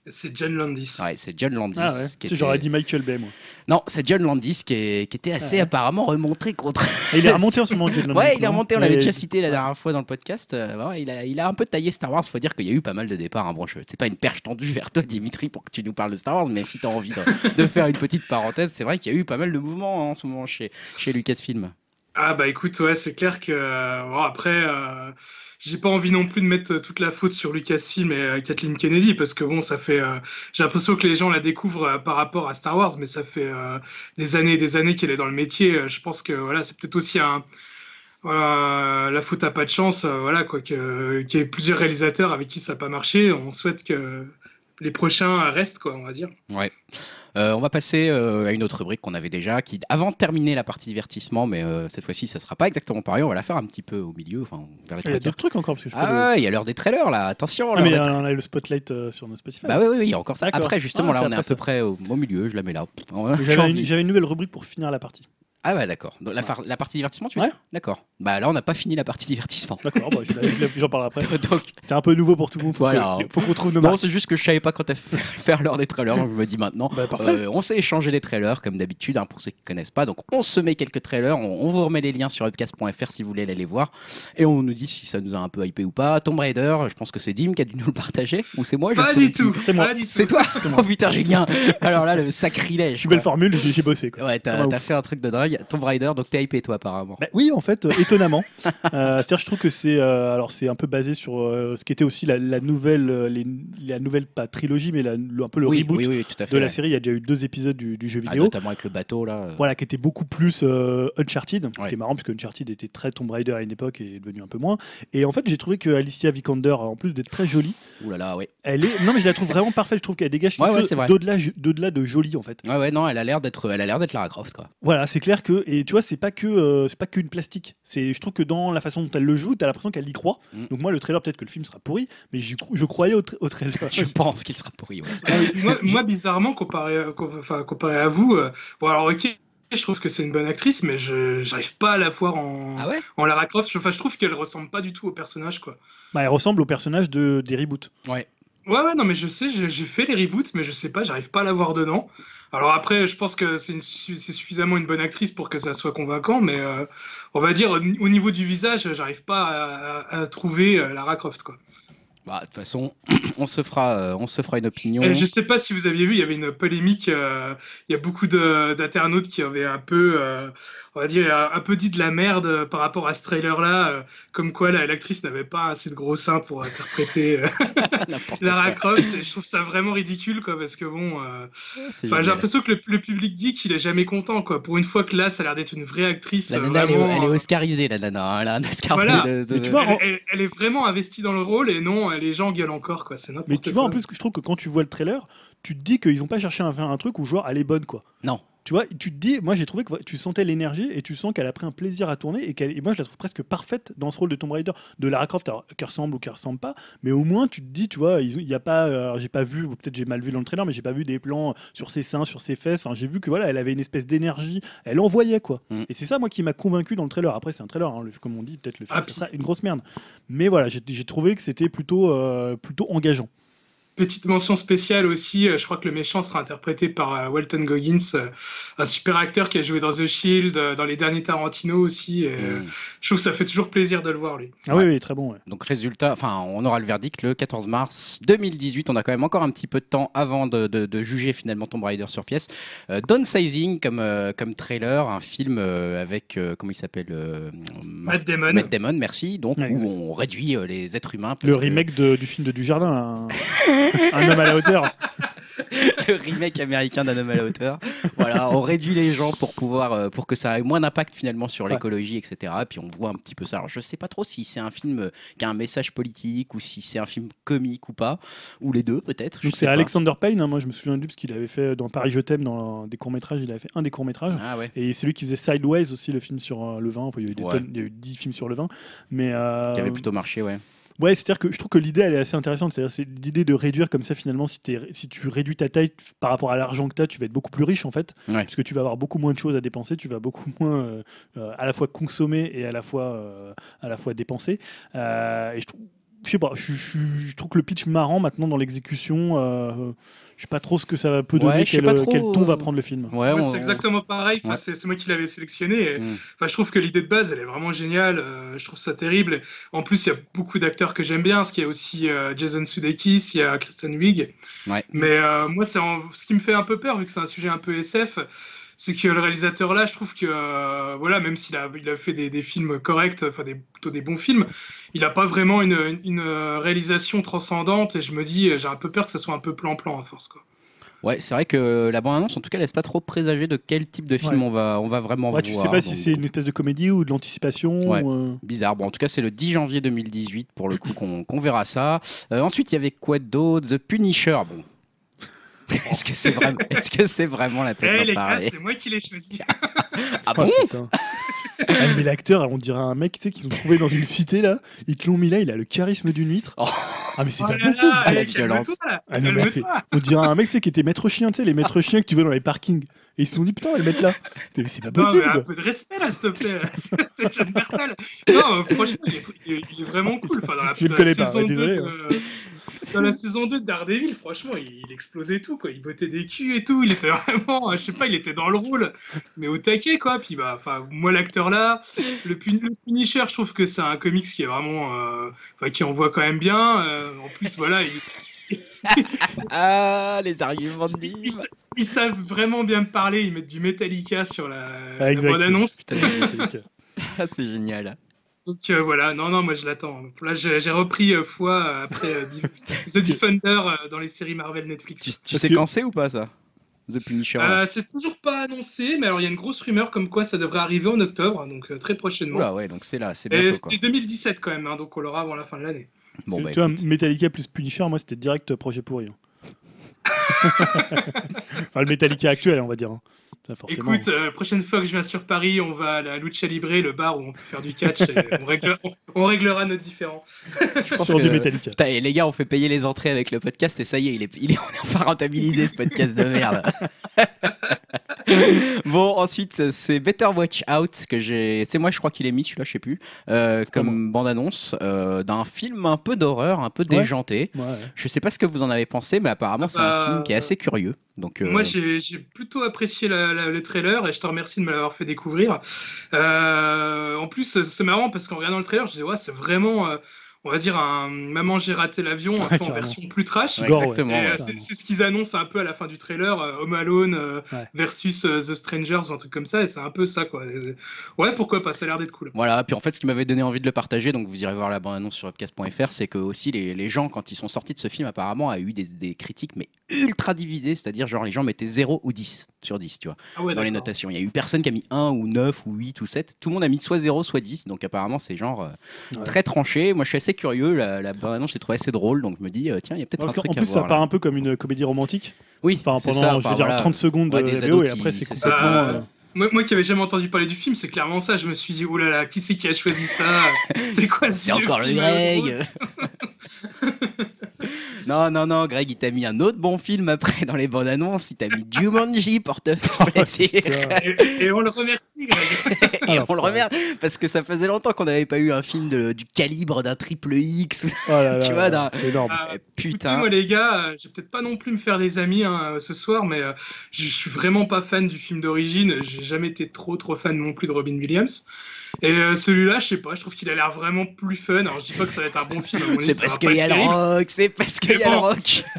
C'est John Landis. Ouais, c'est John Landis. Ah ouais. était- J'aurais dit Michael Bay, moi. Non, c'est John Landis qui, est- qui était assez Ouais. apparemment remonté contre. Et il est remonté en ce moment, John <laughs> Landis, Ouais, il est remonté, on l'avait Mais- déjà cité la dernière fois dans le podcast. Euh, il, a, il a un peu taillé Star Wars. Faut dire qu'il y a eu pas mal de départs. Hein. Bon, je- c'est pas une perche tendue vers toi, Dimitri, pour que tu nous parles de Star Wars, mais si tu as envie de, de faire une petite parenthèse, c'est vrai qu'il y a eu pas mal de mouvements hein, en ce moment chez, chez Lucasfilm. Ah bah écoute, ouais, c'est clair que euh, après, euh, j'ai pas envie non plus de mettre toute la faute sur Lucasfilm et euh, Kathleen Kennedy parce que bon, ça fait, j'ai l'impression que les gens la découvrent par rapport à Star Wars, mais ça fait des années et des années qu'elle est dans le métier. Je pense que voilà, c'est peut-être aussi un la faute à pas de chance, voilà quoi, qu'il y ait plusieurs réalisateurs avec qui ça n'a pas marché. On souhaite que les prochains restent quoi, on va dire. Ouais. Euh, on va passer euh, à une autre rubrique qu'on avait déjà, qui avant de terminer la partie divertissement, mais euh, cette fois-ci ça sera pas exactement pareil, on va la faire un petit peu au milieu, enfin vers les Il y a d'autres trucs encore, parce que je. Ah il y a l'heure des trailers là, attention. Ah, mais des on a le spotlight sur nos Spotify. Bah oui, oui, oui, il y a encore ça. Après, justement, Ah, là, on est à peu ça. près au, au milieu, je la mets là. J'avais une, j'avais une nouvelle rubrique pour finir la partie. Ah ouais, d'accord. Donc, La, far- la partie divertissement, tu veux Ouais. dire? D'accord. Bah là, on n'a pas fini la partie <laughs> divertissement. D'accord, bah, je je- j'en parlerai après. <laughs> Donc, C'est un peu nouveau pour tout le monde. Faut Voilà. que- faut qu'on trouve nos non, marques. c'est juste que je savais pas quand <laughs> faire l'heure des trailers, donc je me dis maintenant. Bah, parfait. Euh, on s'est échangé des trailers comme d'habitude hein, pour ceux qui connaissent pas. Donc on se met quelques trailers, on, on vous remet les liens sur upcast.fr si vous voulez aller les voir et on nous dit si ça nous a un peu hypé ou pas. Tomb Raider, je pense que c'est Dim qui a dû nous le partager ou c'est moi je ne Pas sais du plus. tout. C'est moi. pas du tout. C'est toi Oh putain Julien Alors là le sacrilège. Une belle quoi. formule, j'ai j'ai bossé. Quoi. Ouais, Comme un t'as ouf. t'as fait un truc de dingue. Tomb Raider, donc t'es hypé toi apparemment. Bah oui, en fait, euh, étonnamment. <laughs> Euh, C'est-à-dire, je trouve que c'est euh, alors c'est un peu basé sur ce qui était aussi la, la nouvelle, les- la nouvelle pas trilogie, mais la- le- un peu le oui, reboot oui, oui, tout à fait. de la série. Il y a déjà eu deux épisodes du, du jeu Ah, vidéo. notamment avec le bateau là. Voilà, qui était beaucoup plus Uncharted, ce Ouais. qui est marrant puisque Uncharted était très Tomb Raider à une époque et est devenu un peu moins. Et en fait, j'ai trouvé que Alicia Vikander, en plus d'être très jolie, <laughs> Ouh là là, ouais. elle est. Non, mais je la trouve vraiment parfaite. Je trouve qu'elle dégage quelque chose d'au-delà de jolie en fait. Ouais, ouais, non, elle a l'air d'être, elle a l'air d'être Lara Croft quoi. Voilà, c'est clair que et tu vois, c'est pas que euh, c'est pas qu'une plastique. C'est, je trouve que dans la façon dont elle le joue, t'as l'impression qu'elle y croit. Mm. Donc moi, le trailer, peut-être que le film sera pourri, mais cro- je croyais au, tra- au trailer. <laughs> Je pense qu'il sera pourri. ouais. moi, moi, bizarrement, comparé, à- enfin, comparé à vous, euh, bon alors ok, je trouve que c'est une bonne actrice, mais je j'arrive pas à la voir en, Ah ouais? en Lara Croft. Enfin, je trouve qu'elle ressemble pas du tout au personnage, quoi. Bah, elle ressemble au personnage de des reboots. Ouais. Ouais, ouais, non, mais je sais, j'ai j'ai fait les reboots, mais je sais pas, j'arrive pas à la voir dedans. Alors après, je pense que c'est suffisamment une bonne actrice pour que ça soit convaincant, mais euh, on va dire au ni- au niveau du visage, j'arrive pas à, à- à trouver euh, Lara Croft, quoi. Bah, de toute façon, <clears throat> on se fera, euh, on se fera une opinion. Et je sais pas si vous aviez vu, il y avait une polémique. euh, il y a beaucoup d'internautes qui avaient un peu, euh, on va dire, un peu dit de la merde par rapport à ce trailer-là, euh, comme quoi la- l'actrice n'avait pas assez de gros seins pour interpréter euh, <laughs> Lara. Croft. Et je trouve ça vraiment ridicule, quoi, parce que bon. euh, j'ai l'impression que le, le public geek, il est jamais content, quoi. Pour une fois que là, ça a l'air d'être une vraie actrice. La euh, nana, elle est, elle est euh, oscarisée, la nana. hein, Elle a un Oscar Voilà. de- de- Mais tu vois, elle, en- elle- elle est vraiment investie dans le rôle et non, les gens gueulent encore, quoi. C'est n'importe Mais quoi. tu vois, en plus, que je trouve que quand tu vois le trailer, tu te dis qu'ils ont pas cherché à faire un truc où genre elle est bonne quoi. Non. Tu vois, tu te dis, moi j'ai trouvé que tu sentais l'énergie et tu sens qu'elle a pris un plaisir à tourner et, qu'elle, et moi je la trouve presque parfaite dans ce rôle de Tomb Raider de Lara Croft, alors qu'elle ressemble ou qu'elle ressemble pas, mais au moins tu te dis, tu vois, il y a pas, alors j'ai pas vu, ou peut-être j'ai mal vu dans le trailer, mais j'ai pas vu des plans sur ses seins, sur ses fesses. Enfin, j'ai vu que voilà, elle avait une espèce d'énergie, elle envoyait quoi. Mm. Et c'est ça moi qui m'a convaincu dans le trailer. Après c'est un trailer, hein, le- comme on dit, peut-être le film Ah, ça puis- sera une grosse merde. Mais voilà, j'ai, j'ai trouvé que c'était plutôt, euh, plutôt engageant. Petite mention spéciale aussi, euh, je crois que le méchant sera interprété par euh, Walton Goggins, euh, un super acteur qui a joué dans The Shield, euh, dans les derniers Tarantino aussi. Et, Mm. Je trouve que ça fait toujours plaisir de le voir, lui. Ah oui, oui, très bon. ouais. Donc résultat, enfin, on aura le verdict le 14 mars 2018. On a quand même encore un petit peu de temps avant de, de- de juger finalement Tomb Raider sur pièce. Euh, Downsizing comme euh, comme trailer, un film euh, avec euh, comment il s'appelle euh, Matt Damon. Matt Damon, merci. Donc Ouais, où ouais. on réduit euh, les êtres humains. parce Le que- remake de- du film de Dujardin, un, <laughs> un homme à la hauteur. le remake américain d'un homme à la hauteur. Voilà, on réduit les gens pour pouvoir, euh, pour que ça ait moins d'impact finalement sur l'écologie, etc. Puis on voit un petit peu ça. Alors je sais pas trop si c'est un film euh, qui a un message politique ou si c'est un film comique ou pas, ou les deux peut-être. Donc c'est. Alexander Payne, hein, moi je me souviens de lui parce qu'il avait fait dans Paris Je t'aime, dans des courts-métrages, il avait fait un des courts-métrages. Ah ouais. Et c'est lui qui faisait Sideways aussi, le film sur euh, le vin. Enfin, il y a eu des Ouais. tonnes- il y a eu 10 films sur le vin. Mais euh, Qui avait plutôt marché, ouais. Ouais, c'est-à-dire que je trouve que l'idée elle est assez intéressante. C'est-à-dire c'est l'idée de réduire comme ça finalement. Si, si tu réduis ta taille par rapport à l'argent que tu as, tu vas être beaucoup plus riche en fait. Ouais. Puisque tu vas avoir beaucoup moins de choses à dépenser. Tu vas beaucoup <laughs> moins euh, euh, à la fois consommer et à la fois, euh, à la fois dépenser. Et je trouve. Je sais pas, je, je- je trouve que le pitch marrant maintenant dans l'exécution, je sais pas trop ce que ça peut Ouais, donner, je sais quel, pas trop, quel ton va euh, prendre le film. Ouais, on- c'est exactement pareil. Enfin, Ouais. c'est, moi qui l'avais sélectionné. Et, Mm. Enfin, je trouve que l'idée de base, elle est vraiment géniale. euh, je trouve ça terrible. En plus, il y a beaucoup d'acteurs que j'aime bien. Parce qu'il y a aussi euh, Jason Sudeikis, il y a Kristen Wiig. Ouais. Mais euh, moi, c'est en- ce qui me fait un peu peur, vu que c'est un sujet un peu SF, c'est que le réalisateur là, je trouve que euh, voilà, même s'il a, il a fait des, des films corrects, enfin des, plutôt des bons films, il n'a pas vraiment une, une, une réalisation transcendante. Et je me dis, j'ai un peu peur que ça soit un peu plan-plan à force. Quoi. Ouais, c'est vrai que la bande-annonce, en tout cas, laisse pas trop présager de quel type de film Ouais. on va, on va vraiment Ouais, tu voir. sais pas si c'est une espèce de comédie ou de l'anticipation. Ouais. ou, euh, Bizarre. Bon, en tout cas, c'est le 10 janvier 2018 pour le coup qu'on verra ça. Euh, ensuite, il y avait quoi d'autre? The Punisher. Bon. <laughs> Est-ce que c'est vraiment, est-ce que c'est vraiment la Eh peine d'en les gars, parler c'est moi qui l'ai choisi. <laughs> Ah Oh, bon putain. <laughs> Ah, mais l'acteur, on dirait un mec tu sais, qu'ils ont trouvé dans une cité là, ils te l'ont mis là, il a le charisme d'une huître. Oh. Ah mais c'est Oh pas là possible. là, Ah, la violence. Ah non, mais. On dirait un mec tu sais, qui était maître chien, tu sais, les maîtres chiens que tu vois dans les parkings. Et ils se sont dit, putain, on va le mettre là. C'est pas Non, possible. mais un peu de respect là, s'il te plaît. <laughs> C'est John Bertal. Non, euh, franchement, il est, il vraiment cool. Enfin, dans la, Je dans connais pas, saison ouais, 2 désolé, de- Dans la saison 2 de Daredevil, franchement, il, explosait tout, quoi. Il bottait des culs et tout. Il était vraiment, je sais pas, il était dans le rôle, mais au taquet, quoi. Puis, bah, enfin, moi, l'acteur là, le, Pun- le Punisher, je trouve que c'est un comics qui est vraiment, euh, enfin, qui envoie quand même bien. Euh, en plus, voilà, il, <laughs> Ah, les arguments de ils, Bim. ils- ils savent vraiment bien me parler. Ils mettent du Metallica sur la, Ah, la. Putain, Metallica. <laughs> Ah, c'est génial. Donc euh, voilà, non, non, moi je l'attends. Là, j'ai repris euh, foi euh, après euh, <laughs> The Defender euh, dans les séries Marvel Netflix. Tu, tu sais quand c'est ou pas ça? The Punisher. Euh, c'est toujours pas annoncé, mais alors il y a une grosse rumeur comme quoi ça devrait arriver en octobre, donc euh, très prochainement. Oula, ouais, donc c'est là, c'est bientôt c'est 2017 quand même, hein, donc on l'aura avant la fin de l'année. Bon, bah tu vois. Metallica plus Punisher, moi, c'était direct projet pourri. hein. <laughs> enfin, le Metallica actuel, on va dire. hein. Ça. Écoute, euh, prochaine fois que je viens sur Paris, on va à la Lucha Libre, le bar où on peut faire du catch, et on, règle- on- <laughs> on réglera notre je pense sur que- du Metallica. Putain, et les gars, on fait payer les entrées avec le podcast et ça y est, il est, il est, on est enfin rentabilisé ce podcast de merde. <laughs> <laughs> bon, ensuite, c'est Better Watch Out que j'ai. C'est moi, je crois qu'il est mis, celui-là, je sais plus. euh, comme bande-annonce euh, d'un film un peu d'horreur, un peu Ouais. déjanté. Ouais, ouais. Je sais pas ce que vous en avez pensé, mais apparemment, c'est un Bah, film qui est assez curieux. Donc, euh, Moi, j'ai j'ai plutôt apprécié la- la- le trailer et je te remercie de me l'avoir fait découvrir. Euh, en plus, c'est marrant parce qu'en regardant le trailer, je disais, ouais, c'est vraiment, euh, on va dire, un Maman, j'ai raté l'avion, un peu en version plus trash. ouais, exactement. Ouais. euh, c'est c'est ce qu'ils annoncent un peu à la fin du trailer, euh, Home Alone euh, Ouais. versus euh, The Strangers ou un truc comme ça, et c'est un peu ça, quoi. Ouais, pourquoi pas, ça a l'air d'être cool. Voilà, puis en fait, ce qui m'avait donné envie de le partager, donc vous irez voir la bande-annonce sur webcast.fr, c'est que aussi les, les gens, quand ils sont sortis de ce film, apparemment, a eu des, des critiques, mais ultra divisées, c'est-à-dire, genre, les gens mettaient 0 ou 10 sur 10, tu vois, Ah ouais, dans les notations. Il y a eu personne qui a mis 1 ou 9 ou 8 ou 7. Tout le monde a mis soit 0, soit 10, donc apparemment, c'est genre euh, Ouais. très tranché. Moi, je suis assez curieux, la, la bande-annonce, j'ai trouvé assez drôle, donc je me dis, euh, tiens, il y a peut-être un truc à plus, ça voir. part là. un peu comme une comédie romantique. Oui, Enfin, c'est pendant, ça, je enfin, veux dire, voilà. 30 secondes Ouais, de des la ados et après, c'est c'est ça. complètement. Euh, Moi, moi qui avais jamais entendu parler du film, c'est clairement ça. Je me suis dit, oh là là, qui c'est qui a choisi ça <laughs> C'est quoi ce C'est encore le Greg <laughs> Non, non, non, Greg, il t'a mis un autre bon film après dans les bandes annonces. Il t'a mis Jumanji plaisir. putain. et, et on le remercie, Greg. <laughs> Et on le remercie parce que ça faisait longtemps qu'on n'avait pas eu un film de- du calibre d'un triple X. Oh là Tu vois, d'un- énorme. Écoutez, Putain. moi les gars, euh, je vais peut-être pas non plus me faire des amis hein, ce soir, mais euh, je je suis vraiment pas fan du film d'origine. J'ai jamais été trop trop fan non plus de Robin Williams. Et euh, celui-là, je sais pas, je trouve qu'il a l'air vraiment plus fun. Alors je dis pas que ça va être un bon film. C'est parce qu'il y a le rock, c'est parce qu'il y a le rock. <laughs>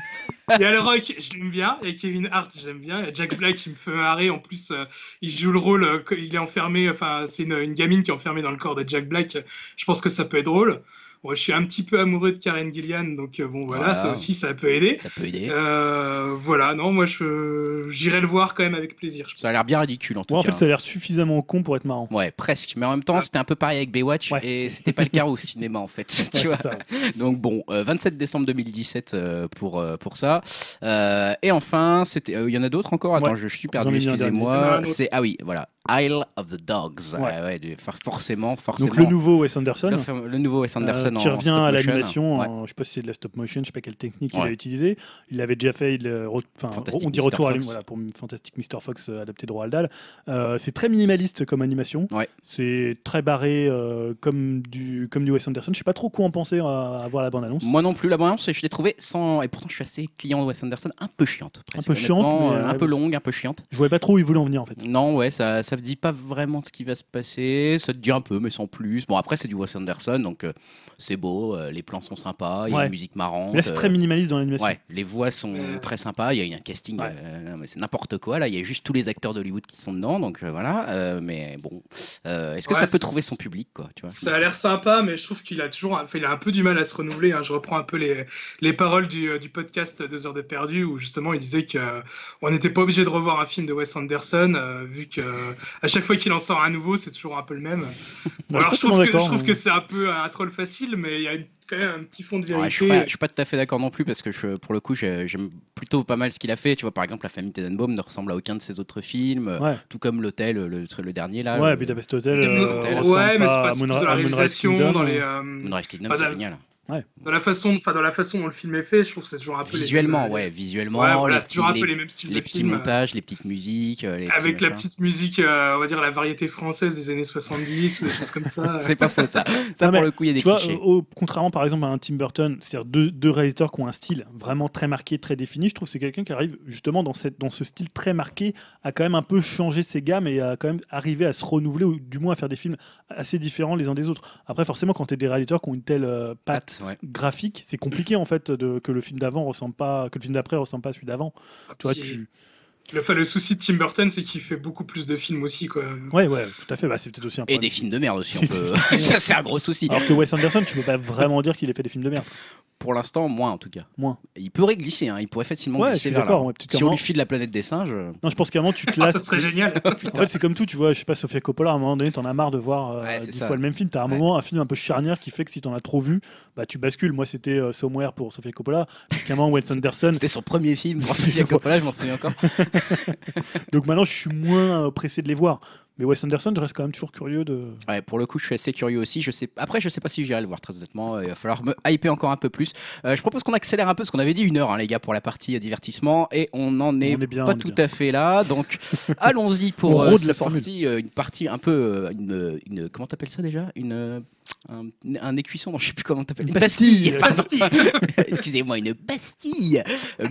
Il y a le Rock, je l'aime bien. Et Kevin Hart, j'aime bien. Il y a Jack Black qui me fait marrer. En plus, euh, il joue le rôle, euh, il est enfermé, enfin, c'est une, une gamine qui est enfermée dans le corps de Jack Black. Je pense que ça peut être drôle. Bon, je suis un petit peu amoureux de Karen Gillian, donc euh, bon, voilà, Voilà. ça aussi, ça peut aider. Ça peut aider. Euh, voilà, non, moi, je j'irai le voir quand même avec plaisir. je Ça a l'air bien ridicule en tout Moi, en cas. fait, ça a l'air suffisamment con pour être marrant. Ouais, presque. Mais en même temps, Ah. c'était un peu pareil avec Baywatch Ouais. et c'était pas le cas au cinéma en fait. <laughs> Ouais, tu vois. c'est ça. Donc bon, euh, 27 décembre 2017 euh, pour, euh, pour ça. Euh, et enfin, c'était, euh, il y en a d'autres encore? Attends, Ouais. je, je suis perdu. Excusez-moi. C'est ah oui, voilà, Isle of the Dogs. Ouais. Ouais, ouais, du- forcément, forcément. Donc, le nouveau Wes Anderson. Le, nouveau Wes Anderson euh, qui en revient à l'animation, Ouais. je sais pas si c'est de la stop motion, je sais pas quelle technique il a utilisé. Il avait déjà fait, il, euh, on dit Mr. retour à Fox. voilà, pour Fantastic Mr. Fox euh, adapté de Roald Dahl. Euh, c'est très minimaliste comme animation. C'est très barré euh, comme du comme du Wes Anderson. Je sais pas trop quoi en penser à, à voir la bande annonce. Moi non plus, la bande je l'ai trouvé sans. Et pourtant, je suis assez client de Wes Anderson, un peu chiante. presque, peu chiante, mais, euh, un peu longue, un peu chiante. Je voyais pas trop où il voulait en venir en fait. Non, ouais, ça, ça ne dit pas vraiment ce qui va se passer. Ça te dit un peu, mais sans plus. Bon, après, c'est du Wes Anderson, donc euh, c'est beau, euh, les plans sont sympas, il y a Ouais. une musique marrante. Mais là, c'est très euh, minimaliste dans l'animation. Ouais, les voix sont Euh. très sympas. Il y a un casting, Ouais. euh, non, mais c'est n'importe quoi. Là, il y a juste tous les acteurs d'Hollywood qui sont dedans, donc euh, voilà. Euh, mais bon, euh, est-ce que Ouais, ça peut c'est- trouver son public, quoi Tu vois? Ça a l'air sympa, mais je trouve qu'il a toujours, enfin, il a un peu du mal à se renouveler. hein. Je reprends un peu les, les paroles du, euh, du podcast Deux heures de perdu, où justement il disait que euh, on n'était pas obligé de revoir un film de Wes Anderson, euh, vu que euh, à chaque fois qu'il en sort un nouveau, c'est toujours un peu le même. Moi, Alors je trouve, que, je trouve que c'est un peu un troll facile, mais il y a une- quand même un petit fond de Ouais, vérité. je, suis pas, je suis pas tout à fait d'accord non plus parce que je- pour le coup j'ai- j'aime plutôt pas mal ce qu'il a fait. Tu vois, par exemple, La famille Tenenbaum ne ressemble à aucun de ses autres films, Ouais. tout comme L'Hôtel, le, le dernier là. Ouais, le- Budapest Hotel. Mais- euh, ouais, mais c'est pas pas la réalisation Kingdom. dans les. euh, Moonrise Kingdom, Pas c'est génial. Ouais. Dans la façon, enfin dans la façon dont le film est fait, je trouve que c'est toujours un peu les Visuellement, mêmes, euh, ouais, visuellement, Ouais, voilà, les, c'est petits, toujours un peu les- les mêmes styles les de petits films. montages, les petites musiques. euh, les petits Avec la machins. petite musique, euh, on va dire la variété française des années 70 ou des choses comme ça. <laughs> C'est pas faux ça. Ça Non, pour mais le coup, il y a des Tu vois, clichés. euh, au- contrairement par exemple à un Tim Burton, c'est-à-dire deux, deux réalisateurs qui ont un style vraiment très marqué, très défini, je trouve que c'est quelqu'un qui arrive justement dans, cette, dans ce style très marqué à quand même un peu changer ses gammes et à quand même arriver à se renouveler ou du moins à faire des films assez différents les uns des autres. Après, forcément, quand tu es des réalisateurs qui ont une telle euh, patte Ouais. graphique, c'est compliqué en fait de, que le film d'avant ressemble pas, que le film d'après ressemble pas à celui d'avant. Tu vois, Puis, tu... le, enfin, le souci de Tim Burton, c'est qu'il fait beaucoup plus de films aussi, quoi. Ouais, ouais, tout à fait. Bah, c'est peut-être aussi un Et des films de merde aussi, on <laughs> peut. <laughs> ça, c'est un gros souci. Alors que Wes Anderson, tu peux pas vraiment dire qu'il ait fait des films de merde. Pour l'instant, moins en tout cas. Moins. Il pourrait glisser, hein. il pourrait facilement Ouais, je glisser suis vers là. ouais, si on lui file la planète des singes. euh, Non, je pense qu'à un moment, tu <laughs> Ah, classes. ça serait génial. <laughs> En fait, c'est comme tout, tu vois, je sais pas, Sofia Coppola, à un moment donné, t'en as marre de voir euh, Ouais, dix fois le même film. T'as un Ouais. moment, un film un peu charnière qui fait que si t'en as trop vu, bah tu bascules. Moi, c'était euh, Somewhere pour Sofia Coppola, qu'à un moment, Wes <laughs> Anderson. C'était son premier film pour Sofia. Coppola, je m'en souviens encore. Donc maintenant, je suis moins pressé de les voir. Mais Wes Anderson, je reste quand même toujours curieux de. Ouais, pour le coup, je suis assez curieux aussi. Je sais... Après, je sais pas si j'irai le voir, très honnêtement. Il va falloir me hyper encore un peu plus. Euh, je propose qu'on accélère un peu, parce qu'on avait dit une heure, hein, les gars, pour la partie euh, divertissement, et on en est, On est bien, pas tout bien. à fait là. Donc, <laughs> allons-y On pour euh, la partie, euh, une partie un peu, une, une- comment t'appelles ça déjà? Une un, un écuisson, non, je sais plus comment t'appelles. Une pastille. <laughs> Excusez-moi, une pastille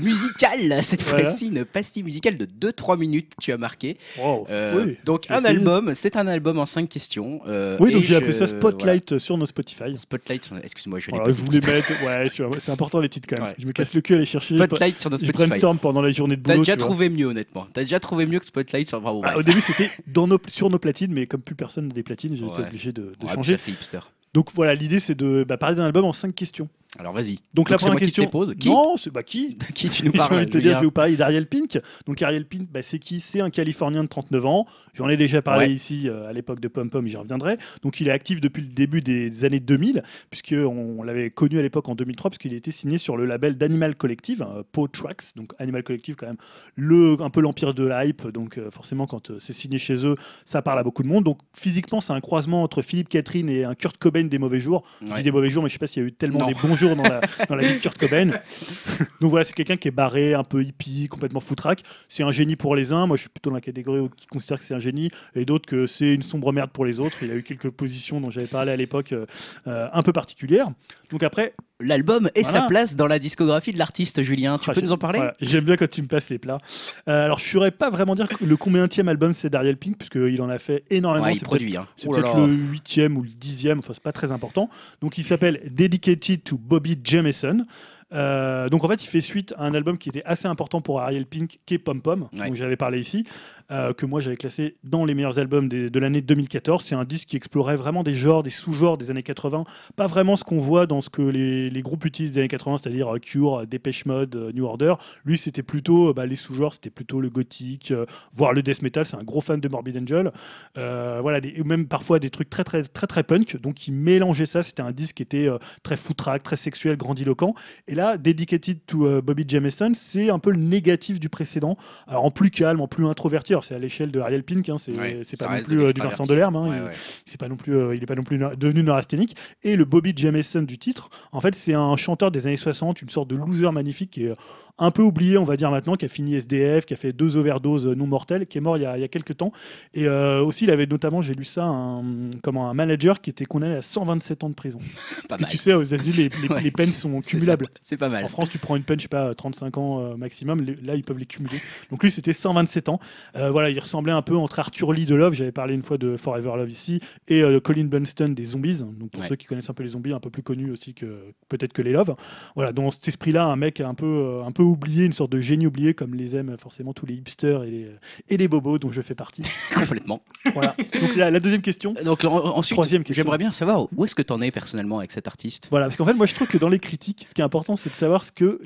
musicale. Cette Voilà. fois-ci, une pastille musicale de 2-3 minutes. Tu as marqué. Wow. Euh, oui. Donc j'ai un album, c'est un album en 5 questions. euh, Oui, donc j'ai appelé ça Spotlight sur nos Spotify. Spotlight, excuse-moi, je Voilà, je voulais mettre. Ouais, c'est important les titres quand même. Ouais, je me casse le cul à aller chercher. Spotlight sur nos Je Spotify. brainstorm pendant la journée de T'as boulot. déjà tu vois. trouvé mieux, honnêtement. T'as déjà trouvé mieux que Spotlight sur Bravo. Ah, au début, c'était nos, sur nos platines, mais comme plus personne n'a des platines, j'ai été obligé de, de changer. Ça fait hipster. Donc voilà, l'idée c'est de bah, parler d'un album en cinq questions. Alors vas-y. Donc, la première qui question. les pose. Qui Non, c'est bah qui De <laughs> qui tu nous J'ai parles envie de te dire, je vais vous parler d'Ariel Pink. Donc Ariel Pink, bah, c'est qui? C'est un Californien de 39 ans. J'en ai déjà parlé Ouais. ici euh, à l'époque de Pom Pom, j'y reviendrai. Donc il est actif depuis le début des, des années 2000, puisqu'on l'avait connu à l'époque en 2003, puisqu'il était signé sur le label d'Animal Collective, euh, Paw Tracks. Donc Animal Collective, quand même, le, un peu l'empire de la hype. Donc euh, forcément, quand euh, c'est signé chez eux, ça parle à beaucoup de monde. Donc physiquement, c'est un croisement entre Philippe Catherine et un Kurt Cobain des mauvais jours. Je Ouais. dis des mauvais jours, mais je sais pas s'il y a eu tellement Non. des bons jours <laughs> dans la, dans la vie de Kurt Cobain. <laughs> Donc voilà, c'est quelqu'un qui est barré, un peu hippie, complètement foutraque. C'est un génie pour les uns. Moi, je suis plutôt dans la catégorie où- qui considère que c'est un génie, et d'autres que c'est une sombre merde pour les autres. Il a eu quelques positions dont j'avais parlé à l'époque euh, euh, un peu particulières. Donc après, L'album et Voilà. sa place dans la discographie de l'artiste, Julien. Tu Ah, peux nous en parler? voilà, J'aime bien quand tu me passes les plats. Euh, alors, je ne saurais pas vraiment dire le combienième album c'est d'Ariel Pink, puisqu'il en a fait énormément. Ouais, il C'est peut-être- produit. Hein. C'est là peut-être là. le huitième ou le dixième, enfin c'est pas très important. Donc il s'appelle Dedicated to Bobby Jameson. Euh, donc en fait il fait suite à un album qui était assez important pour Ariel Pink, qui est Pom Pom, Ouais. dont j'avais parlé ici, euh, que moi j'avais classé dans les meilleurs albums de l'année 2014. C'est un disque qui explorait vraiment des genres, des sous-genres des années 80, pas vraiment ce qu'on voit dans ce que les, groupes utilisent des années 80, c'est-à-dire euh, Cure, euh, Dépêche Mode, New Order. Lui c'était plutôt bah, les sous-genres, c'était plutôt le gothique, voire le death metal. C'est un gros fan de Morbid Angel. Voilà, des, même parfois des trucs très très très très punk. Donc il mélangeait ça. C'était un disque qui était très foutraque, très sexuel, grandiloquent. Et là, Dedicated to Bobby Jameson, c'est un peu le négatif du précédent. Alors en plus calme, en plus introverti. C'est à l'échelle de Ariel Pink. hein, c'est Ouais, pas non plus du Vincent. Delerme. c'est pas non plus, il est pas non plus devenu neurasthénique. Et le Bobby Jameson du titre, en fait, c'est un chanteur des années 60, une sorte de loser magnifique qui est un peu oublié, on va dire maintenant, qui a fini SDF, qui a fait deux overdoses non mortelles, qui est mort il y a, il y a quelques temps. Et euh, aussi, il avait notamment, j'ai lu ça, un, comment, un manager qui était condamné à 127 ans de prison. <laughs> Parce que tu sais, aux États-Unis, les, les- Ouais, les peines sont cumulables. C'est pas mal. En France, tu prends une peine, je sais pas, 35 ans euh, maximum. Là, ils peuvent les cumuler. Donc lui, c'était 127 ans. Euh, voilà, il ressemblait un peu entre Arthur Lee de Love, j'avais parlé une fois de Forever Love ici, et euh, Colin Bunston des Zombies. Donc pour Ouais. ceux qui connaissent un peu les zombies, un peu plus connus aussi que peut-être que les Love. Voilà, dans cet esprit-là, un mec un peu, euh, un peu oublié, une sorte de génie oublié, comme les aiment forcément tous les hipsters et les, et les bobos, dont je fais partie. <laughs> Complètement. voilà. Donc la, la deuxième question. Donc en- ensuite, Troisième question. j'aimerais bien savoir où est-ce que tu en es personnellement avec cet artiste? Voilà, parce qu'en fait, moi, je trouve que dans les critiques, ce qui est important, c'est de savoir ce que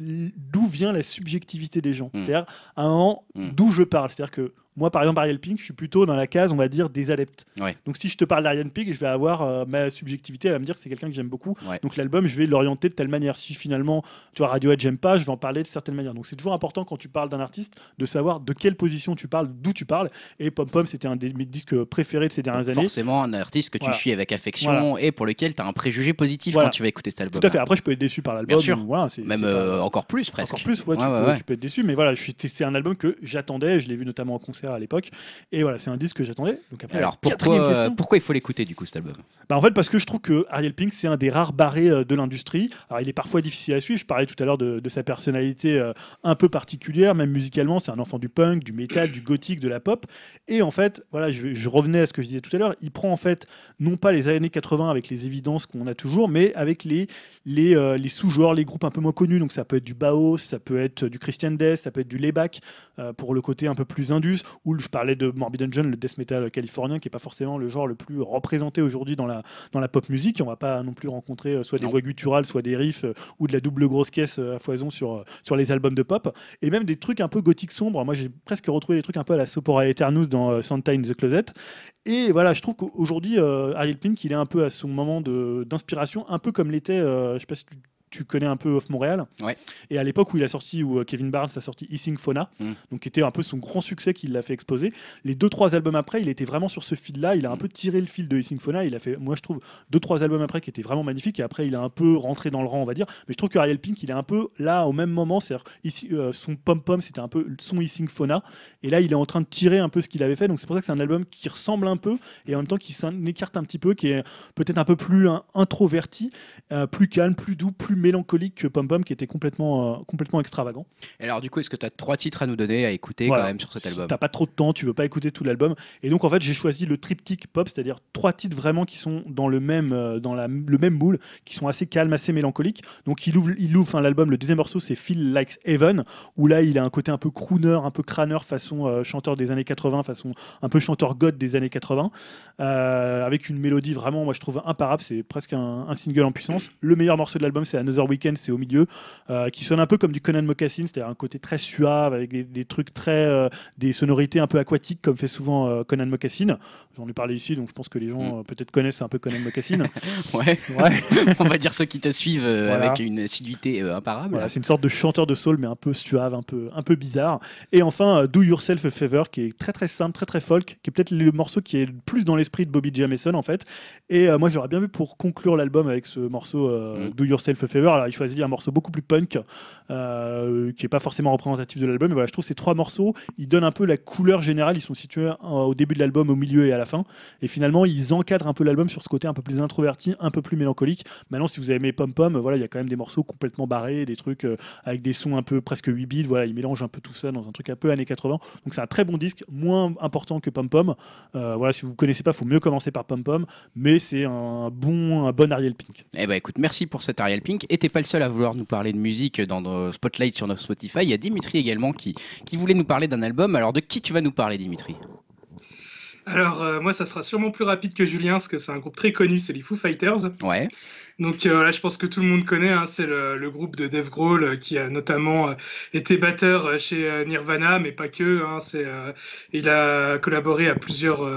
d'où vient la subjectivité des gens. Mm. C'est-à-dire, à un moment, Mm. d'où je parle. C'est-à-dire que Moi, par exemple, Ariel Pink, je suis plutôt dans la case, on va dire, des adeptes. Ouais. Donc, si je te parle d'Ariel Pink, je vais avoir euh, ma subjectivité, elle va me dire que c'est quelqu'un que j'aime beaucoup. Ouais. Donc, l'album, je vais l'orienter de telle manière. Si finalement, tu vois, Radiohead, j'aime pas, je vais en parler de certaines manières. Donc, c'est toujours important quand tu parles d'un artiste de savoir de quelle position tu parles, d'où tu parles. Et Pom Pom, c'était un des mes disques préférés de ces dernières Donc, années. forcément, un artiste que tu Voilà. suis avec affection et pour lequel tu as un préjugé positif Voilà. quand tu vas écouter cet album. Tout à fait. Après, je peux être déçu par l'album. Bien sûr. Même pas- euh, encore plus presque. Encore plus, ouais, tu, peux, ouais. tu peux être déçu, mais voilà, c'est un album que j'attendais, je l'ai vu notamment en concert à l'époque, et voilà, c'est un disque que j'attendais. Donc après, Alors pourquoi, pourquoi il faut l'écouter du coup cet album? Bah, en fait, parce que je trouve que Ariel Pink, c'est un des rares barrés euh, de l'industrie. Alors, il est parfois difficile à suivre. Je parlais tout à l'heure de, de sa personnalité euh, un peu particulière, même musicalement. C'est un enfant du punk, du métal, du gothique, de la pop. Et en fait, voilà, je, je revenais à ce que je disais tout à l'heure. Il prend en fait non pas les années 80 avec les évidences qu'on a toujours, mais avec les les, euh, les sous-genres, les groupes un peu moins connus. Donc ça peut être du Baos, ça peut être du Christian Death, ça peut être du Layback euh, pour le côté un peu plus indus. Ou je parlais de Morbid Angel, le death metal californien, qui est pas forcément le genre le plus représenté aujourd'hui dans la, dans la pop musique. On va pas non plus rencontrer euh, soit des Non. voix gutturales, soit des riffs ou de la double grosse caisse à foison sur, sur les albums de pop. Et même des trucs un peu gothiques sombres. Moi j'ai presque retrouvé des trucs un peu à la Sopora Eternus dans Santa in the Closet. Et voilà, je trouve qu'aujourd'hui, euh, Ariel Pink, est un peu à son moment d'inspiration, un peu comme l'était, euh, je sais pas si tu, tu connais un peu Off Montréal. Ouais. Et à l'époque où il a sorti, où euh, Kevin Barnes a sorti Hissing Fauna, Mm. donc qui était un peu son grand succès qui l'a fait exploser. Les deux trois albums après, il était vraiment sur ce fil-là. Il a un Mm. peu tiré le fil de Hissing Fauna. Il a fait, moi je trouve, deux trois albums après qui étaient vraiment magnifiques. Et après, il a un peu rentré dans le rang, on va dire. Mais je trouve que Ariel Pink, il est un peu là au même moment. C'est-à-dire ici, euh, son pom pom, c'était un peu son Hissing Fauna. Et là, il est en train de tirer un peu ce qu'il avait fait. Donc c'est pour ça que c'est un album qui ressemble un peu et en même temps qui s'en écarte un petit peu, qui est peut-être un peu plus hein, introverti, euh, plus calme, plus doux, plus mélancolique que Pom Pom, qui était complètement, euh, complètement extravagant. Et Alors du coup, est-ce que tu as trois titres à nous donner à écouter Voilà. quand même sur cet Si album T'as pas trop de temps, tu veux pas écouter tout l'album. Et donc en fait, j'ai choisi le triptyque pop, c'est-à-dire trois titres vraiment qui sont dans le même, euh, dans la, le même moule, qui sont assez calmes, assez mélancoliques. Donc il ouvre, il ouvre enfin, l'album. Le deuxième morceau, c'est Feel Like Heaven, où là, il a un côté un peu crooner, un peu crâneur, façon euh, chanteur des années 80, façon un peu chanteur god des années 80, euh, avec une mélodie vraiment, moi je trouve imparable. C'est presque un, un single en puissance. Le meilleur morceau de l'album, c'est Another Weekend, c'est au milieu, euh, qui sonne un peu comme du Conan Mocassin, c'est-à-dire un côté très suave, avec des, des trucs très. euh, des sonorités un peu aquatiques, comme fait souvent euh, Conan Mocassin. J'en ai parlé ici, donc je pense que les gens Mm. peut-être connaissent un peu Conan Mocassin. <laughs> Ouais, ouais. <laughs> on va dire ceux qui te suivent Voilà. avec une assiduité imparable. Voilà, c'est une sorte de chanteur de soul, mais un peu suave, un peu, un peu bizarre. Et enfin, Do Yourself a Favor, qui est très très simple, très très folk, qui est peut-être le morceau qui est le plus dans l'esprit de Bobby Jameson en fait. Et moi, j'aurais bien vu pour conclure l'album avec ce morceau Mm. Do Yourself a Favor. Alors, il choisit un morceau beaucoup plus punk, euh, qui est pas forcément représentatif de l'album. Mais voilà, je trouve ces trois morceaux, ils donnent un peu la couleur générale. Ils sont situés euh, au début de l'album, au milieu et à la fin. Et finalement, ils encadrent un peu l'album sur ce côté un peu plus introverti, un peu plus mélancolique. Maintenant, si vous aimé Pom Pom, voilà, il y a quand même des morceaux complètement barrés, des trucs euh, avec des sons un peu presque 8 bits. Voilà, ils mélangent un peu tout ça dans un truc un peu années 80. Donc c'est un très bon disque, moins important que Pom Pom. Voilà, si vous ne connaissez pas, il faut mieux commencer par Pom Pom, mais c'est un bon, un bon Ariel Pink. Eh ben écoute, merci pour cet Ariel Pink. Et t'es pas le seul à vouloir nous parler de musique dans nos spotlights sur notre Spotify. Il y a Dimitri également qui, qui voulait nous parler d'un album. Alors de qui tu vas nous parler, Dimitri? Alors, euh, moi, ça sera sûrement plus rapide que Julien, parce que c'est un groupe très connu, c'est les Foo Fighters. Ouais. Donc euh, là, je pense que tout le monde connaît, hein, c'est le, le groupe de Dave Grohl euh, qui a notamment euh, été batteur chez Nirvana, mais pas que. Hein, c'est, il a collaboré à plusieurs,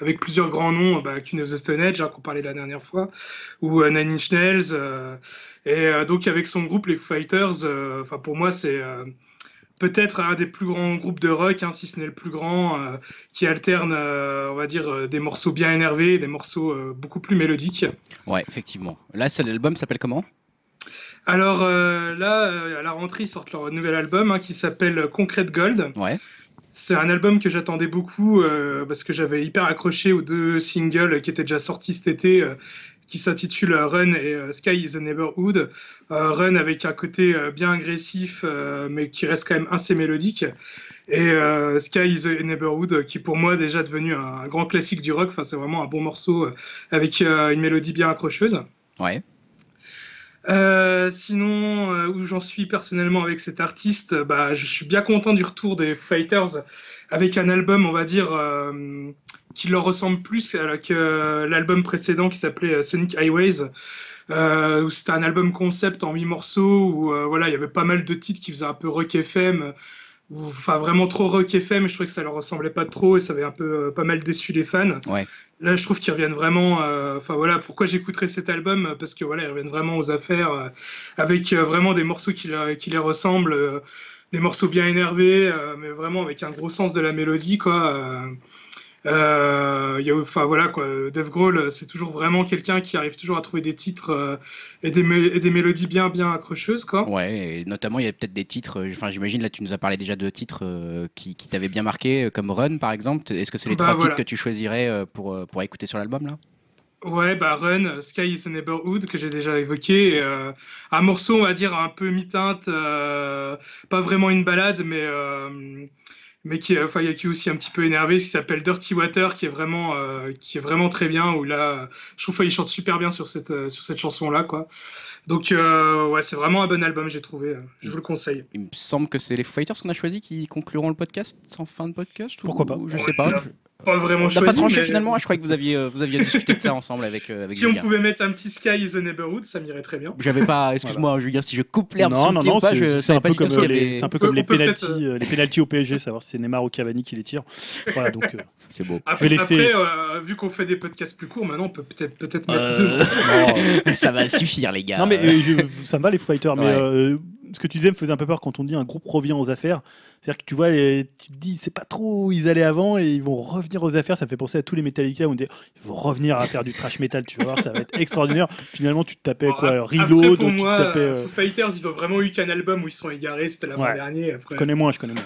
avec plusieurs grands noms, bah, Queen of the Stone Age, hein, qu'on parlait la dernière fois, ou Nine Inch Nails. Et euh, donc avec son groupe, les Foo Fighters, euh, enfin pour moi, c'est euh, peut-être un des plus grands groupes de rock, hein, si ce n'est le plus grand, euh, qui alterne, euh, on va dire, euh, des morceaux bien énervés, et des morceaux beaucoup plus mélodiques. Ouais, effectivement. Là, l'album s'appelle comment? Alors là, à la rentrée, ils sortent leur nouvel album hein, qui s'appelle Concrete Gold. Ouais. C'est un album que j'attendais beaucoup parce que j'avais hyper accroché aux deux singles qui étaient déjà sortis cet été, qui s'intitulent euh, Run et euh, Sky is a Neighborhood. Euh, Run avec un côté bien agressif, mais qui reste quand même assez mélodique. Et Sky is a Neighborhood, qui pour moi est déjà devenu un, grand classique du rock. Enfin, c'est vraiment un bon morceau avec une mélodie bien accrocheuse. Ouais. Euh, sinon, euh, où j'en suis personnellement avec cet artiste, bah, je suis bien content du retour des Fighters avec un album, on va dire, euh, qui leur ressemble plus que l'album précédent qui s'appelait Sonic Highways. Euh, c'était un album concept en huit morceaux où voilà il y avait pas mal de titres qui faisaient un peu rock FM enfin vraiment trop rock FM, je trouvais que ça leur ressemblait pas trop et ça avait un peu pas mal déçu les fans. Ouais. Là, je trouve qu'ils reviennent vraiment. Enfin voilà, pourquoi j'écouterais cet album? Parce que voilà, ils reviennent vraiment aux affaires avec vraiment des morceaux qui, qui les ressemblent des morceaux bien énervés, euh, mais vraiment avec un gros sens de la mélodie, quoi. Euh, euh, y a, enfin voilà quoi, Dave Grohl, c'est toujours vraiment quelqu'un qui arrive toujours à trouver des titres et, des et, des mélodies bien bien accrocheuses quoi. Ouais, et notamment il y a peut-être des titres. Enfin, j'imagine là tu nous as parlé déjà de titres qui, qui t'avaient bien marqué, comme Run par exemple. Est-ce que c'est les bah, trois titres que tu choisirais pour pour écouter sur l'album là? Ouais, bah Run, Sky is a Neighborhood, que j'ai déjà évoqué. Euh, un morceau, on va dire, un peu mi-teinte, euh, pas vraiment une balade, mais, euh, mais qui, enfin, qui est aussi un petit peu énervé, qui s'appelle Dirty Water, qui est vraiment, qui est vraiment très bien, où là, je trouve qu'il chante super bien sur cette, sur cette chanson-là, quoi. Donc, ouais, c'est vraiment un bon album, j'ai trouvé. Je vous le conseille. Il me semble que c'est les Fighters qu'on a choisi qui concluront le podcast en fin de podcast. Pourquoi pas Je sais pas pas vraiment on choisi. pas tranché finalement. Je croyais que vous aviez, euh, vous aviez discuté de ça ensemble avec. Euh, avec si on pouvait mettre un petit Sky is the Neighborhood, ça m'irait très bien. J'avais pas. Excuse-moi, voilà. Julien, si je coupe l'herbe non, non, non, c'est un, peu comme les, un peu comme les pénalties, euh... les pénalties au PSG, savoir si c'est Neymar ou Cavani qui les tire. <laughs> Voilà, donc euh, c'est beau. Après, laisser... après vu qu'on fait des podcasts plus courts, maintenant on peut peut-être peut-être mettre deux. <laughs> ça va suffire, les gars. Non mais ça me va les fighters, mais ce que tu disais me faisait un peu peur quand on dit un groupe revient aux affaires. C'est-à-dire que tu vois, tu te dis, c'est pas trop où ils allaient avant et ils vont revenir aux affaires. Ça fait penser à tous les Metallica où on dit, ils vont revenir à faire du trash metal, tu vois, ça va être extraordinaire. Finalement, tu te tapais quoi Reload, pour moi, tapais, euh... Fighters, ils ont vraiment eu qu'un album où ils sont égarés, c'était l'avant-dernier. Je connais moins, je connais moins.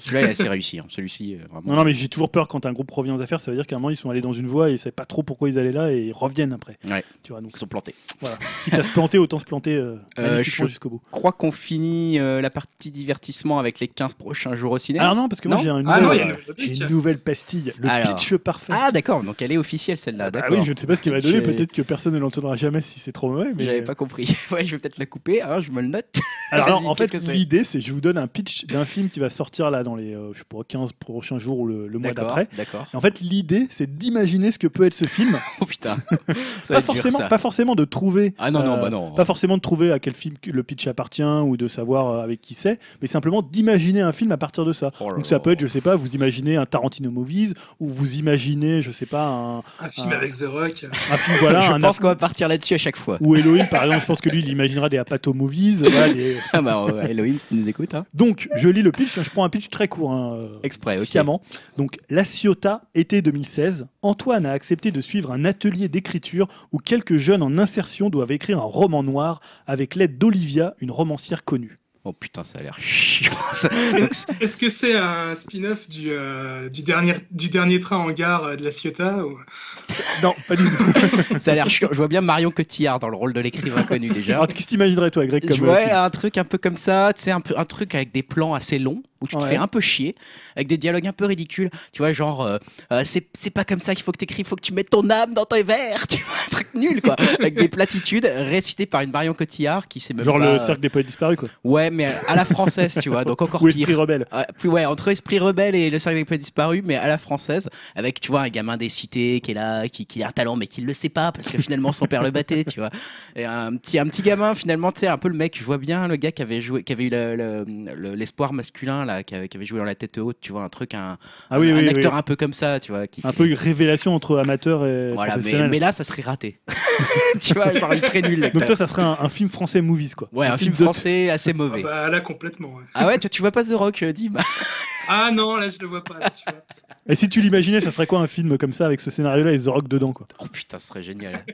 Celui-là est assez réussi. Hein. Celui-ci, euh, vraiment. Non, non, mais j'ai toujours peur quand un groupe revient aux affaires. Ça veut dire qu'à un moment, ils sont allés dans une voie et ils ne savaient pas trop pourquoi ils allaient là et ils reviennent après. Ouais. Tu vois, donc, ils sont plantés. Voilà. Quitte à se planter, autant se planter euh, euh jusqu'au bout. Je crois qu'on finit euh, la partie divertissement avec les 15 prochains jours au cinéma. Alors non, parce que moi, j'ai une, ah nouvelle, une nouvelle pastille. Le pitch parfait. Ah, d'accord. Donc elle est officielle, celle-là. Ah oui, je ne sais pas ce qu'il va donner. Peut-être que personne ne l'entendra jamais si c'est trop mauvais. Mais... J'avais pas compris. <laughs> ouais, je vais peut-être la couper. Alors, je me le note. Alors, en fait, l'idée, c'est je vous donne un pitch d'un film qui va sortir là dans les, je sais pas, 15 prochains jours ou le, mois d'après. En fait, l'idée, c'est d'imaginer ce que peut être ce film. <laughs> oh putain. pas, forcément, pas forcément de trouver. Ah non, non, bah non. Pas forcément de trouver à quel film le pitch appartient ou de savoir euh, avec qui c'est, mais simplement d'imaginer un film à partir de ça. Oh Donc ça peut être, je sais pas, vous imaginez un Tarantino Movies ou vous imaginez, je sais pas, un. Un film avec The Rock. Un film, voilà. <laughs> je pense qu'on va partir là-dessus à chaque fois. Ou Elohim, par exemple, je pense que lui, il imaginera des Apato Movies. Voilà, <laughs> ah bah, Elohim, si tu nous écoutes. Hein. Donc, je lis le pitch, je prends un pitch très court. Hein, Exprès, sciemment. Donc, La Ciotat, été 2016. Antoine a accepté de suivre un atelier d'écriture où quelques jeunes en insertion doivent écrire un roman noir avec l'aide d'Olivia, une romancière connue. Oh putain, ça a l'air chiant. Est-ce que c'est un spin-off du, euh, du, dernier, du dernier train en gare euh, de la Ciotat ou... Non, pas du tout. <laughs> ça a l'air chiant. Je vois bien Marion Cotillard dans le rôle de l'écrivain connu déjà. Qu'est-ce que t'imaginerais toi, Greg comme vois un truc un peu comme ça, tu sais, un, peu, un truc avec des plans assez longs où tu te fais un peu chier, avec des dialogues un peu ridicules. Tu vois, genre, euh, euh, c'est pas comme ça qu'il faut que t'écris, il faut que tu mettes ton âme dans tes vers. <laughs> Tu vois, un truc nul, quoi. avec des platitudes récitées par une Marion Cotillard qui sait même Genre le cercle des poètes disparus, quoi. Ouais, mais à la française, tu vois, donc encore Ou Esprit rebelle. plus, ouais, entre Esprit rebelle et le cercle des poètes disparus, mais à la française, avec, tu vois, un gamin des cités qui est là, qui, qui a un talent, mais qui le sait pas, parce que finalement son père le battait, tu vois. Et un petit, un petit gamin, finalement, tu sais, un peu le mec, je vois bien le gars qui avait joué, qui avait eu l'espoir masculin, là, qui avait, qui avait joué dans la tête haute, tu vois, un truc, un, ah oui, un oui, acteur un peu comme ça, tu vois. Qui, un peu une révélation entre amateur et voilà, professionnel. Mais, mais, là, ça serait raté. <laughs> tu vois, genre, il serait nul. Donc toi, ça serait un, un, film français movies, quoi. Ouais, un, un film, film français assez mauvais. Ah bah, là, complètement. Ouais. Ah ouais, toi, tu vois pas The Rock, euh, Dim? Ah non, là, je le vois pas. Là, tu vois. Et si tu l'imaginais, ça serait quoi un film comme ça avec ce scénario-là et The Rock dedans quoi Oh putain, ce serait génial.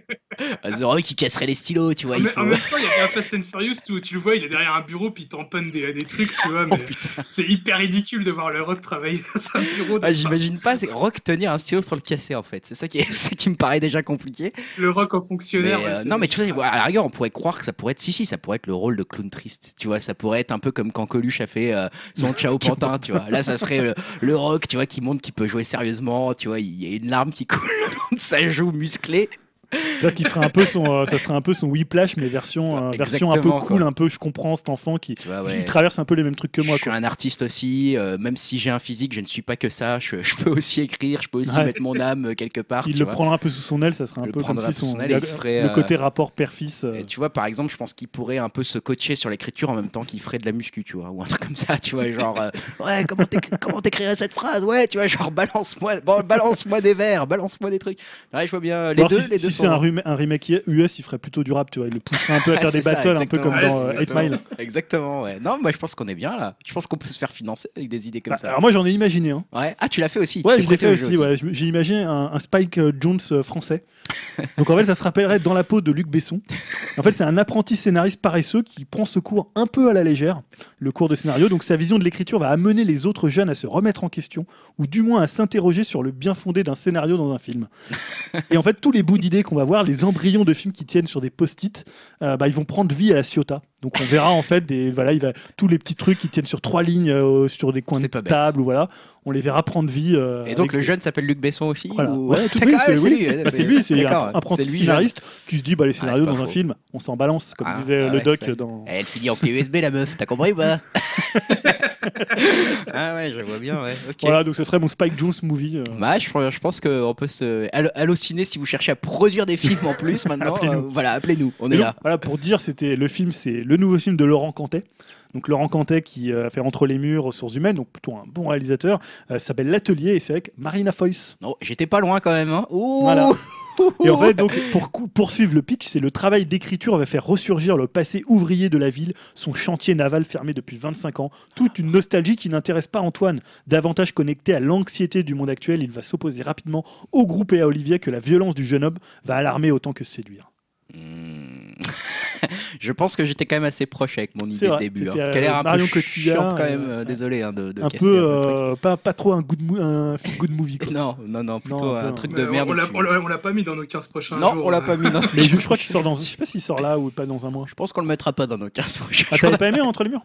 The Rock il casserait les stylos, tu vois. En, il faut... en même temps, il y a un Fast and Furious où tu le vois, il est derrière un bureau puis il tamponne des, des trucs, tu vois. Mais oh, c'est hyper ridicule de voir le Rock travailler dans un bureau. Ah, J'imagine pas Rock tenir un stylo sans le casser en fait. C'est ça qui, est, <laughs> qui me paraît déjà compliqué. Le Rock en fonctionnaire. Mais, euh, non, mais tu vois, à la rigueur, on pourrait croire que ça pourrait être. Si, si, ça pourrait être le rôle de clown triste. Tu vois, ça pourrait être un peu comme quand Coluche a fait euh, son <laughs> Ciao Pantin, tu vois. Là, ça serait le, le Rock, tu vois, qui montre qu'il peut jouer sérieusement tu vois, il y a une larme qui coule <laughs> de sa joue musclée. C'est-à-dire qu'il ferait un peu son, euh, ça serait un peu son Whiplash, mais version, euh, version un peu cool, quoi. un peu. Je comprends cet enfant qui, Tu vois, ouais. il traverse un peu les mêmes trucs que moi. je suis Quoi. un artiste aussi, euh, même si j'ai un physique, je ne suis pas que ça. Je, je peux aussi écrire, je peux aussi Ouais. mettre mon âme quelque part. Il le vois. prendra un peu sous son aile, ça serait un Il peu comme si son, son aile et il se ferait, le côté rapport père-fils. tu vois, par exemple, je pense qu'il pourrait un peu se coacher sur l'écriture en même temps qu'il ferait de la muscu, tu vois, ou un truc comme ça, tu vois, genre, ouais, comment t'éc- comment t'écrirais cette phrase, ouais, tu vois, genre, balance-moi, balance-moi des vers, balance-moi des trucs. Ouais, je vois bien les Alors, deux, si les si deux c'est un, rem- un remake US, il ferait plutôt du rap, tu vois. Il le pousserait un peu à <laughs> faire des ça, battles, un peu comme dans Ouais, euh, c'est 8 Mile. Exactement, ouais. Non, moi, je pense qu'on est bien là. Je pense qu'on peut se faire financer avec des idées comme Bah, ça. alors moi, j'en ai imaginé. Hein. Ouais. Ah, tu l'as fait aussi. Ouais, je l'ai fait aussi. ouais. J'ai imaginé un, un Spike Jones euh, français. <laughs> Donc en fait, ça se rappellerait dans la peau de Luc Besson. En fait, c'est un apprenti scénariste paresseux qui prend ce cours un peu à la légère, le cours de scénario. Donc sa vision de l'écriture va amener les autres jeunes à se remettre en question, ou du moins à s'interroger sur le bien fondé d'un scénario dans un film. Et en fait, tous les bouts d'idées qu'on va voir, les embryons de films qui tiennent sur des post-it, euh, bah, ils vont prendre vie à la Ciota. Donc on verra en fait des voilà, il va tous les petits trucs qui tiennent sur trois lignes euh, sur des coins de pas table ou voilà, on les verra prendre vie. euh, Et donc le des- jeune s'appelle Luc Besson aussi voilà. ou- Ouais, oui, <laughs> c'est oui. lui, Bah, c'est lui, c'est un C'est lui, scénariste qui se dit bah, les c'est scénarios dans un film, on s'en balance, comme Ah, disait ah le ouais, doc c'est- dans. Elle finit en clé USB la meuf, t'as compris ou pas? <laughs> Ah ouais, je vois bien, ouais. Ok. Voilà, donc ce serait mon Spike Jones movie. euh. Bah, je, je pense qu'on peut se. Allo, Allociné, si vous cherchez à produire des films en plus <laughs> maintenant, Appelez-nous. euh, voilà, appelez-nous, on Et est donc, là. Voilà, pour dire, c'était le film, c'est le nouveau film de Laurent Cantet. Donc Laurent Cantet qui euh, a fait Entre les murs, ressources humaines, donc plutôt un bon réalisateur, euh, s'appelle L'Atelier et c'est avec Marina Foïs. Non, j'étais pas loin quand même. Hein. Ouh Voilà. <laughs> Et en fait, donc, pour poursuivre le pitch, c'est le travail d'écriture va faire ressurgir le passé ouvrier de la ville, son chantier naval fermé depuis 25 ans, toute une nostalgie qui n'intéresse pas Antoine. Davantage connecté à l'anxiété du monde actuel, il va s'opposer rapidement au groupe et à Olivier que la violence du jeune homme va alarmer autant que séduire. Hmm. <laughs> <laughs> je pense que j'étais quand même assez proche avec mon idée de début. hein. euh, Qui a l'air un Marion peu chiante quand même, euh, euh, désolé hein, de, de un casser peu, un peu le euh, pas, pas trop un good, mo- un feel good movie. quoi. Non, non, non, plutôt Non, un truc de merde. on l'a- pas mis dans nos 15 prochains Non, jours. on l'a pas mis dans. <laughs> Mais je, je crois qu'il sort dans. Je sais pas s'il sort là ou pas dans un mois. Je pense qu'on le mettra pas dans nos 15 prochains. Ah, t'avais pas aimé Entre les murs?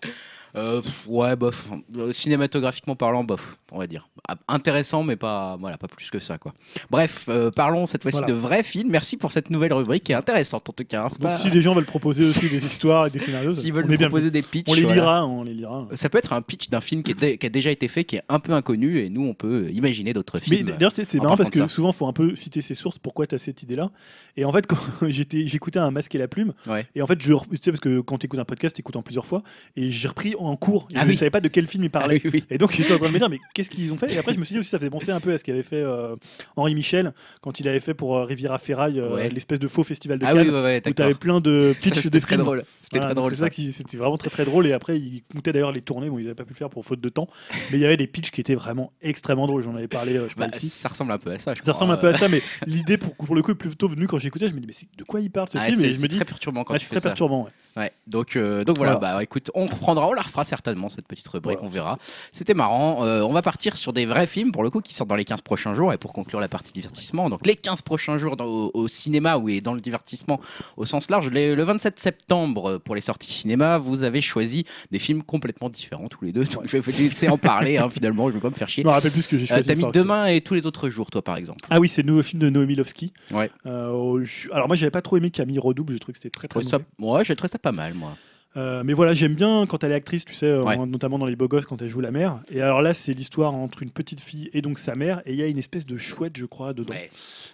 Euh, ouais, bof. Euh, cinématographiquement parlant, bof, on va dire. Ah, Intéressant, mais pas, voilà, pas plus que ça, quoi. Bref, euh, parlons cette fois-ci Voilà. de vrais films. Merci pour cette nouvelle rubrique qui est intéressante en tout cas. hein. C'est Donc pas- si des gens veulent proposer aussi <laughs> des histoires et des scénarios, S'ils on veulent bien. proposer des pitchs, On les voilà. lira, on les lira. Ça peut être un pitch d'un film qui, est dé- qui a déjà été fait, qui est un peu inconnu, et nous, on peut imaginer d'autres Mais films. d'ailleurs, c'est marrant parce que ça. souvent, il faut un peu citer ses sources. Pourquoi tu as cette idée-là? Et en fait, quand <laughs> j'étais, j'écoutais un masque et la plume, Ouais. et en fait, je, tu sais, parce que quand tu écoutes un podcast, tu écoutes en plusieurs fois, et j'ai repris en cours. Et Ah je ne oui. savais pas de quel film il Ah parlait. oui, oui. Et donc j'étais en train de me dire mais qu'est-ce qu'ils ont fait? Et après je me suis dit aussi ça fait penser un peu à ce qu'avait fait euh, Henri Michel quand il avait fait pour euh, Riviera Ferraille euh, Ouais. l'espèce de faux festival de Ah Cannes ouais, où tu avais plein de Ça, pitch de très films. drôle. C'était Voilà, très drôle ça. c'était vraiment très très drôle et après ils comptaient d'ailleurs les tournées bon ils n'avaient pas pu le faire pour faute de temps mais il y avait des pitchs qui étaient vraiment extrêmement drôles j'en avais parlé je Bah, ici ça ressemble un peu à ça. ça ressemble un peu à ça mais l'idée pour, pour le coup est plutôt venue quand j'écoutais je me dis mais de quoi il parle ce Ah, film? C'est très perturbant quand ah, c'est très perturbant donc, donc voilà, Voilà. bah écoute, on reprendra, on la refera certainement cette petite rubrique, Voilà. on verra. C'était marrant. Euh, on va partir sur des vrais films pour le coup qui sortent dans les 15 prochains jours et pour conclure la partie divertissement. Donc les 15 prochains jours dans- au, au cinéma ou et dans le divertissement au sens large. Les- le 27 septembre euh, pour les sorties cinéma, vous avez choisi des films complètement différents tous les deux. Donc, je vais vous laisser en parler hein, finalement, je vais pas me faire chier. je me rappelle plus ce que j'ai Euh, choisi T'as de mis. Demain et tous les autres jours, toi par exemple. ah oui c'est le nouveau film de Noémie Lovski Ouais. Euh, je- alors moi j'avais pas trop aimé Camille Redouble je trouve que c'était très très mauvais. Ouais, j'ai trouvé ça pas mal moi. Euh, mais voilà, j'aime bien quand elle est actrice, tu sais, euh, Ouais. en- notamment dans Les Beaux Gosses, quand elle joue la mère. Et alors là, c'est l'histoire entre une petite fille et donc sa mère, et il y a une espèce de chouette, je crois, dedans. Ouais.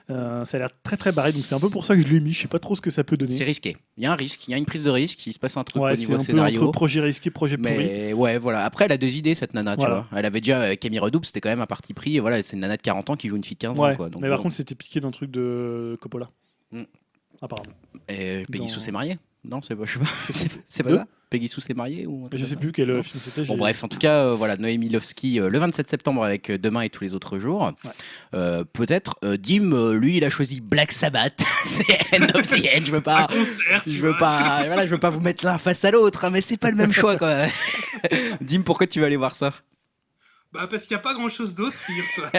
Euh, ça a l'air très très barré, donc c'est un peu pour ça que je l'ai mis. Je sais pas trop ce que ça peut donner. C'est risqué. Il y a un risque, il y a une prise de risque, il se passe un truc Ouais, au niveau un peu scénario. entre projet risqué, projet pourri. Mais ouais, voilà. Après, elle a deux idées, cette nana, tu vois. Elle avait déjà euh, Camille Redouble, c'était quand même un parti pris. Et voilà, c'est une nana de 40 ans qui joue une fille de 15 Ouais, ans, quoi. Donc, mais par bon. contre, c'était piqué d'un truc de Coppola. Mm. Apparemment. Et Peggy dans- s'est mariée Non, c'est pas, je sais pas. <laughs> c'est c'est pas Deux ça Peggy Sue s'est mariée ou Je sais plus quel euh, Non. film c'était. Bon j'ai- bref, en tout cas, euh, voilà, Noémie Lovski euh, le 27 septembre avec euh, Demain et tous les autres jours. Ouais. Euh, Peut-être euh, Dim, euh, lui, il a choisi Black Sabbath. <laughs> c'est End of the End. Je veux pas, concert, tu je veux vois. pas, voilà, je veux pas vous mettre l'un face à l'autre, hein, mais c'est pas le même <laughs> choix, quoi. Dim, pourquoi tu vas aller voir ça? Bah parce qu'il n'y a pas grand chose d'autre, figure-toi.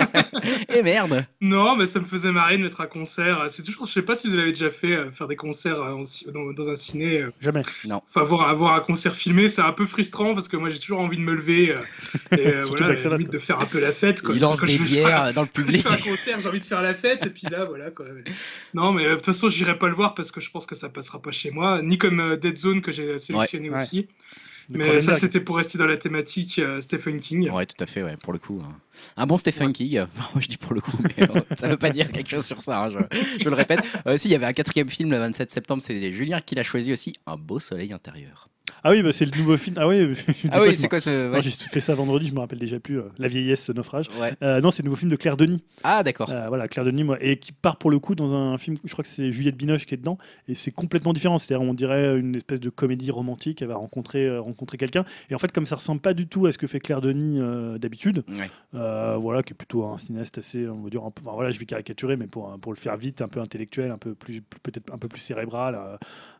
<laughs> Et merde Non, mais ça me faisait marrer de mettre un concert. C'est toujours, je sais pas si vous l'avez déjà fait, euh, faire des concerts euh, en dans, dans un ciné. euh. Jamais. Enfin, voir, avoir un concert filmé, c'est un peu frustrant parce que moi j'ai toujours envie de me lever euh, et euh, <laughs> voilà, limite de faire un peu la fête. Quoi. Il lance Quand des je- je- bières dans le je public. fais un concert, j'ai envie de faire la fête, et puis là, voilà quoi. Non, mais euh, de toute façon, j'irai pas le voir parce que je pense que ça passera pas chez moi, ni comme euh, Dead Zone que j'ai sélectionné Ouais. aussi. Mais ça, c'était pour rester dans la thématique euh, Stephen King. Ouais, tout à fait, ouais, pour le coup. hein. Un bon Stephen King, <laughs> moi je dis pour le coup, mais euh, ça veut pas dire quelque chose sur ça, hein, je, je le répète. Euh, si, il y avait un quatrième film le 27 septembre, c'est Julien qui l'a choisi aussi, Un beau soleil intérieur. Ah oui, bah, c'est le nouveau film. Ah oui, <laughs> Ah oui, c'est quoi ce. Ouais. J'ai fait ça vendredi, je me rappelle déjà plus. euh, la vieillesse, ce naufrage. Ouais. Euh, non, c'est le nouveau film de Claire Denis. Ah, d'accord. Euh, voilà, Claire Denis, moi, et qui part pour le coup dans un film, je crois que c'est Juliette Binoche qui est dedans, et c'est complètement différent. C'est-à-dire, on dirait une espèce de comédie romantique. Elle va rencontrer, rencontrer quelqu'un, et en fait, comme ça ressemble pas du tout à ce que fait Claire Denis d'habitude, Ouais. voilà, qui est plutôt un cinéaste assez, on va dire, un peu, enfin, voilà, je vais caricaturer, mais pour, pour le faire vite, un peu intellectuel, un peu plus, peut-être un peu plus cérébral,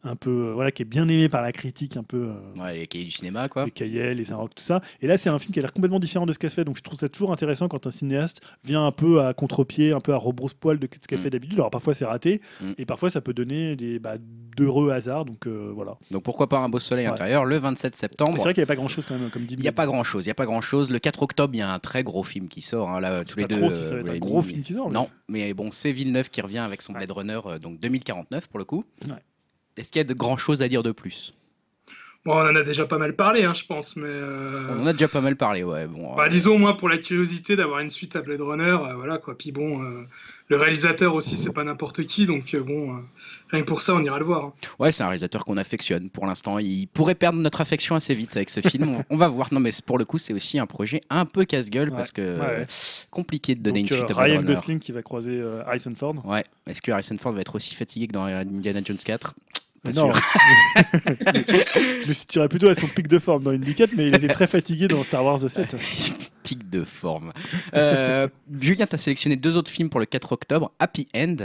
un peu, voilà, qui est bien aimé par la critique, un peu. Euh, Ouais, les cahiers du cinéma, quoi. les Cahiers, les Inrocks, tout ça. Et là, c'est un film qui a l'air complètement différent de ce qu'elle fait. Donc, je trouve ça toujours intéressant quand un cinéaste vient un peu à contre-pied, un peu à rebrousse-poil de ce qu'elle Mm. fait d'habitude. Alors, parfois, c'est raté. Mm. Et parfois, ça peut donner des bah, d'heureux hasards. Donc, euh, voilà. Donc pourquoi pas Un beau soleil Ouais. intérieur le 27 C'est septembre vrai qu'il n'y a pas grand-chose quand même, comme dit Il n'y a pas grand chose, il y a pas grand chose. Le 4 octobre, il y a un très gros film qui sort. hein, là, tous les pas deux. trop si ça euh, va être un gros film qui sort, Non, mais bon, c'est Villeneuve qui revient avec son Blade Runner, euh, donc 2049 pour le coup. Ouais. Est-ce qu'il y a de grand chose à dire de plus? Bon, on en a déjà pas mal parlé, hein, je pense, mais. euh, On en a déjà pas mal parlé, ouais. Bon, Bah, euh, disons, au moins pour la curiosité d'avoir une suite à Blade Runner, euh, voilà quoi. Puis bon, euh, le réalisateur aussi, c'est pas n'importe qui, donc euh, bon, euh, rien que pour ça, on ira le voir. hein. Ouais, c'est un réalisateur qu'on affectionne pour l'instant. Il pourrait perdre notre affection assez vite avec ce film. on, on va voir. Non, mais pour le coup, c'est aussi un projet un peu casse-gueule Ouais, parce que ouais. compliqué de donner Donc, une euh, suite à Blade Ryan Runner. Gosling qui va croiser euh, Harrison Ford. Ouais. Est-ce que Harrison Ford va être aussi fatigué que dans Indiana Jones 4 Pas non, sûr. <laughs> je le situerais plutôt à son pic de forme dans Indy 4, mais il était très fatigué dans Star Wars 7. <laughs> Pic de forme. Euh, Julien, tu as sélectionné deux autres films pour le 4 octobre. Happy End.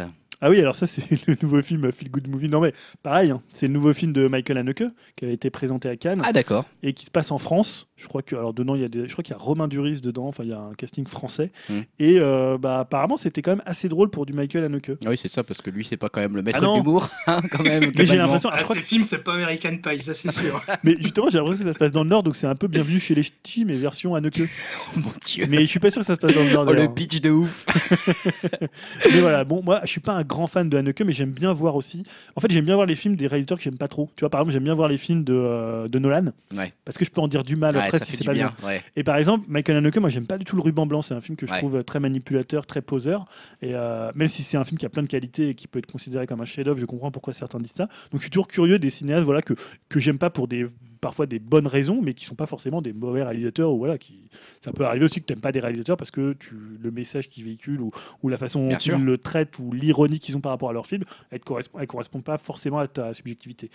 Ah oui, alors ça c'est <laughs> le nouveau film Feel Good Movie. Non mais pareil, hein, c'est le nouveau film de Michael Haneke qui avait été présenté à Cannes Ah d'accord. et qui se passe en France. Je crois que alors dedans il y a des, je crois qu'il y a Romain Duris dedans. Enfin il y a un casting français Mm. et euh, bah apparemment c'était quand même assez drôle pour du Michael Haneke. Ah Oui, c'est ça, parce que lui, c'est pas quand même le maître Ah l'humour, <laughs> hein, quand même. Mais j'ai l'impression, Ah, je crois ces que- films, c'est pas American Pie, ça c'est <laughs> sûr. mais justement j'ai l'impression que ça se passe dans le Nord donc c'est un peu bienvenu chez les ch'tis mais version Haneke. <laughs> Oh mon dieu. mais je suis pas sûr que ça se passe dans le Nord. Oh, le pitch de ouf. Mais voilà, bon, moi, je suis pas un grand fan de Haneke, mais j'aime bien voir aussi. En fait, j'aime bien voir les films des réalisateurs que j'aime pas trop. Tu vois, par exemple, j'aime bien voir les films de, euh, de Nolan, Ouais. parce que je peux en dire du mal Ouais, après ça si fait c'est du pas bien. bien. Ouais. Et par exemple, Michael Haneke, moi, j'aime pas du tout le ruban blanc. C'est un film que je Ouais. trouve très manipulateur, très poseur. Et euh, même si c'est un film qui a plein de qualités et qui peut être considéré comme un chef-d'œuvre, je comprends pourquoi certains disent ça. Donc, je suis toujours curieux des cinéastes, voilà, que que j'aime pas pour des parfois des bonnes raisons, mais qui sont pas forcément des mauvais réalisateurs ou voilà qui ça peut arriver aussi que tu n'aimes pas des réalisateurs parce que tu le message qu'ils véhiculent ou, ou la façon dont ils le traitent ou l'ironie qu'ils ont par rapport à leur film elle ne correspond, elle correspond pas forcément à ta subjectivité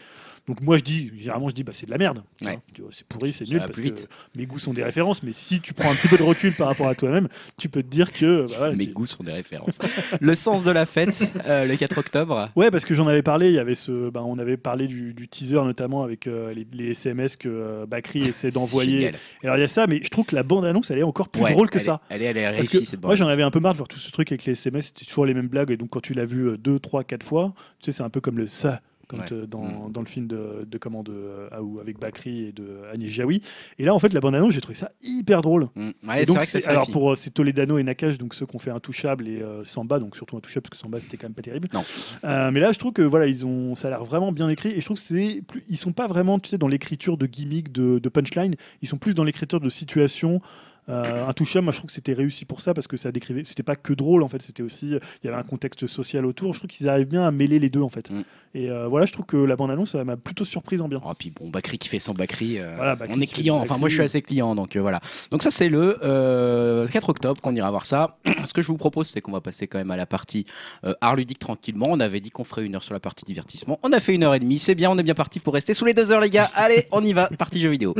donc moi je dis généralement je dis bah, c'est de la merde Ouais. vois, c'est pourri c'est nul parce que mes goûts sont des références mais si tu prends un petit peu de recul par rapport à toi-même tu peux te dire que bah, voilà, Mes goûts sont des références. <laughs> le sens de la fête, euh, le 4 octobre. Ouais, parce que j'en avais parlé. Il y avait ce, bah, on avait parlé du, du teaser notamment avec euh, les, les SMS que euh, Bakri <laughs> essaie d'envoyer. Alors il y a ça, mais je trouve que la bande annonce elle est encore plus Ouais, drôle que elle ça. est- Elle est, elle est Parce réussie, que cette moi j'en avais un peu marre de voir tout ce truc avec les SMS, c'était toujours les mêmes blagues et donc quand tu l'as vu 2, 3, 4 fois, tu sais c'est un peu comme le ça quand, Ouais. dans, Mm. dans le film de, de comment de euh, Aou avec Bakri et de Agnès Jaoui. Et là en fait la bande annonce j'ai trouvé ça hyper drôle. Mm. Ouais, Et donc, c'est alors aussi. pour euh, c'est Toledano et Nakash, donc ceux qui ont fait Intouchable et euh, Samba, donc surtout Intouchable parce que Samba c'était quand même pas terrible. Non. Euh, mais là je trouve que voilà ils ont, ça a l'air vraiment bien écrit et je trouve que c'est plus, ils sont pas vraiment tu sais dans l'écriture de gimmick de, de punchline, ils sont plus dans l'écriture de situation. Euh, Intouchable, moi je trouve que c'était réussi pour ça parce que ça décrivait, c'était pas que drôle en fait, c'était aussi, il y avait un contexte social autour. Je trouve qu'ils arrivent bien à mêler les deux en fait. Mm. Et euh, voilà, je trouve que la bande annonce ça m'a plutôt surprise en bien. Oh, puis bon, Bakri qui fait son Bakri, euh, Voilà, Bakri on est client. Enfin, Bakri. moi, je suis assez client, donc euh, voilà. Donc ça, c'est le euh, 4 octobre qu'on ira voir ça. <clears throat> Ce que je vous propose, c'est qu'on va passer quand même à la partie euh, art ludique tranquillement. On avait dit qu'on ferait une heure sur la partie divertissement. On a fait une heure et demie. C'est bien, on est bien parti pour rester sous les deux heures, les gars. Allez, on y va. Partie jeux vidéo.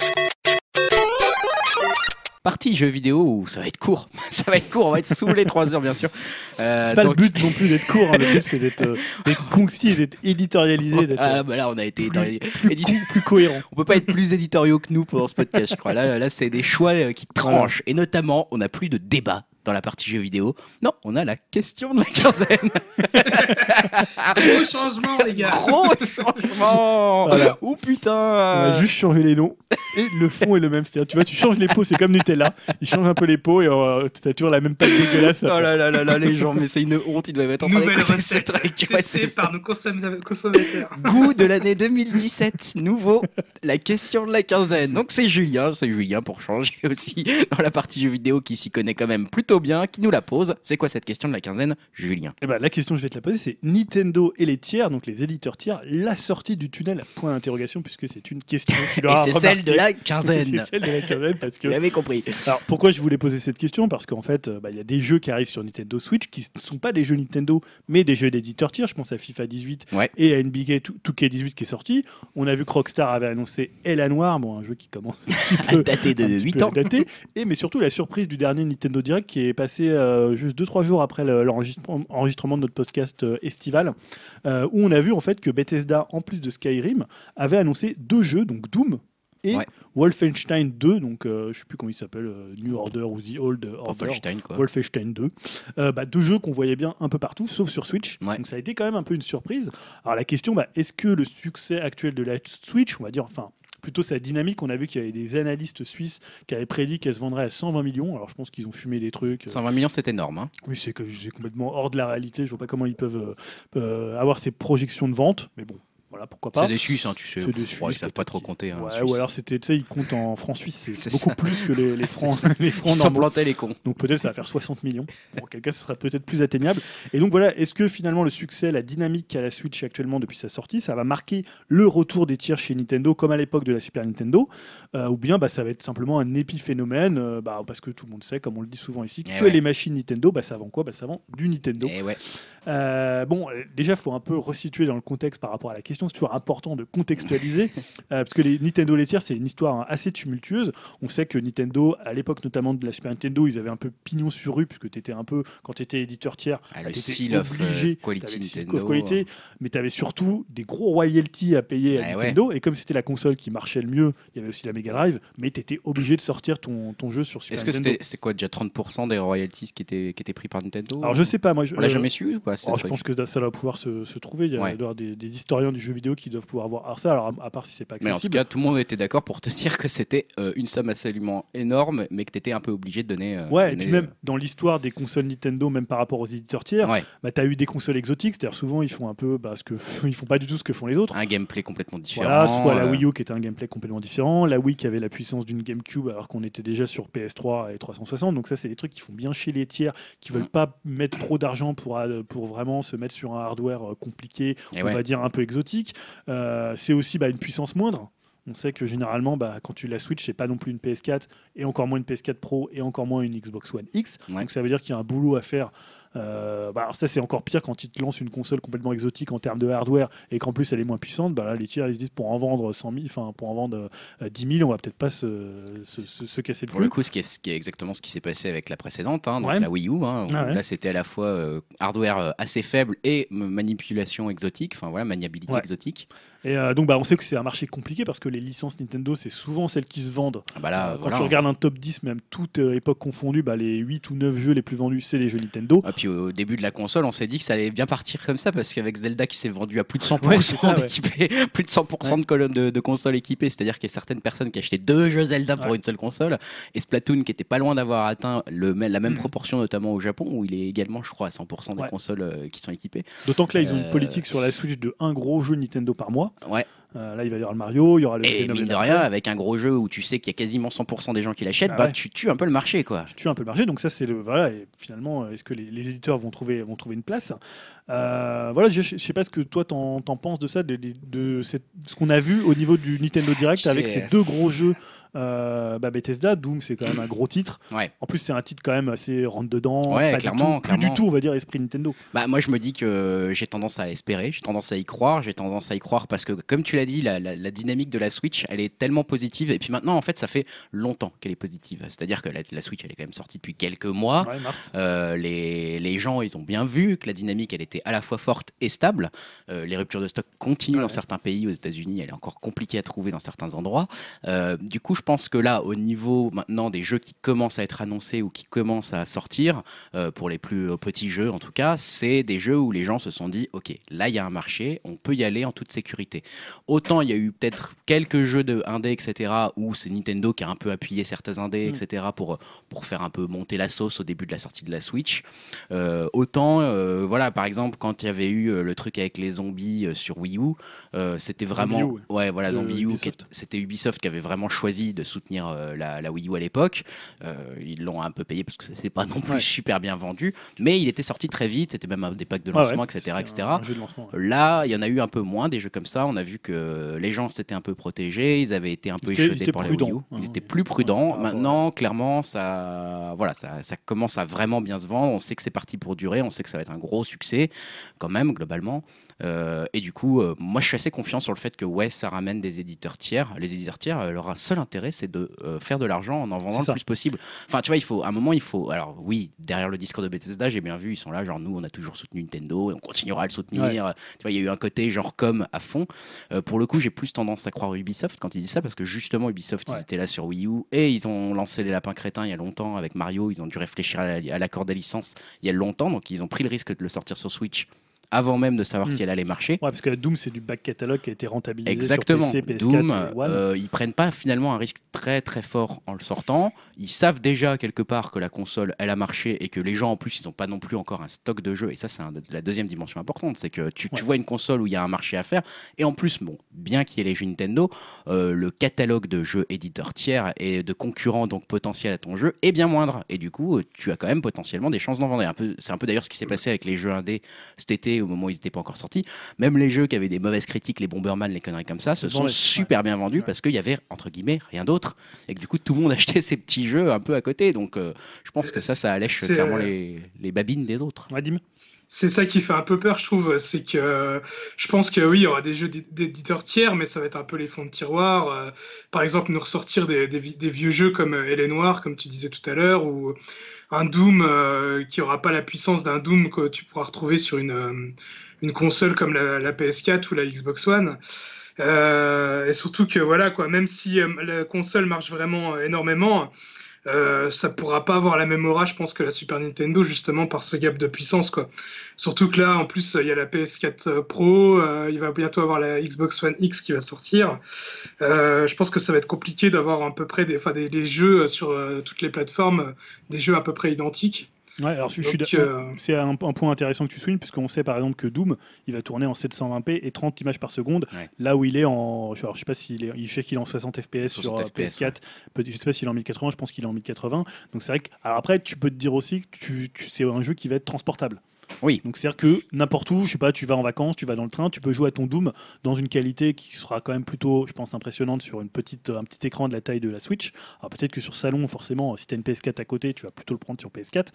<laughs> partie jeux vidéo où ça va être court. <laughs> ça va être court, on va être les <laughs> 3 heures, bien sûr. Euh, C'est pas donc- le but non plus d'être court, hein. le but c'est d'être euh, <laughs> concis, et d'être éditorialisé, d'être Ah euh, bah là, on a été éditorialisé. plus, édit- co- plus cohérent. On peut pas être plus éditoriaux que nous pour ce podcast, je crois. Là, là c'est des choix euh, qui tranchent. Et notamment, on n'a plus de débat dans la partie jeux vidéo. Non, on a la question de la quinzaine. <laughs> Gros changement, les gars. Gros changement Voilà. Oh On putain a juste changé les noms et le fond est le même. C'est-à-dire, tu vois, tu changes les pots, c'est comme Nutella. Ils changent un peu les pots et euh, tu as toujours la même pâte dégueulasse. Oh là là là là, les gens, mais c'est une honte, ils doivent être en train Nouvelle recette testée c'est par nos consomm- consommateurs. goût de l'année 2017, nouveau, la question de la quinzaine. Donc c'est Julien, c'est Julien pour changer aussi dans la partie jeux vidéo qui s'y connaît quand même plutôt bien, qui nous la pose. C'est quoi cette question de la quinzaine, Julien Eh ben, la question que je vais te la poser, c'est Nintendo et les tiers, donc les éditeurs tiers, la sortie du tunnel à point d'interrogation, puisque c'est une question qui <laughs> Et leur a c'est celle de la <laughs> C'est quinzaine. celle de la quinzaine parce que <laughs> Vous l'avez compris. Alors pourquoi je voulais poser cette question? Parce qu'en fait, euh, bah, il y a des jeux qui arrivent sur Nintendo Switch qui ne sont pas des jeux Nintendo, mais des jeux d'éditeurs tiers. Je pense à FIFA 18 Ouais. et à NBA 2K18 qui est sorti. On a vu que Rockstar avait annoncé Ella Noir, bon, un jeu qui commence un petit peu. Daté de un petit 8 peu ans. daté. Et mais surtout la surprise du dernier Nintendo Direct qui est passé euh, juste 2-3 jours après le- l'enregistrement enregistrement de notre podcast euh, estival, euh, où on a vu en fait que Bethesda, en plus de Skyrim, avait annoncé deux jeux, donc Doom et Ouais. Wolfenstein 2, donc euh, je sais plus comment il s'appelle, euh, New Order ou The Old Order. Wolfenstein, quoi. Wolfenstein 2. Euh, bah, deux jeux qu'on voyait bien un peu partout, sauf sur Switch. Ouais. Donc ça a été quand même un peu une surprise. Alors la question, bah, est-ce que le succès actuel de la Switch, on va dire, enfin, plutôt sa dynamique, on a vu qu'il y avait des analystes suisses qui avaient prédit qu'elle se vendrait à 120 millions. Alors je pense qu'ils ont fumé des trucs. euh, 120 millions, c'est énorme. hein. Oui, c'est complètement hors de la réalité. Je vois pas comment ils peuvent euh, euh, avoir ces projections de vente, mais bon. Voilà, pourquoi pas. C'est des Suisses, hein, tu sais. C'est des Ouais, Suisses, ils savent pas trop compter. hein, Ouais, ou alors c'était, tu sais, ils comptent en francs suisses, c'est beaucoup ça. plus que les, les <laughs> francs, les francs Ils plantaient les cons. Donc peut-être ça va faire 60 millions. Bon, auquel cas, ce sera peut-être plus atteignable. Et donc voilà, est-ce que finalement le succès, la dynamique qu'a la Switch actuellement depuis sa sortie, ça va marquer le retour des tiers chez Nintendo comme à l'époque de la Super Nintendo euh, Ou bien bah, ça va être simplement un épiphénomène euh, bah, Parce que tout le monde sait, comme on le dit souvent ici, Eh que ouais. les machines Nintendo, bah, ça vend quoi? Bah, Ça vend du Nintendo. Et ouais. Euh, bon, déjà, il faut un peu resituer dans le contexte par rapport à la question. C'est toujours important de contextualiser, <laughs> euh, parce que les Nintendo laitières, c'est une histoire hein, assez tumultueuse. On sait que Nintendo, à l'époque notamment de la Super Nintendo, ils avaient un peu pignon sur rue, puisque tu étais un peu, quand tu étais éditeur tiers, Ah, bah, of euh, obligé, quality Nintendo. of quality, mais tu avais surtout des gros royalties à payer à Eh Nintendo. Et comme c'était la console qui marchait le mieux, il y avait aussi la Mega Drive, mais tu étais obligé de sortir ton, ton jeu sur Super Est-ce que Nintendo. c'était c'est quoi déjà 30% des royalties qui étaient, qui étaient pris par Nintendo Alors je sais pas, moi je, On l'a euh, jamais su ou pas ce Alors, je pense que ça doit pouvoir se, se trouver. Il y a Ouais. des, des historiens du jeu vidéo qui doivent pouvoir voir. Alors ça, alors, à, à part si c'est pas Mais en tout accessible. cas, tout le monde était d'accord pour te <laughs> dire que c'était euh, une somme absolument énorme, mais que tu étais un peu obligé de donner. euh, ouais, et puis même dans l'histoire des consoles Nintendo, même par rapport aux éditeurs euh, tiers, ouais, bah, tu as eu des consoles exotiques, c'est-à-dire souvent ils font un peu bah, ce que <laughs> ils font pas du tout ce que font les autres. un gameplay complètement différent. Voilà, soit la euh, Wii U qui était un gameplay complètement différent, la Wii qui avait la puissance d'une GameCube alors qu'on était déjà sur PS3 et 360. Donc ça, c'est des trucs qui font bien chez les tiers, qui veulent Mm. pas mettre trop d'argent pour, euh, pour vraiment se mettre sur un hardware euh, compliqué, et on ouais. va dire un peu exotique. Euh, c'est aussi bah, une puissance moindre. On sait que généralement, bah, quand tu la Switch, c'est pas non plus une PS4 et encore moins une PS4 Pro et encore moins une Xbox One X. Ouais. Donc ça veut dire qu'il y a un boulot à faire. Euh, bah, alors ça c'est encore pire quand ils te lancent une console complètement exotique en termes de hardware et qu'en plus elle est moins puissante. Bah, là, les tiers ils se disent pour en vendre 100 000, enfin pour en vendre euh, 10 000, on va peut-être pas se, se, se- se casser le Pour le coup, ce qui, est, ce qui est exactement ce qui s'est passé avec la précédente, hein, donc Ouais. la Wii U. hein, Ah ouais. Là, c'était à la fois euh, hardware euh, assez faible et manipulation exotique, enfin voilà, maniabilité Ouais. exotique. Et euh, donc bah, on sait que c'est un marché compliqué parce que les licences Nintendo c'est souvent celles qui se vendent Ah bah là, Euh, quand voilà. tu regardes un top 10, même toute euh, époque confondue, bah, les 8 ou 9 jeux les plus vendus, c'est les jeux Nintendo. Et puis au début de la console, on s'est dit que ça allait bien partir comme ça parce qu'avec Zelda qui s'est vendu à plus de 100% Ouais, c'est ça, ouais. d'équipés, <laughs> plus de 100% de colonnes de, de consoles équipées, c'est-à-dire qu'il y a certaines personnes qui achetaient deux jeux Zelda pour Ouais. une seule console et Splatoon qui était pas loin d'avoir atteint le, la même Mhm. proportion notamment au Japon où il est également, je crois, à 100% des Ouais. consoles euh, qui sont équipées. D'autant que là, ils ont une politique sur la Switch de un gros jeu Nintendo par mois. Ouais. Euh, là, il va y avoir le Mario, il y aura le Et Xenoblade mine de rien, avec un gros jeu où tu sais qu'il y a quasiment 100% des gens qui l'achètent, Ah bah ouais. tu tues un peu le marché quoi. Tu tues un peu le marché, donc ça c'est le voilà. Et finalement, euh, est-ce que les, les éditeurs vont trouver vont trouver une place? Euh, Voilà, je, je sais pas ce que toi t'en t'en penses de ça, de, de- de cette- ce qu'on a vu au niveau du Nintendo Direct Tu avec sais, ces deux gros jeux euh, bah, Bethesda, Doom, c'est quand même un gros titre. Ouais. En plus, c'est un titre quand même assez rentre dedans. Ouais, pas clairement, du tout, plus clairement. du tout, on va dire, esprit Nintendo. Bah, moi, je me dis que j'ai tendance à espérer, j'ai tendance à y croire, j'ai tendance à y croire parce que, comme tu l'as dit, la, la- la dynamique de la Switch, elle est tellement positive. Et puis maintenant, en fait, ça fait longtemps qu'elle est positive. C'est-à-dire que la, la Switch, elle est quand même sortie depuis quelques mois. Ouais, Mars. Euh, les, les gens, ils ont bien vu que la dynamique, elle était à la fois forte et stable. Euh, les ruptures de stock continuent dans certains pays. Aux États-Unis, elle est encore compliquée à trouver dans certains endroits. Du coup, je pense que là, au niveau maintenant des jeux qui commencent à être annoncés ou qui commencent à sortir, euh, pour les plus euh, petits jeux en tout cas, c'est des jeux où les gens se sont dit, ok, là, il y a un marché, on peut y aller en toute sécurité. Autant il y a eu peut-être quelques jeux de indé, etc., où c'est Nintendo qui a un peu appuyé certains indés, Mm. etc., pour, pour faire un peu monter la sauce au début de la sortie de la Switch. Euh, autant, euh, voilà, par exemple, quand il y avait eu le truc avec les zombies sur Wii U, c'était vraiment. Zombie U, ouais, voilà, Zombie U, c'était Ubisoft qui avait vraiment choisi de soutenir euh, la, la Wii U à l'époque. Euh, ils l'ont un peu payé parce que ça s'est pas non plus Ouais. super bien vendu, mais il était sorti très vite, c'était même un des packs de ouais, lancement, etc., etc. un- un jeu de lancement. Là, il y en a eu un peu moins des jeux comme ça. On a vu que les gens s'étaient un peu protégés, ils avaient été un peu échaudés par les Wii U. hein. Ils étaient plus prudents. Maintenant, clairement, ça, voilà, ça, ça commence à vraiment bien se vendre. On sait que c'est parti pour durer. On sait que ça va être un gros succès, quand même, globalement. Euh, et du coup, euh, moi, je suis assez confiant sur le fait que ouais, ça ramène des éditeurs tiers. Les éditeurs tiers, euh, leur seul intérêt, c'est de faire de l'argent en en vendant le plus possible. Enfin, tu vois, il faut, à un moment, il faut. Alors, oui, derrière le discours de Bethesda, j'ai bien vu, ils sont là, genre, nous, on a toujours soutenu Nintendo et on continuera à le soutenir. Ouais. Tu vois, il y a eu un côté genre com à fond. Euh, pour le coup, j'ai plus tendance à croire Ubisoft quand ils disent ça parce que justement, Ubisoft, Ouais. ils étaient là sur Wii U et ils ont lancé les lapins crétins il y a longtemps avec Mario. Ils ont dû réfléchir à la- à l'accord de licence il y a longtemps, donc ils ont pris le risque de le sortir sur Switch avant même de savoir Mm. si elle allait marcher. Ouais, parce que Doom, c'est du back catalogue qui a été rentabilisé Exactement. sur PC, PS4 Doom, et euh, ils prennent pas finalement un risque très très fort en le sortant. Ils savent déjà quelque part que la console elle a marché et que les gens en plus ils n'ont pas non plus encore un stock de jeux. Et ça c'est la deuxième dimension importante, c'est que tu, vois une console où il y a un marché à faire. Et en plus, bon, bien qu'il y ait les jeux Nintendo, euh, le catalogue de jeux éditeurs tiers et de concurrents donc potentiels à ton jeu est bien moindre. Et du coup, tu as quand même potentiellement des chances d'en vendre. Et un peu- C'est un peu d'ailleurs ce qui s'est passé avec les jeux indés cet été au moment où ils n'étaient pas encore sortis. Même les jeux qui avaient des mauvaises critiques, les Bomberman, les conneries comme ça, se Se sont super bien vendus Ouais. parce qu'il y avait, entre guillemets, rien d'autre. Et que du coup, tout le monde <laughs> achetait ces petits jeux un peu à côté. Donc, euh, je pense que ça, ça allèche clairement euh, les, les babines des autres. Ouais, C'est ça qui fait un peu peur, je trouve. C'est que euh, je pense que oui, il y aura des jeux d'é- d'éditeurs tiers, mais ça va être un peu les fonds de tiroir. Euh, par exemple, nous ressortir des, des vi- des vieux jeux comme euh, Elle est Noire, comme tu disais tout à l'heure, ou un Doom euh, qui aura pas la puissance d'un Doom que tu pourras retrouver sur une, euh, console comme la, la PS4 ou la Xbox One. Euh, et surtout que voilà quoi, même si euh, la console marche vraiment euh, énormément, euh, ça pourra pas avoir la même aura, je pense, que la Super Nintendo justement par ce gap de puissance quoi. Surtout que là, en plus, il y a la PS4 Pro, euh, il va bientôt avoir la Xbox One X qui va sortir. Euh, je pense que ça va être compliqué d'avoir à peu près des, des, jeux sur euh, toutes les plateformes, euh, des jeux à peu près identiques. Ouais, alors je, suis euh, C'est un, un point intéressant que tu soulignes, puisqu'on sait par exemple que Doom, il va tourner en 720p et 30 images par seconde, Ouais. là où il est en. Je, alors, je sais pas s'il est. Je sais qu'il est en 60 fps sur 60 FPS, PS4. Peut- Je sais pas s'il est en 1080, je pense qu'il est en 1080. Donc c'est vrai que. Alors après, tu peux te dire aussi que tu, tu- c'est un jeu qui va être transportable. Oui. Donc c'est-à-dire que n'importe où, je sais pas, tu vas en vacances, tu vas dans le train, tu peux jouer à ton Doom dans une qualité qui sera quand même plutôt, je pense, impressionnante sur une petite, un petit écran de la taille de la Switch. Alors peut-être que sur salon, forcément, si tu as une PS4 à côté, tu vas plutôt le prendre sur PS4.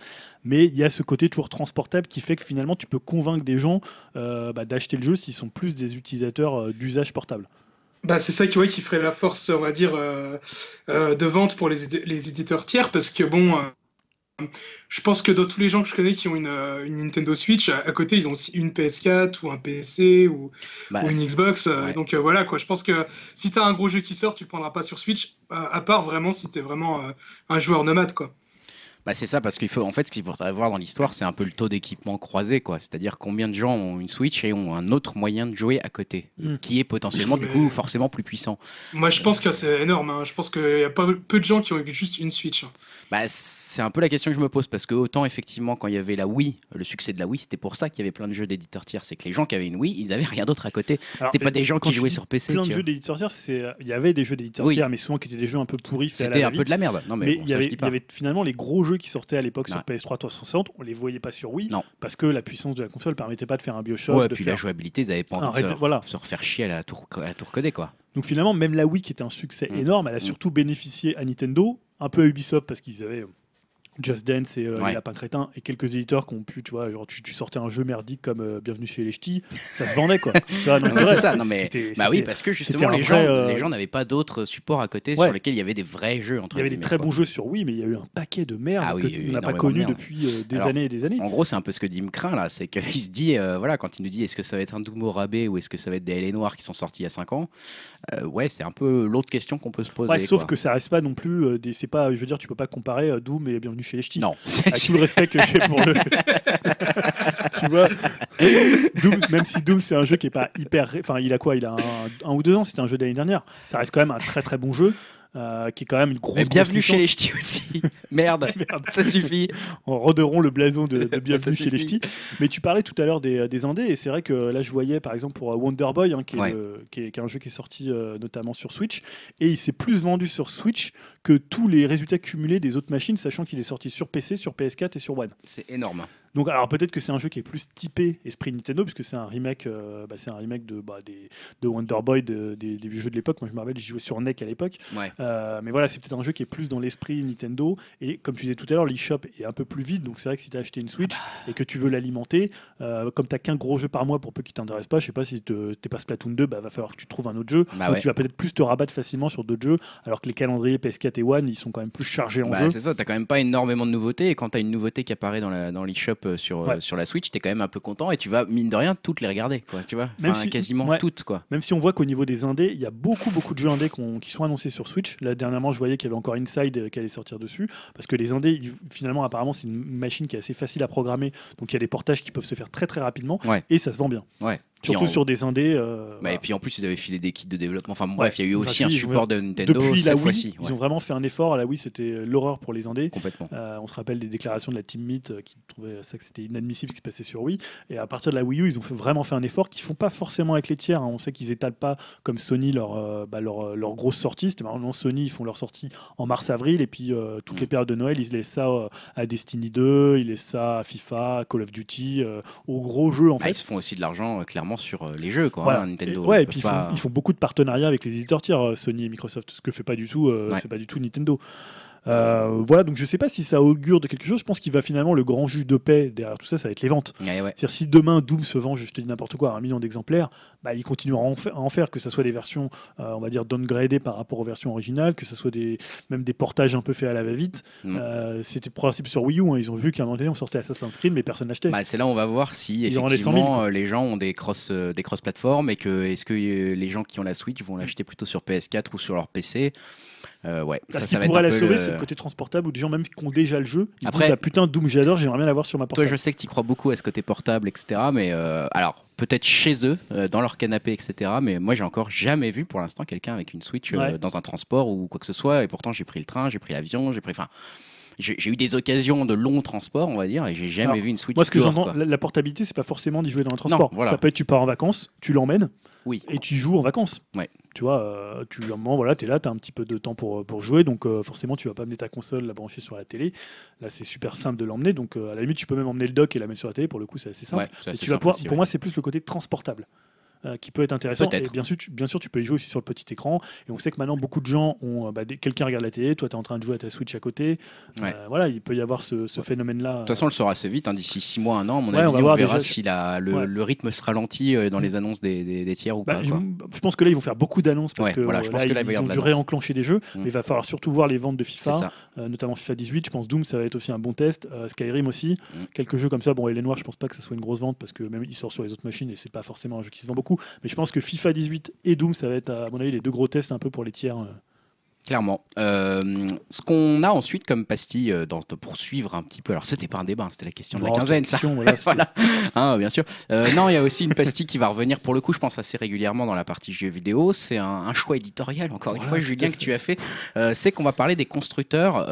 Mais il y a ce côté toujours transportable qui fait que finalement, tu peux convaincre des gens euh, bah, d'acheter le jeu s'ils sont plus des utilisateurs euh, d'usage portable. Bah, c'est ça qui, ouais, qui ferait la force, on va dire, euh, euh, de vente pour les, les éditeurs tiers, parce que bon, euh, je pense que dans tous les gens que je connais qui ont une, euh, une Nintendo Switch, à, à côté, ils ont aussi une PS4 ou un PC ou, Bah, ou une Xbox. euh, ouais. Donc euh, voilà, quoi. Je pense que si tu as un gros jeu qui sort, tu le prendras pas sur Switch, à part vraiment si tu es vraiment euh, un joueur nomade, quoi. Bah c'est ça parce qu'il faut en fait ce qu'il faudrait voir dans l'histoire c'est un peu le taux d'équipement croisé quoi c'est-à-dire combien de gens ont une Switch et ont un autre moyen de jouer à côté Mm. qui est potentiellement du coup forcément plus puissant Moi, je pense que c'est énorme. hein. Je pense qu'il y a pas peu de gens qui ont juste une Switch. hein. bah c'est un peu la question que je me pose parce que autant effectivement quand il y avait la Wii le succès de la Wii c'était pour ça qu'il y avait plein de jeux d'éditeurs tiers c'est que les gens qui avaient une Wii ils avaient rien d'autre à côté c'était pas des gens qui jouaient sur PC Plein de jeux d'éditeurs tiers, c'est- il y avait des jeux d'éditeurs Oui. tiers, mais souvent qui étaient des jeux un peu pourris. c'était un peu de la merde non mais, Mais bon, il, y avait finalement les gros jeux jeux qui sortaient à l'époque sur Ouais. PS3 360, on les voyait pas sur Wii Non. parce que la puissance de la console permettait pas de faire un Bioshock. Ouais, de puis faire- la jouabilité, ils avaient pas envie de se, voilà. se refaire chier à la tour, à quoi. Donc finalement, même la Wii qui était un succès Mm. énorme, elle a Mm. surtout bénéficié à Nintendo, un peu à Ubisoft parce qu'ils avaient Just Dance et euh, Ouais. les Lapins Crétins et quelques éditeurs qui ont pu, tu vois, genre tu, tu sortais un jeu merdique comme euh, Bienvenue chez les Ch'tis, ça se vendait quoi. Tu vois, <laughs> non, Ouais, c'est vrai, c'est ça, non, mais- c'était- Bah oui, parce que justement, les vrai, gens, euh, les gens n'avaient pas d'autres supports à côté Ouais. sur lesquels il y avait des vrais jeux. Entre il y avait des très quoi. bons jeux sur Wii, mais il y a eu un paquet de merde Ah oui, que n'a pas de connu depuis euh, des Alors, années et des années. En gros, c'est un peu ce que Dim craint là, c'est qu'il se dit, euh, voilà, quand il nous dit est-ce que ça va être un Doom au rabais ou est-ce que ça va être des LA noirs qui sont sortis il y a 5 ans, euh, ouais, c'est un peu l'autre question qu'on peut se poser. Sauf que ça reste pas non plus euh, c'est pas je veux dire tu peux pas comparer euh, Doom et Bienvenue chez les Ch'tis. Non, Avec tout le respect que j'ai pour le <laughs> tu vois Doom, même si Doom c'est un jeu qui est pas hyper enfin il a quoi? Il a un, un ou deux ans c'était un jeu d'année dernière. Ça reste quand même un très très bon jeu euh, qui est quand même une grosse Mais bienvenue grosse chez les ch'tis aussi. <laughs> Merde, <laughs> Merde. ça suffit. en rederons le blason de, de <laughs> Bienvenue chez les. Ch'tis. Mais tu parlais tout à l'heure des, des indés, et c'est vrai que là, je voyais par exemple pour euh, Wonder Boy, hein, qui, est Ouais. le- qui est, qui est un jeu qui est sorti euh, notamment sur Switch, et il s'est plus vendu sur Switch que tous les résultats cumulés des autres machines, sachant qu'il est sorti sur PC, sur PS4 et sur One. C'est énorme. Donc, alors peut-être que c'est un jeu qui est plus typé esprit Nintendo, puisque c'est un remake, euh, bah, c'est un remake de, bah, des, de Wonder Boy, de- des, des vieux jeux de l'époque. Moi, je me rappelle, j'y jouais sur NEC à l'époque. Ouais. Euh, mais voilà, c'est peut-être un jeu qui est plus dans l'esprit Nintendo. Et comme tu disais tout à l'heure, l'eShop est un peu plus vide. Donc c'est vrai que si tu as acheté une Switch et que tu veux l'alimenter, euh, comme tu qu'un gros jeu par mois pour peu qui t'intéresse pas, je sais pas si tu n'es pas Splatoon 2, bah, va falloir que tu trouves un autre jeu. Bah Donc ouais. tu vas peut-être plus te rabattre facilement sur d'autres jeux, alors que les calendriers PS4 et One, ils sont quand même plus chargés en Bah, jeu. c'est ça, t'as quand même pas énormément de nouveautés. Et quand t'as une nouveauté qui apparaît dans l'eShop euh, sur, euh, Ouais. sur la Switch, t'es quand même un peu content et tu vas, mine de rien, toutes les regarder. Quoi, tu vois Même si- quasiment ouais. toutes. Quoi. Même si on voit qu'au niveau des indés, il y a beaucoup beaucoup de jeux indés qui sont annoncés sur Switch. Là dernièrement, je voyais qu'il y avait encore Inside euh, qui allait sortir dessus, parce que les indés, finalement, apparemment, c'est une machine qui est assez facile à programmer, donc il y a des portages qui peuvent se faire très très rapidement, Ouais. et ça se vend bien. Ouais. Surtout en- sur des indés. euh, Bah. Et puis en plus, ils avaient filé des kits de développement. Enfin bon, Ouais, bref, il y a eu aussi un support de Nintendo Depuis la cette Wii, fois-ci. ils ouais, ont vraiment fait un effort. À la Wii, c'était euh, l'horreur pour les indés. Complètement. Euh, on se rappelle des déclarations de la Team Meet euh, qui trouvaient ça que c'était inadmissible ce qui se passait sur Wii. Et à partir de la Wii U, ils ont fait- vraiment fait un effort qu'ils font pas forcément avec les tiers. hein. On sait qu'ils étalent pas comme Sony leur, euh, bah, leur, leur grosse sortie. C'était marrant, Sony, ils font leur sortie en mars-avril et puis toutes Mm. les périodes de Noël, ils laissent ça à Destiny 2, ils laissent ça à FIFA, à Call of Duty, aux gros jeux en Ah, fait. ils se font aussi de l'argent euh, clairement sur euh, les jeux, quoi. Voilà. hein, Nintendo. Et, ouais, et puis ils font, pas- ils font beaucoup de partenariats avec les éditeurs tiers, euh, Sony et Microsoft, ce que fait pas du tout, euh, Ouais. c'est pas du tout Nintendo. Euh, voilà, donc je sais pas si ça augure de quelque chose. Je pense qu'il va finalement le grand juge de paix derrière tout ça, ça va être les ventes. Ouais, ouais. C'est-à-dire si demain Doom se vend, je te dis n'importe quoi, à un million d'exemplaires, bah, ils continueront à en faire, à en faire, que ce soit des versions, euh, on va dire downgradées par rapport aux versions originales, que ce soit des, même des portages un peu faits à la va-vite. Mm. Euh, C'était le principe sur Wii U. hein. Ils ont vu qu'à un moment donné, on sortait Assassin's Creed, mais personne n'achetait. Bah, c'est là où on va voir si Ils auront les 100 000, effectivement euh, les gens ont des cross des cross plateformes et que est-ce que les gens qui ont la Switch vont l'acheter plutôt sur PS4 ou sur leur PC Euh, ouais, ça, ça va être pourrait un la peu sauver, le- c'est le côté transportable où des gens même qui ont déjà le jeu, ils Après- disent bah, putain Doom j'adore, j'aimerais bien l'avoir sur ma Toi, portable. je sais que tu crois beaucoup à ce côté portable, etc. Mais euh, alors, peut-être chez eux, euh, dans leur canapé, etc. Mais moi, j'ai encore jamais vu pour l'instant quelqu'un avec une Switch euh, Ouais. dans un transport ou quoi que ce soit. Et pourtant, j'ai pris le train, j'ai pris l'avion, j'ai pris. Enfin, j'ai j'ai eu des occasions de long transport, on va dire, et j'ai jamais Alors, vu une Switch. Moi, ce que dehors, j'entends, quoi. la, la portabilité, c'est pas forcément d'y jouer dans un transport. voilà. Ça peut être tu pars en vacances, tu l'emmènes Oui. et tu joues en vacances. Ouais. Tu vois, euh, tu, à un moment, voilà, tu es là, tu as un petit peu de temps pour, pour jouer, donc euh, forcément, tu vas pas amener ta console, la brancher sur la télé. Là, c'est super simple de l'emmener, donc euh, à la limite, tu peux même emmener le dock et la mettre sur la télé, pour le coup, c'est assez simple. Ouais, c'est Et assez tu vas simple pouvoir, aussi, pour moi, c'est plus le côté transportable. Euh, qui peut être intéressant. Et bien sûr, tu, bien sûr, tu peux y jouer aussi sur le petit écran. Et on sait que maintenant, beaucoup de gens ont. euh, bah, Quelqu'un regarde la télé, toi, tu es en train de jouer à ta Switch à côté. Ouais. Euh, voilà, il peut y avoir ce, ce phénomène-là. De toute façon, on le saura assez vite, hein, d'ici 6 mois, un an. À mon Ouais, on va on, voir verra déjà. si la- le, rythme se ralentit dans les annonces des, des- des tiers ou Bah, pas. je, quoi. je pense que là, ils vont faire beaucoup d'annonces parce que voilà, je pense là, que là, il va y ils avoir ont dû réenclencher des jeux. Mm. Mais il va falloir surtout voir les ventes de FIFA, notamment FIFA 18. Je pense Doom, ça va être aussi un bon test. Skyrim aussi. Mm. Quelques jeux comme ça. Bon, et les noirs, je pense pas que ça soit une grosse vente parce que même il sort sur les autres machines et c'est pas forcément un jeu qui se vend beaucoup. Mais je pense que FIFA 18 et Doom, ça va être à mon avis les deux gros tests un peu pour les tiers. Clairement. Euh, ce qu'on a ensuite comme pastille euh, dans, pour suivre un petit peu. Alors, c'était pas un débat, hein, c'était la question de la Bon, quinzaine, c'est ça. question, <laughs> voilà. Hein, bien sûr. Euh, non, il y a aussi une pastille qui va revenir pour le coup, je pense assez régulièrement dans la partie jeux vidéo. C'est un, un choix éditorial, encore une fois, Julien, que tu as fait. Euh, c'est qu'on va parler des constructeurs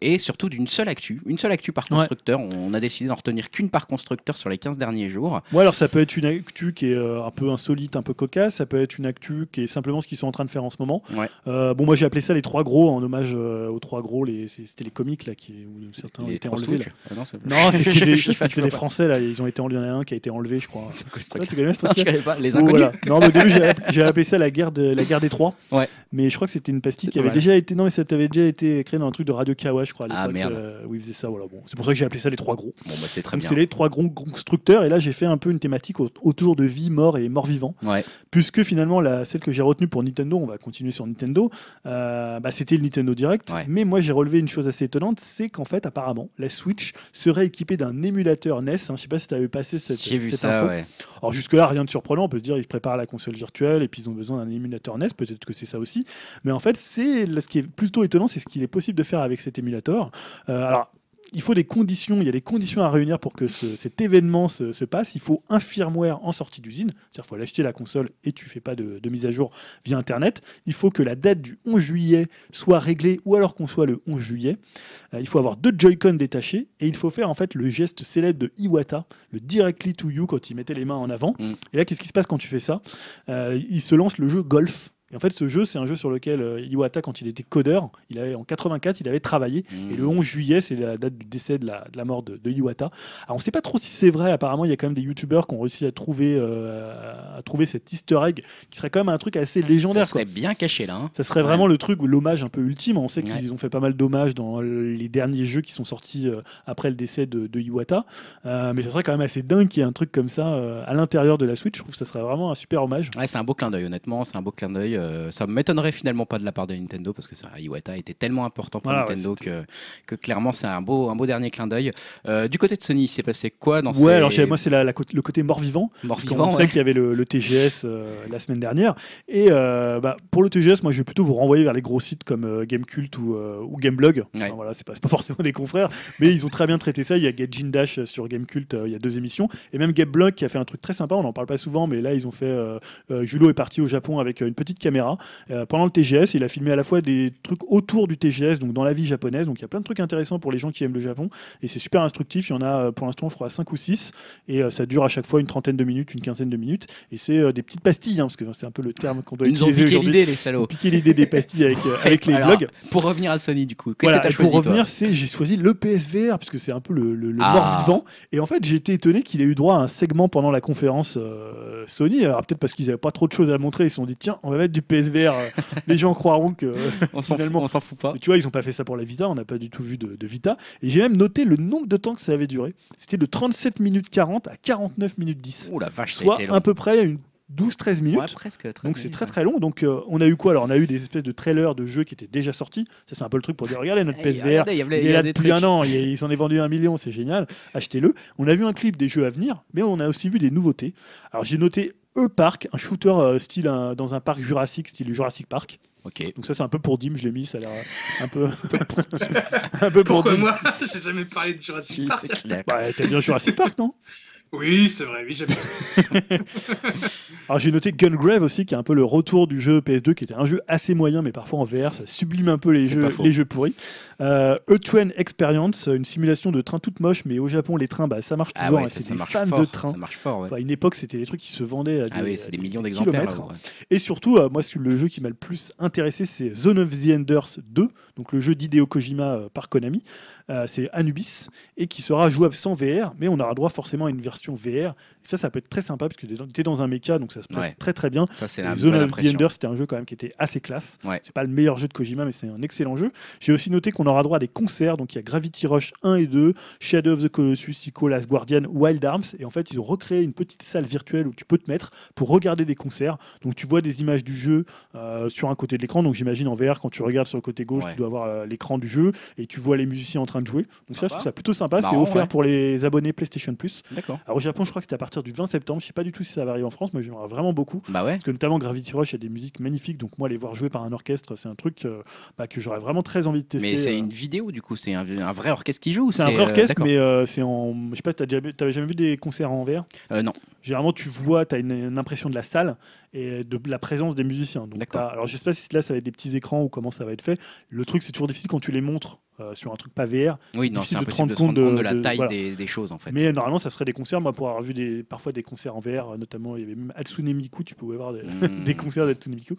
et surtout d'une seule actu. Une seule actu par Ouais. constructeur. On a décidé d'en retenir qu'une par constructeur sur les 15 derniers jours. Ouais, alors ça peut être une actu qui est un peu insolite, un peu cocasse. Ça peut être une actu qui est simplement ce qu'ils sont en train de faire en ce moment. Ouais. Bon, moi j'ai appelé ça les trois gros en hommage euh, aux trois gros. Les, c'était les comiques là qui où certains ont Les été enlevés. là. Ah non, c'était des <laughs> pas. Français là. Ils ont été enlevés. Il y en a un qui a été enlevé, je crois. C'est quoi ce Ouais, truc tu connais ce Non, <laughs> je pas. Les inconnus. voilà. Non, mais au début, j'ai <laughs> j'ai appelé ça la guerre, de, la guerre des trois. Ouais. Mais je crois que c'était une pastille C'est qui avait mal. déjà été. Non, mais ça avait déjà été créé dans un truc de Radio Kawa, je crois, à Ah, merde. euh, où ils faisaient ça. Voilà, bon. C'est pour ça que j'ai appelé ça les trois gros. Bon, bah, c'est très Donc, bien. c'est les trois gros constructeurs. Et là, j'ai fait un peu une thématique au- autour de vie, mort et mort-vivant. Ouais. Puisque finalement, la, celle que j'ai retenue pour Nintendo, on va continuer sur Nintendo, euh, bah, c'était le Nintendo Direct. Ouais. Mais moi, j'ai relevé une chose assez étonnante c'est qu'en fait, apparemment, la Switch serait équipée d'un émulateur NES. hein. Je sais pas si tu avais passé cette, J'ai vu cette ça, info. ouais. Alors jusque-là, rien de surprenant. On peut se dire, ils se préparent à la console virtuelle et puis ils ont besoin d'un émulateur NES. Peut-être que c'est ça aussi. Mais en fait, c'est ce qui est plutôt étonnant, c'est ce qu'il est possible de faire avec cet émulateur. Euh, alors. Il faut des conditions, il y a des conditions à réunir pour que ce- cet événement se, se passe. Il faut un firmware en sortie d'usine, c'est-à-dire qu'il faut aller acheter la console et tu fais pas de, de mise à jour via Internet. Il faut que la date du 11 juillet soit réglée ou alors qu'on soit le 11 juillet. Euh, il faut avoir deux Joy-Con détachés et il faut faire en fait le geste célèbre de Iwata, le directly to you quand il mettait les mains en avant. Mm. Et là, qu'est-ce qui se passe quand tu fais ça? Euh, Il se lance le jeu Golf. Et en fait, ce jeu, c'est un jeu sur lequel euh, Iwata, quand il était codeur, il avait, en 84, il avait travaillé. Mmh. Et le 11 juillet, c'est la date du décès de la, de la mort de, de Iwata. Alors, on ne sait pas trop si c'est vrai. Apparemment, il y a quand même des youtubeurs qui ont réussi à trouver, euh, à trouver cet easter egg, qui serait quand même un truc assez légendaire. Ça quoi. serait bien caché là. hein. Ça serait Ouais. vraiment le truc, l'hommage un peu ultime. On sait Ouais. qu'ils ont fait pas mal d'hommages dans les derniers jeux qui sont sortis euh, après le décès de, de Iwata. Euh, mais ça serait quand même assez dingue qu'il y ait un truc comme ça euh, à l'intérieur de la Switch. Je trouve que ça serait vraiment un super hommage. Ouais, c'est un beau clin d'œil, honnêtement, c'est un beau clin d'œil. Euh, ça m'étonnerait finalement pas de la part de Nintendo parce que ça, Iwata était tellement important pour Voilà, ouais, Nintendo que, que clairement c'est un beau, un beau dernier clin d'œil. Euh, du côté de Sony, il s'est passé quoi dans Ouais, ces alors moi c'est la- la côté- le côté mort-vivant. Parce qu'on vivants sait qu'il y avait le, le TGS euh, la semaine dernière. Et bah, pour le TGS, moi je vais plutôt vous renvoyer vers les gros sites comme Gamecult ou, ou Gameblog. Ouais. Enfin, voilà, c'est pas, <laughs> forcément des confrères, mais ils ont très bien traité ça. Il y a Gaijin Dash sur Gamecult, il y a deux émissions. Et même Gameblog qui a fait un truc très sympa, on n'en parle pas souvent, mais là ils ont fait. Julo est parti au Japon avec une petite caméra. Euh, pendant le TGS, il a filmé à la fois des trucs autour du TGS, donc dans la vie japonaise. Donc il y a plein de trucs intéressants pour les gens qui aiment le Japon. Et c'est super instructif. Il y en a euh, pour l'instant, je crois, 5 ou 6. Et euh, ça dure à chaque fois une trentaine de minutes, une quinzaine de minutes. Et c'est euh, des petites pastilles, hein, parce que c'est un peu le terme qu'on doit Ils nous ont utiliser piqué l'idée, les Ils salauds. piqué l'idée des pastilles avec, avec les Alors, vlogs. Pour revenir à Sony, du coup, Voilà, et pour choisi revenir, c'est j'ai choisi le PSVR puisque c'est un peu le, le- le Ah. mort-vivant. Et en fait, j'ai été étonné qu'il ait eu droit à un segment pendant la conférence Sony. Alors peut-être parce qu'ils n'avaient pas trop de choses à montrer, ils se sont dit tiens, on va mettre du PSVR. euh, <laughs> les gens croiront que On s'en fout, finalement- on s'en fout pas. tu vois, ils n'ont pas fait ça pour la Vita, on n'a pas du tout vu de, de Vita. Et j'ai même noté le nombre de temps que ça avait duré. C'était de 37 minutes 40 à 49 minutes 10. Ouh la vache, ça a Soit été long. à peu près une 12-13 minutes. Ouais, presque. Donc c'est très très long. Donc euh, on a eu quoi Alors? On a eu des espèces de trailers de jeux qui étaient déjà sortis. Ça c'est un peu le truc pour dire regardez notre Eh, PSVR. regardez, il y avait- Il il est a là depuis trucs. un an, il, il s'en est vendu un million, c'est génial. Achetez-le. On a vu un clip des jeux à venir, mais on a aussi vu des nouveautés. Alors j'ai noté E-Park, un shooter euh, style un- dans un parc jurassique, style Jurassic Park. Ok. Donc ça c'est un peu pour Dim, je l'ai mis, ça a l'air euh, un peu, <laughs> <laughs> un peu pour Pourquoi Dim. moi <laughs> J'ai jamais parlé de Jurassic Si, Park. c'est clair. Ouais, t'aimes bien Jurassic Park, non? Oui, c'est vrai, oui, j'aime bien. Alors j'ai noté Gungrave aussi, qui est un peu le retour du jeu PS2, qui était un jeu assez moyen, mais parfois en VR, ça sublime un peu les, C'est jeux, pas faux. les jeux pourris. Euh, E-Train Experience, une simulation de train toute moche, mais au Japon, les trains, bah, ça marche Ah toujours. ouais, hein, c'est des fans fort. de train. Ça marche fort, ouais. Enfin, à une époque, c'était des trucs qui se vendaient à des, Ah oui, des millions d'exemplaires. ouais. Et surtout, euh, moi, le jeu qui m'a le plus intéressé, c'est Zone of the Enders 2, donc le jeu d'Hideo Kojima euh, par Konami. Euh, c'est Anubis et qui sera jouable sans VR, mais on aura droit forcément à une version VR. Et ça, ça peut être très sympa parce que tu es dans un méca, donc ça se prête très très bien. Ça, c'est Zone of the. Enders, c'était un jeu quand même qui était assez classe. Ouais. C'est pas le meilleur jeu de Kojima, mais c'est un excellent jeu. J'ai aussi noté qu'on aura droit à des concerts. Donc il y a Gravity Rush 1 et 2, Shadow of the Colossus, Ico, Last Guardian, Wild Arms. Et en fait, ils ont recréé une petite salle virtuelle où tu peux te mettre pour regarder des concerts. Donc tu vois des images du jeu euh, sur un côté de l'écran. Donc j'imagine en VR, quand tu regardes sur le côté gauche, Ouais. tu dois avoir euh, l'écran du jeu et tu vois les musiciens en train de jouer. Donc ça, je trouve ça plutôt sympa. C'est offert ouais. pour les abonnés PlayStation Plus. Alors au Japon, je crois que c'était à partir du 20 septembre. Je sais pas du tout si ça va arriver en France, mais j'aimerais vraiment beaucoup. Bah ouais. Parce que notamment Gravity Rush, il y a des musiques magnifiques. Donc moi, les voir jouer par un orchestre, c'est un truc euh, bah, que j'aurais vraiment très envie de tester. Mais. Une vidéo, du coup, c'est un, un vrai orchestre qui joue. ou C'est un vrai euh, orchestre, mais euh, c'est en. Je sais pas, t'avais jamais vu des concerts en VR Euh, non. généralement tu vois, tu as une, une impression de la salle et de la présence des musiciens. Donc, alors je sais pas si là ça va être des petits écrans ou comment ça va être fait. Le truc c'est toujours difficile quand tu les montres euh, sur un truc pas VR. Oui, non, c'est impossible de se rendre compte de, de- la taille voilà. des, des choses en fait. Mais normalement ça serait des concerts. Moi pour avoir vu des, parfois des concerts en VR, euh, notamment il y avait même Hatsune Miku, tu pouvais voir des, <laughs> Hmm. des concerts d'Hatsune Miku.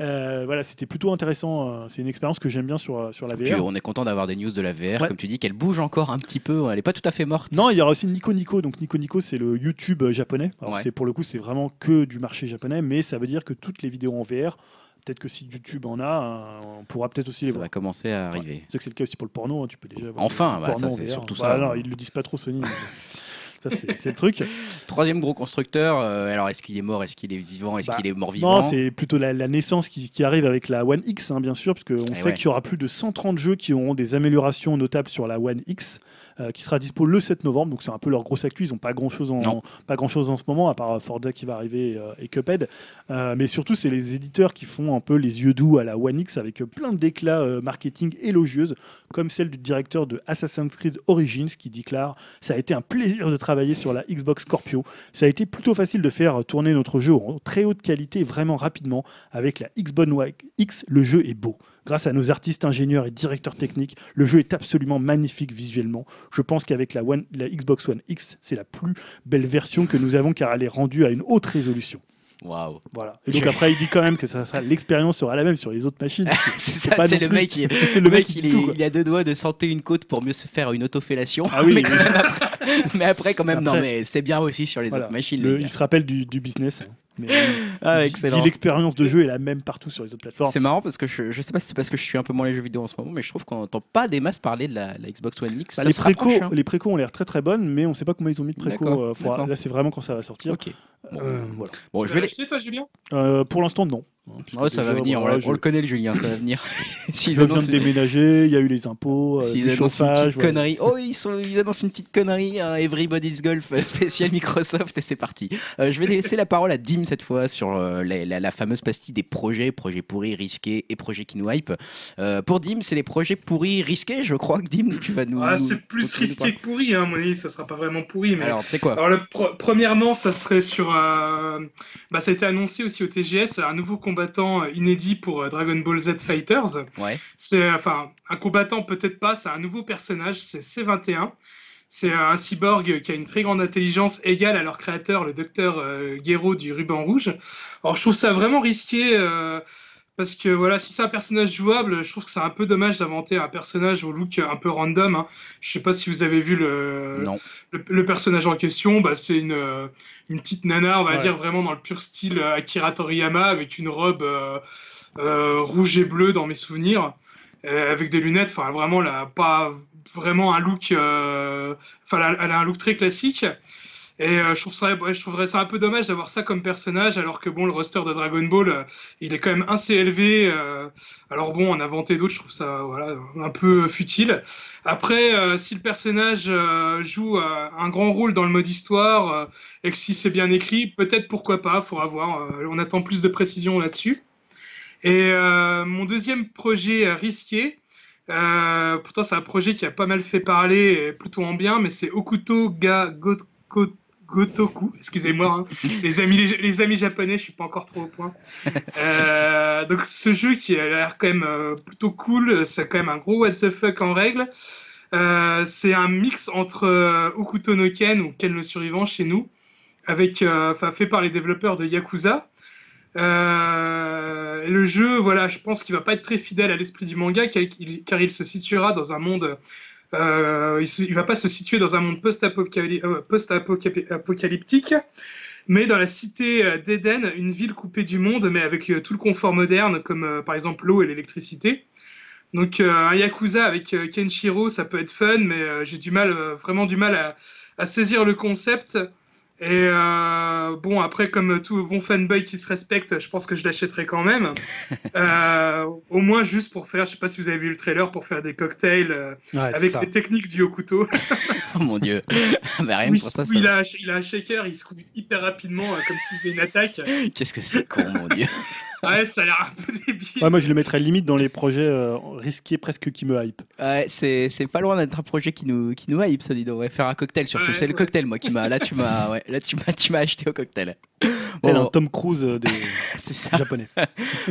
Euh, voilà, c'était plutôt intéressant. euh, C'est une expérience que j'aime bien sur, euh, sur la Puis VR. on est content d'avoir des news de la VR, Ouais. comme tu dis, qu'elle bouge encore un petit peu. Elle est pas tout à fait morte. Non, il y aura aussi Nico Nico. Donc Nico Nico, c'est le YouTube euh, japonais. Alors Ouais. c'est pour le coup, c'est vraiment que du marché japonais, mais ça veut dire que toutes les vidéos en VR, peut-être que si YouTube en a, euh, on pourra peut-être aussi les ça voir. va commencer à arriver. C'est que c'est le cas aussi pour le porno. hein, Tu peux déjà. voir Enfin, bah, ça, c'est surtout ça. non, ils le disent pas trop Sony. mais <laughs> ça c'est le truc. Troisième gros constructeur. euh, alors, est-ce qu'il est mort Est-ce qu'il est vivant Est-ce Bah, qu'il est mort-vivant Non, c'est plutôt la, la naissance qui, qui arrive avec la One X, hein, bien sûr, parce qu'on Eh sait ouais. qu'il y aura plus de 130 jeux qui auront des améliorations notables sur la One X. euh, qui sera dispo le 7 novembre, donc c'est un peu leur grosse actu. Ils n'ont pas grand chose en Non. pas grand chose en ce moment, à part Forza qui va arriver euh, et Cuphead. Euh, mais surtout, c'est les éditeurs qui font un peu les yeux doux à la One X avec euh, plein d'éclats euh, marketing élogieuses, comme celle du directeur de Assassin's Creed Origins qui déclare Ça a été un plaisir de travailler sur la Xbox Scorpio. Ça a été plutôt facile de faire tourner notre jeu en très haute qualité vraiment rapidement. Avec la Xbox One X, le jeu est beau. Grâce à nos artistes, ingénieurs et directeurs techniques, le jeu est absolument magnifique visuellement. Je pense qu'avec la, Xbox One X, c'est la plus belle version que nous avons car elle est rendue à une haute résolution. Waouh. Voilà. Et donc après, il dit quand même que ça l'expérience sera la même sur les autres machines. <laughs> c'est ça, c'est le plus- mec, il, le <laughs> le mec, mec, il est, tout, il a deux doigts de santer une côte pour mieux se faire une autofellation. Ah oui, mais, oui. quand même après, mais après, quand même, non, mais c'est bien aussi sur les Voilà. autres machines. Le- il se rappelle du, du business. hein. Mais, Ah, excellent. il dit L'expérience de jeu est la même partout sur les autres plateformes. C'est marrant parce que je, je sais pas si c'est parce que je suis un peu moins les jeux vidéo en ce moment, mais je trouve qu'on n'entend pas des masses parler de la, la Xbox One X. Bah, Ça les précos, hein. les ont l'air très très bonnes, mais on ne sait pas combien ils ont mis de préco. Euh, là, c'est vraiment quand ça va sortir. Bon, Euh, voilà. Bon, Tu je vais l'acheter, toi, Julien? Euh, pour l'instant, non. Hein, Ouais, ça va venir, on, voilà, l'a- je- on le connaît le Julien, ça va venir. <laughs> S'ils Je viens annoncent, de déménager, il y a eu les impôts, euh, s'ils du annoncent une petite voilà. connerie, oh ils, sont, ils annoncent une petite connerie, un Everybody's Golf euh, spécial Microsoft et c'est parti. Euh, je vais laisser la parole à Dim cette fois sur euh, la, la- la fameuse pastille des projets, projets pourris, risqués et projets qui nous hype. Euh, pour Dim, c'est les projets pourris, risqués, je crois que Dim, tu vas nous. Ah, C'est plus risqué que pourri, hein, à mon avis, ça sera pas vraiment pourri. Mais... Alors, tu sais quoi? Alors, le pro- premièrement, ça serait sur. Euh, Bah, ça a été annoncé aussi au TGS, un nouveau combattant inédit pour euh, Dragon Ball Z Fighters. Ouais. C'est enfin un combattant peut-être pas, c'est un nouveau personnage, c'est C21. C'est un cyborg qui a une très grande intelligence égale à leur créateur, le docteur euh, Gero du ruban rouge. Alors je trouve ça vraiment risqué euh, parce que voilà, si c'est un personnage jouable, je trouve que c'est un peu dommage d'inventer un personnage au look un peu random. Hein. Je sais pas si vous avez vu le, Non. le, le personnage en question, bah, c'est une, euh, une petite nana, on va Ouais. dire vraiment dans le pur style euh, Akira Toriyama, avec une robe euh, euh, rouge et bleu dans mes souvenirs, euh, avec des lunettes. Enfin, vraiment, a pas vraiment un look. Enfin, elle a un look très classique. Et euh, je, trouverais ça un peu dommage d'avoir ça comme personnage, alors que bon, le roster de Dragon Ball, euh, il est quand même assez élevé. euh, alors bon, en inventer d'autres, je trouve ça voilà, un peu futile. Après, si le personnage joue un grand rôle dans le mode histoire et que si c'est bien écrit, peut-être pourquoi pas, faudra voir. on attend plus de précision là-dessus. Et mon deuxième projet risqué, euh, pourtant c'est un projet qui a pas mal fait parler, plutôt en bien, mais c'est Okuto ga Gotoku. Excusez-moi, hein. les, amis, les, amis japonais, je suis pas encore trop au point. Euh, donc ce jeu qui a l'air quand même euh, plutôt cool, c'est quand même un gros what the fuck en règle. Euh, c'est un mix entre Okuto no Ken ou Ken le survivant chez nous, avec, fait par les développeurs de Yakuza. Le jeu, voilà, je pense qu'il va pas être très fidèle à l'esprit du manga, car il, car il se situera dans un monde. Euh, il, il va pas se situer dans un monde post-apocalyptique, euh, mais dans la cité euh, d'Eden, une ville coupée du monde, mais avec tout le confort moderne, comme par exemple l'eau et l'électricité. Donc un Yakuza avec Kenshiro, ça peut être fun, mais j'ai du mal, vraiment du mal à saisir le concept. Et euh, bon, après, comme tout bon fanboy qui se respecte, je pense que je l'achèterai quand même. <laughs> Euh, au moins juste pour faire, je sais pas si vous avez vu le trailer, pour faire des cocktails euh, Ouais, avec les techniques du Hokuto. <laughs> <laughs> Oh mon dieu. bah, rien il, pour ça, ça- il a, il a un shaker, il se coupe hyper rapidement, euh, comme s'il faisait une attaque. Qu'est-ce que c'est con, mon dieu. Ouais, ça a l'air un peu débile. Ouais, moi, je le mettrais limite dans les projets euh, risqués presque qui me hype. Ouais, c'est c'est pas loin d'être un projet qui nous, qui nous hype, ça dit donc. Ouais, faire un cocktail surtout. Ouais, c'est le cocktail, moi, qui m'a. Là, tu m'as ouais, là, tu m'as tu m'as acheté au cocktail. Tel Bon, un Tom Cruise euh, des <laughs> c'est ça. japonais. <laughs>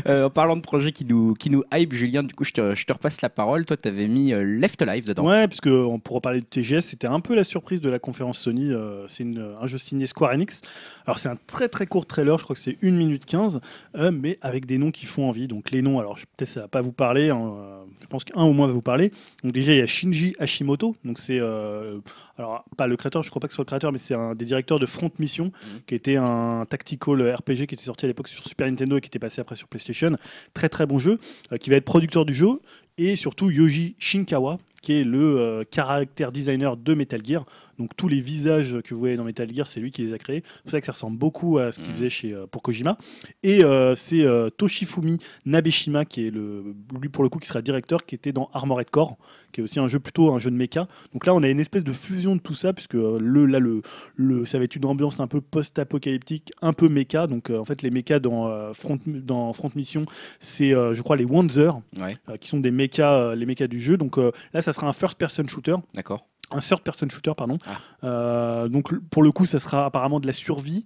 Euh, en parlant de projets qui nous, qui nous hype, Julien, du coup, je te, je te repasse la parole. Toi, t'avais mis euh, Left Alive dedans. Ouais, puisque on pourra parler de TGS, c'était un peu la surprise de la conférence Sony. euh, c'est une- un jeu signé Square Enix. Alors c'est un très très court trailer, je crois que c'est 1 minute 15, euh, mais avec des noms qui font envie. Donc les noms, alors peut-être ça va pas vous parler, hein, euh, je pense qu'un au moins va vous parler. Donc déjà il y a Shinji Hashimoto, donc c'est euh, alors pas le créateur, je crois pas que ce soit le créateur, mais c'est un des directeurs de Front Mission, qui était un tactical RPG qui était sorti à l'époque sur Super Nintendo et qui était passé après sur PlayStation. Très très bon jeu, euh, qui va être producteur du jeu et surtout Yoji Shinkawa, qui est le euh, caractère designer de Metal Gear. Donc tous les visages que vous voyez dans Metal Gear, c'est lui qui les a créés. C'est pour ça que ça ressemble beaucoup à ce qu'il Mhm. faisait chez, euh, pour Kojima. Et euh, c'est euh, Toshifumi Nabeshima, qui est le, lui pour le coup qui sera directeur, qui était dans Armored Core, qui est aussi un jeu plutôt un jeu de mecha. Donc là, on a une espèce de fusion de tout ça, puisque euh, le, là, le, le, ça va être une ambiance un peu post-apocalyptique, un peu mecha. Donc euh, en fait, les mechas dans, Front, dans Front Mission, c'est je crois les Wanzer, Ouais, qui sont des mechas, les mechas du jeu. Donc là, ça sera un first-person shooter, d'accord. Un third-person shooter, pardon. Ah. Euh, donc pour le coup, ça sera apparemment de la survie,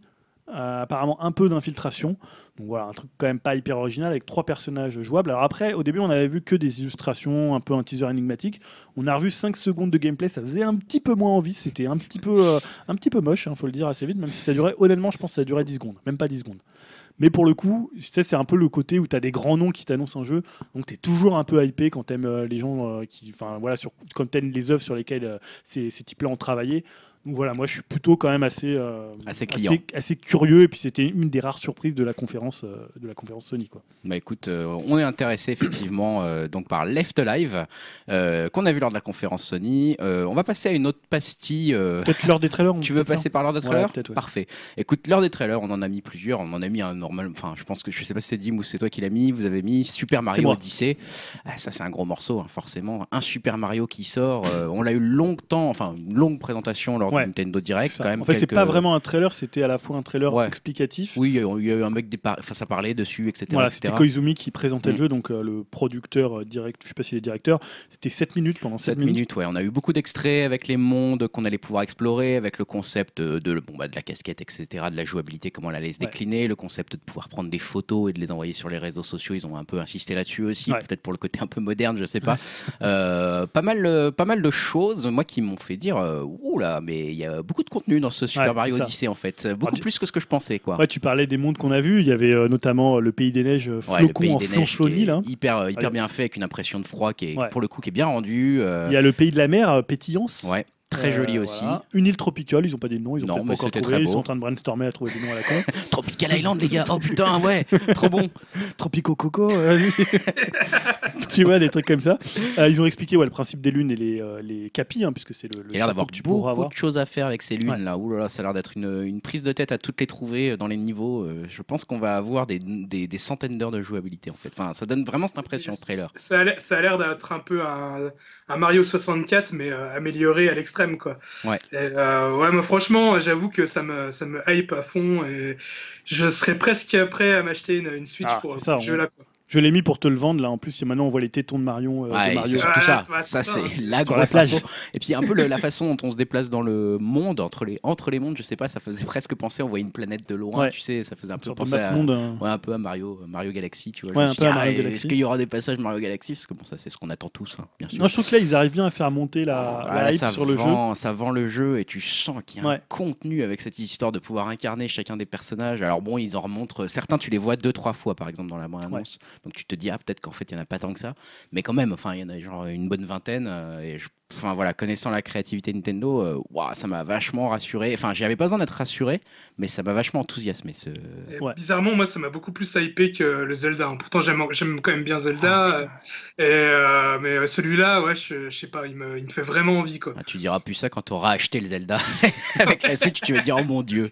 euh, apparemment un peu d'infiltration. Donc voilà, un truc quand même pas hyper original avec trois personnages jouables. Alors après, au début, on avait vu que des illustrations, un peu un teaser énigmatique. On a revu 5 secondes de gameplay, ça faisait un petit peu moins envie. C'était un petit peu, euh, un petit peu moche, il faut le dire assez vite, même si ça durait, honnêtement, je pense que ça durait 10 secondes, même pas 10 secondes. Mais pour le coup, tu sais, c'est un peu le côté où tu as des grands noms qui t'annoncent un jeu, donc tu es toujours un peu hypé quand tu aimes les gens euh, qui. Enfin voilà, sur, quand tu les œuvres sur lesquelles euh, ces, ces types-là ont travaillé. Donc voilà, moi je suis plutôt quand même assez, euh, Assez client. assez, curieux, et puis c'était une des rares surprises de la conférence, euh, de la conférence Sony. Quoi. Bah écoute, euh, on est intéressé effectivement donc par Left Alive euh, qu'on a vu lors de la conférence Sony. On va passer à une autre pastille. Peut-être l'heure des trailers <laughs> tu veux faire passer par l'heure des trailers ouais. Parfait. Écoute, l'heure des trailers, on en a mis plusieurs. On en a mis un normal. Enfin, je pense que je sais pas si c'est Dim ou c'est toi qui l'as mis. Vous avez mis Super Mario. Odyssey. Ah, ça, c'est un gros morceau, hein, forcément. Un Super Mario qui sort. on l'a eu longtemps, enfin, une longue présentation lors Ouais. Nintendo Direct. Quand même en fait, c'est pas vraiment un trailer, c'était à la fois un trailer Ouais. explicatif. Oui, il y a eu- un mec des par- enfin, ça parlait dessus, etc. Voilà, c'était Koizumi qui présentait Mm. le jeu, donc euh, le producteur euh, direct, je sais pas s'il est directeur. C'était 7 minutes pendant 7, 7 minutes. ouais. On a eu beaucoup d'extraits avec les mondes qu'on allait pouvoir explorer, avec le concept de, bon, bah, de la casquette, etc., de la jouabilité, comment elle allait se Ouais. décliner, le concept de pouvoir prendre des photos et de les envoyer sur les réseaux sociaux. Ils ont un peu insisté là-dessus aussi, peut-être pour le côté un peu moderne, je sais pas. <laughs> Euh, pas, mal, pas mal de choses, moi, qui m'ont fait dire Ouh là, mais il y a beaucoup de contenu dans ce Super Ouais, Mario. Odyssey, en fait. Beaucoup tu- plus que ce que je pensais, quoi. Ouais, tu parlais des mondes qu'on a vus. Il y avait euh, notamment euh, le Pays des Neiges, euh, Ouais, le flocon pays en des neiges là. hyper, euh, bien fait avec une impression de froid qui est pour le coup qui est bien rendue. Il y a le Pays de la Mer, Pétillance. ouais, très Euh, joli aussi. voilà. Une île tropicale, ils ont pas dit de nom, ils ont Non, mais pas encore trouvé. Ils sont en train de brainstormer à trouver des noms à la con. <laughs> Tropical Island, les gars. Oh putain, ouais, <laughs> trop bon. Tropico Coco, euh, <laughs> tu vois, des trucs comme ça. Euh, ils ont expliqué ouais, le principe des lunes et les, euh, les capis, hein, puisque c'est le, le Il y a l'air d'avoir que tu pourras beaucoup avoir. de choses à faire avec ces lunes Ouais. là. Ouh là là, ça a l'air d'être une, une prise de tête à toutes les trouver euh, dans les niveaux. Euh, Je pense qu'on va avoir des, des, des centaines d'heures de jouabilité en fait. Enfin, ça donne vraiment cette impression, le trailer. Ça a l'air- ça a l'air d'être un peu un, un Mario 64, mais euh, amélioré à l'extrême, quoi. Ouais. Et, euh, ouais, moi, franchement, j'avoue que ça me, ça me hype à fond et je serais presque prêt à m'acheter une, une Switch Ah, pour ça, quoi. Je l'ai mis pour te le vendre là. En plus, maintenant on voit les tétons de Marion. euh, de Ouais, Mario. surtout Ouais, ça. Ça, c'est ça, c'est la la grosse info. Et puis un peu le- la façon dont on se déplace dans le monde, entre les, entre les mondes, je sais pas, ça faisait presque penser, on voyait une planète de loin, Ouais. tu sais, ça faisait un peu de penser à, map-monde, hein. ouais, un peu à Mario, Mario Galaxy, tu vois. Mario ah, Galaxy. Est-ce qu'il y aura des passages Mario Galaxy Parce que bon, ça c'est ce qu'on attend tous, hein, bien sûr. Non, je trouve que là, ils arrivent bien à faire monter la, Ah, la là, hype ça sur le jeu. Ça vend le jeu et tu sens qu'il y a Ouais. un contenu avec cette histoire de pouvoir incarner chacun des personnages. Alors bon, ils en remontrent. Certains, tu les vois deux, trois fois par exemple dans la bande-annonce. Donc tu te dis, ah, peut-être qu'en fait, il n'y en a pas tant que ça. Mais quand même, enfin, il y en a genre une bonne vingtaine. euh, et je- Enfin voilà, connaissant la créativité Nintendo, euh, ça m'a vachement rassuré. Enfin, j'avais pas besoin d'être rassuré, mais ça m'a vachement enthousiasmé. Ce... Et Ouais. Bizarrement, moi, ça m'a beaucoup plus hypé que le Zelda. hein. Pourtant, j'aime j'aime quand même bien Ah, Zelda. putain. euh, et, euh, mais celui-là, ouais, je, je sais pas, il me, il me fait vraiment envie, quoi. Ah, tu diras plus ça quand tu auras acheté le Zelda <laughs> avec la Switch. Tu vas te dire, oh mon dieu.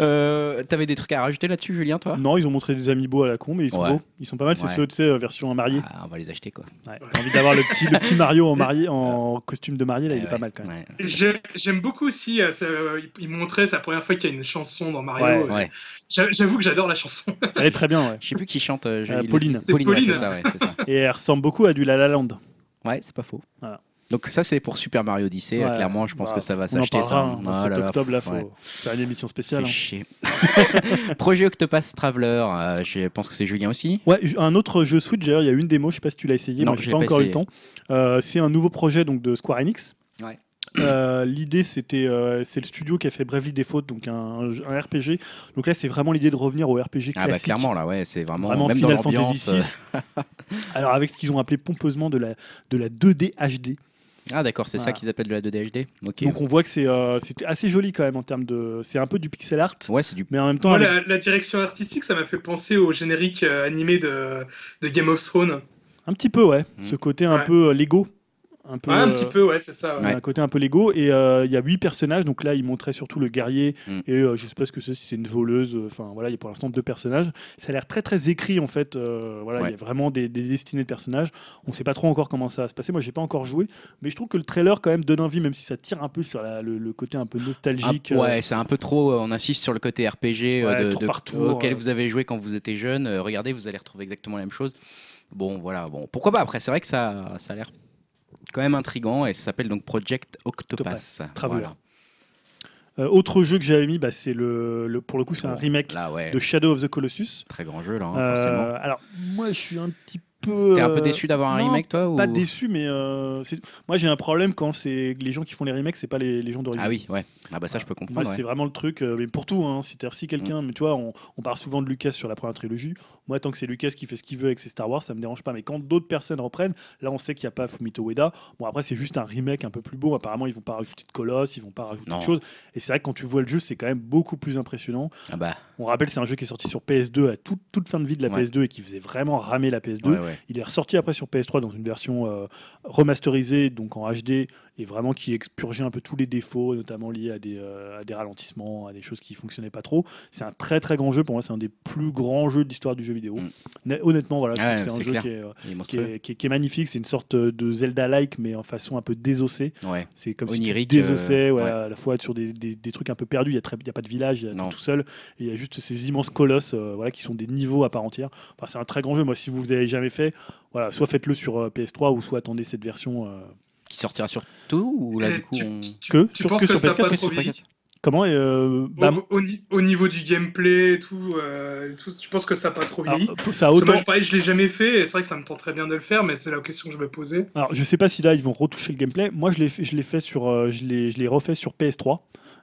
Euh, T'avais des trucs à rajouter là-dessus, Julien, toi? Non, ils ont montré des amiibo à la con, mais ils sont Ouais. beaux. Ils sont pas mal. C'est Ouais. ceux, tu sais, euh, version mariée. Ah, On va les acheter, quoi. Ouais. T'as envie d'avoir le petit, le petit Mario en, marié, en costume de mariée, là, il Eh est pas ouais, mal quand même. J'ai- J'aime beaucoup aussi, euh, ça, euh, il- il montrait, la première fois qu'il y a une chanson dans Mario. Ouais, euh, ouais. j'a- J'avoue que j'adore la chanson. <laughs> Elle est très bien, ouais. Je sais plus qui chante. euh, j'ai- Euh, il- Pauline. C'est Pauline, ouais, Pauline. c'est ça, ouais, c'est ça. Et elle ressemble beaucoup à du La La Land. Ouais, c'est pas faux. Voilà. Donc ça, c'est pour Super Mario Odyssey. Ouais. clairement, je pense Bah, que ça va s'acheter ça. hein, Ah là octobre, là, faut ouais. faire une émission spéciale. Hein. chier. <laughs> Projet Octopath Traveler, euh, je pense que c'est Julien aussi. Ouais, un autre jeu Switch, d'ailleurs, il y a une démo, je sais pas si tu l'as essayé, Non, j'ai pas pas encore eu le temps. Euh, c'est un nouveau projet donc, de Square Enix. Ouais. Euh, l'idée c'était euh, c'est le studio qui a fait Bravely Default donc un, RPG donc là c'est vraiment l'idée de revenir au RPG classique Ah bah clairement là, ouais, c'est vraiment, vraiment même Final dans Fantasy VI <laughs> alors avec ce qu'ils ont appelé pompeusement de la, de la 2D HD Ah d'accord, c'est ça qu'ils appellent de la 2D HD. Ok. donc on voit que c'est euh, c'était assez joli quand même en termes de c'est un peu du pixel art Ouais, c'est du. mais en même temps Moi, avec- la, la direction artistique, ça m'a fait penser au générique euh, animé de, de Game of Thrones. un petit peu ouais Mm. ce côté un Ouais. peu euh, Lego un peu Ouais, un euh, petit peu, ouais, c'est ça. ouais. Un côté un peu Lego et euh, il y a huit personnages donc là il montrait surtout le guerrier Mm. et euh, je sais pas ce que c'est si c'est une voleuse enfin voilà il y a pour l'instant deux personnages ça a l'air très très écrit en fait euh, voilà il Ouais. y a vraiment des, des destinées de personnages on sait pas trop encore comment ça va se passer moi j'ai pas encore joué mais je trouve que le trailer quand même donne envie même si ça tire un peu sur la- le, le côté un peu Ah, nostalgique euh, ouais, c'est un peu trop. On insiste sur le côté RPG Ouais, de, tour de- par tour, auquel vous avez joué quand vous étiez jeune. Euh, regardez, vous allez retrouver exactement la même chose. Bon, voilà. Bon, pourquoi pas Après, c'est vrai que ça, ça a l'air quand même intrigant et ça s'appelle donc Project. Octopath, Traveler. Voilà. Euh, autre jeu que j'avais mis bah, c'est le, le- pour le coup c'est un Bon, remake Là, ouais. de Shadow of the Colossus Très grand jeu là, hein, Euh, forcément. alors moi je suis un petit peu T'es un peu euh, déçu d'avoir un non, remake, toi ou... Pas déçu, mais euh, moi j'ai un problème quand c'est les gens qui font les remakes, c'est pas les, les gens d'origine. Ah oui, ouais. Ah bah ça, je peux comprendre. ouais. c'est vraiment le truc, mais pour tout. Hein, C'est-à-dire, si quelqu'un, Mm. mais tu vois, on, on parle souvent de Lucas sur la première trilogie. Moi, tant que c'est Lucas qui fait ce qu'il veut avec ses Star Wars, ça me dérange pas. Mais quand d'autres personnes reprennent, là, on sait qu'il n'y a pas Fumito Ueda. Bon, après, c'est juste un remake un peu plus beau. Apparemment, ils vont pas rajouter de colosse, ils vont pas rajouter de choses. Et c'est vrai que quand tu vois le jeu, c'est quand même beaucoup plus impressionnant. Ah bah, On rappelle, c'est un jeu qui est sorti sur PS2 à toute, toute fin de vie de la Ouais. PS2 et qui faisait vraiment ramer la PS2. ouais, ouais. Il est ressorti après sur PS3 dans une version euh, remasterisée, donc en HD, et vraiment qui expurgeait un peu tous les défauts, notamment liés à des, euh, à des ralentissements, à des choses qui fonctionnaient pas trop. C'est un très très grand jeu, pour moi c'est un des plus grands jeux de l'histoire du jeu vidéo. Mm. Honnêtement, voilà, Ouais, c'est un jeu clair. qui est, euh, qui, est, qui est- qui est magnifique, c'est une sorte de Zelda-like, mais en façon un peu désossée. Ouais. C'est comme Onirique, si tu désossais euh, ouais, à la fois sur des, des- des trucs un peu perdus, il n'y a, très- il y a pas de village, il y a Non. tout seul, et il y a juste ces immenses colosses euh, voilà, qui sont des niveaux à part entière. Enfin, c'est un très grand jeu, moi si vous ne l'avez jamais fait, voilà, soit faites-le sur euh, PS3 ou soit attendez cette version. Euh, Qui sortira sur tout ou là Et du coup tu, on... tu- Que tu sur- penses que que, sur ça n'a PS4, pas que trop sur vieilli PS4. Comment euh, bah, au, au ni- au niveau du gameplay et tout, euh, tout, tu penses que ça n'a pas trop vieilli alors, ça a Parce que autant. moi, je, pareil, je l'ai jamais fait, et c'est vrai que ça me tenterait bien de le faire, mais c'est la question que je me posais. Alors, je sais pas si là ils vont retoucher le gameplay. Moi, je l'ai fait, je l'ai fait sur, euh, je l'ai, je l'ai refait sur PS3.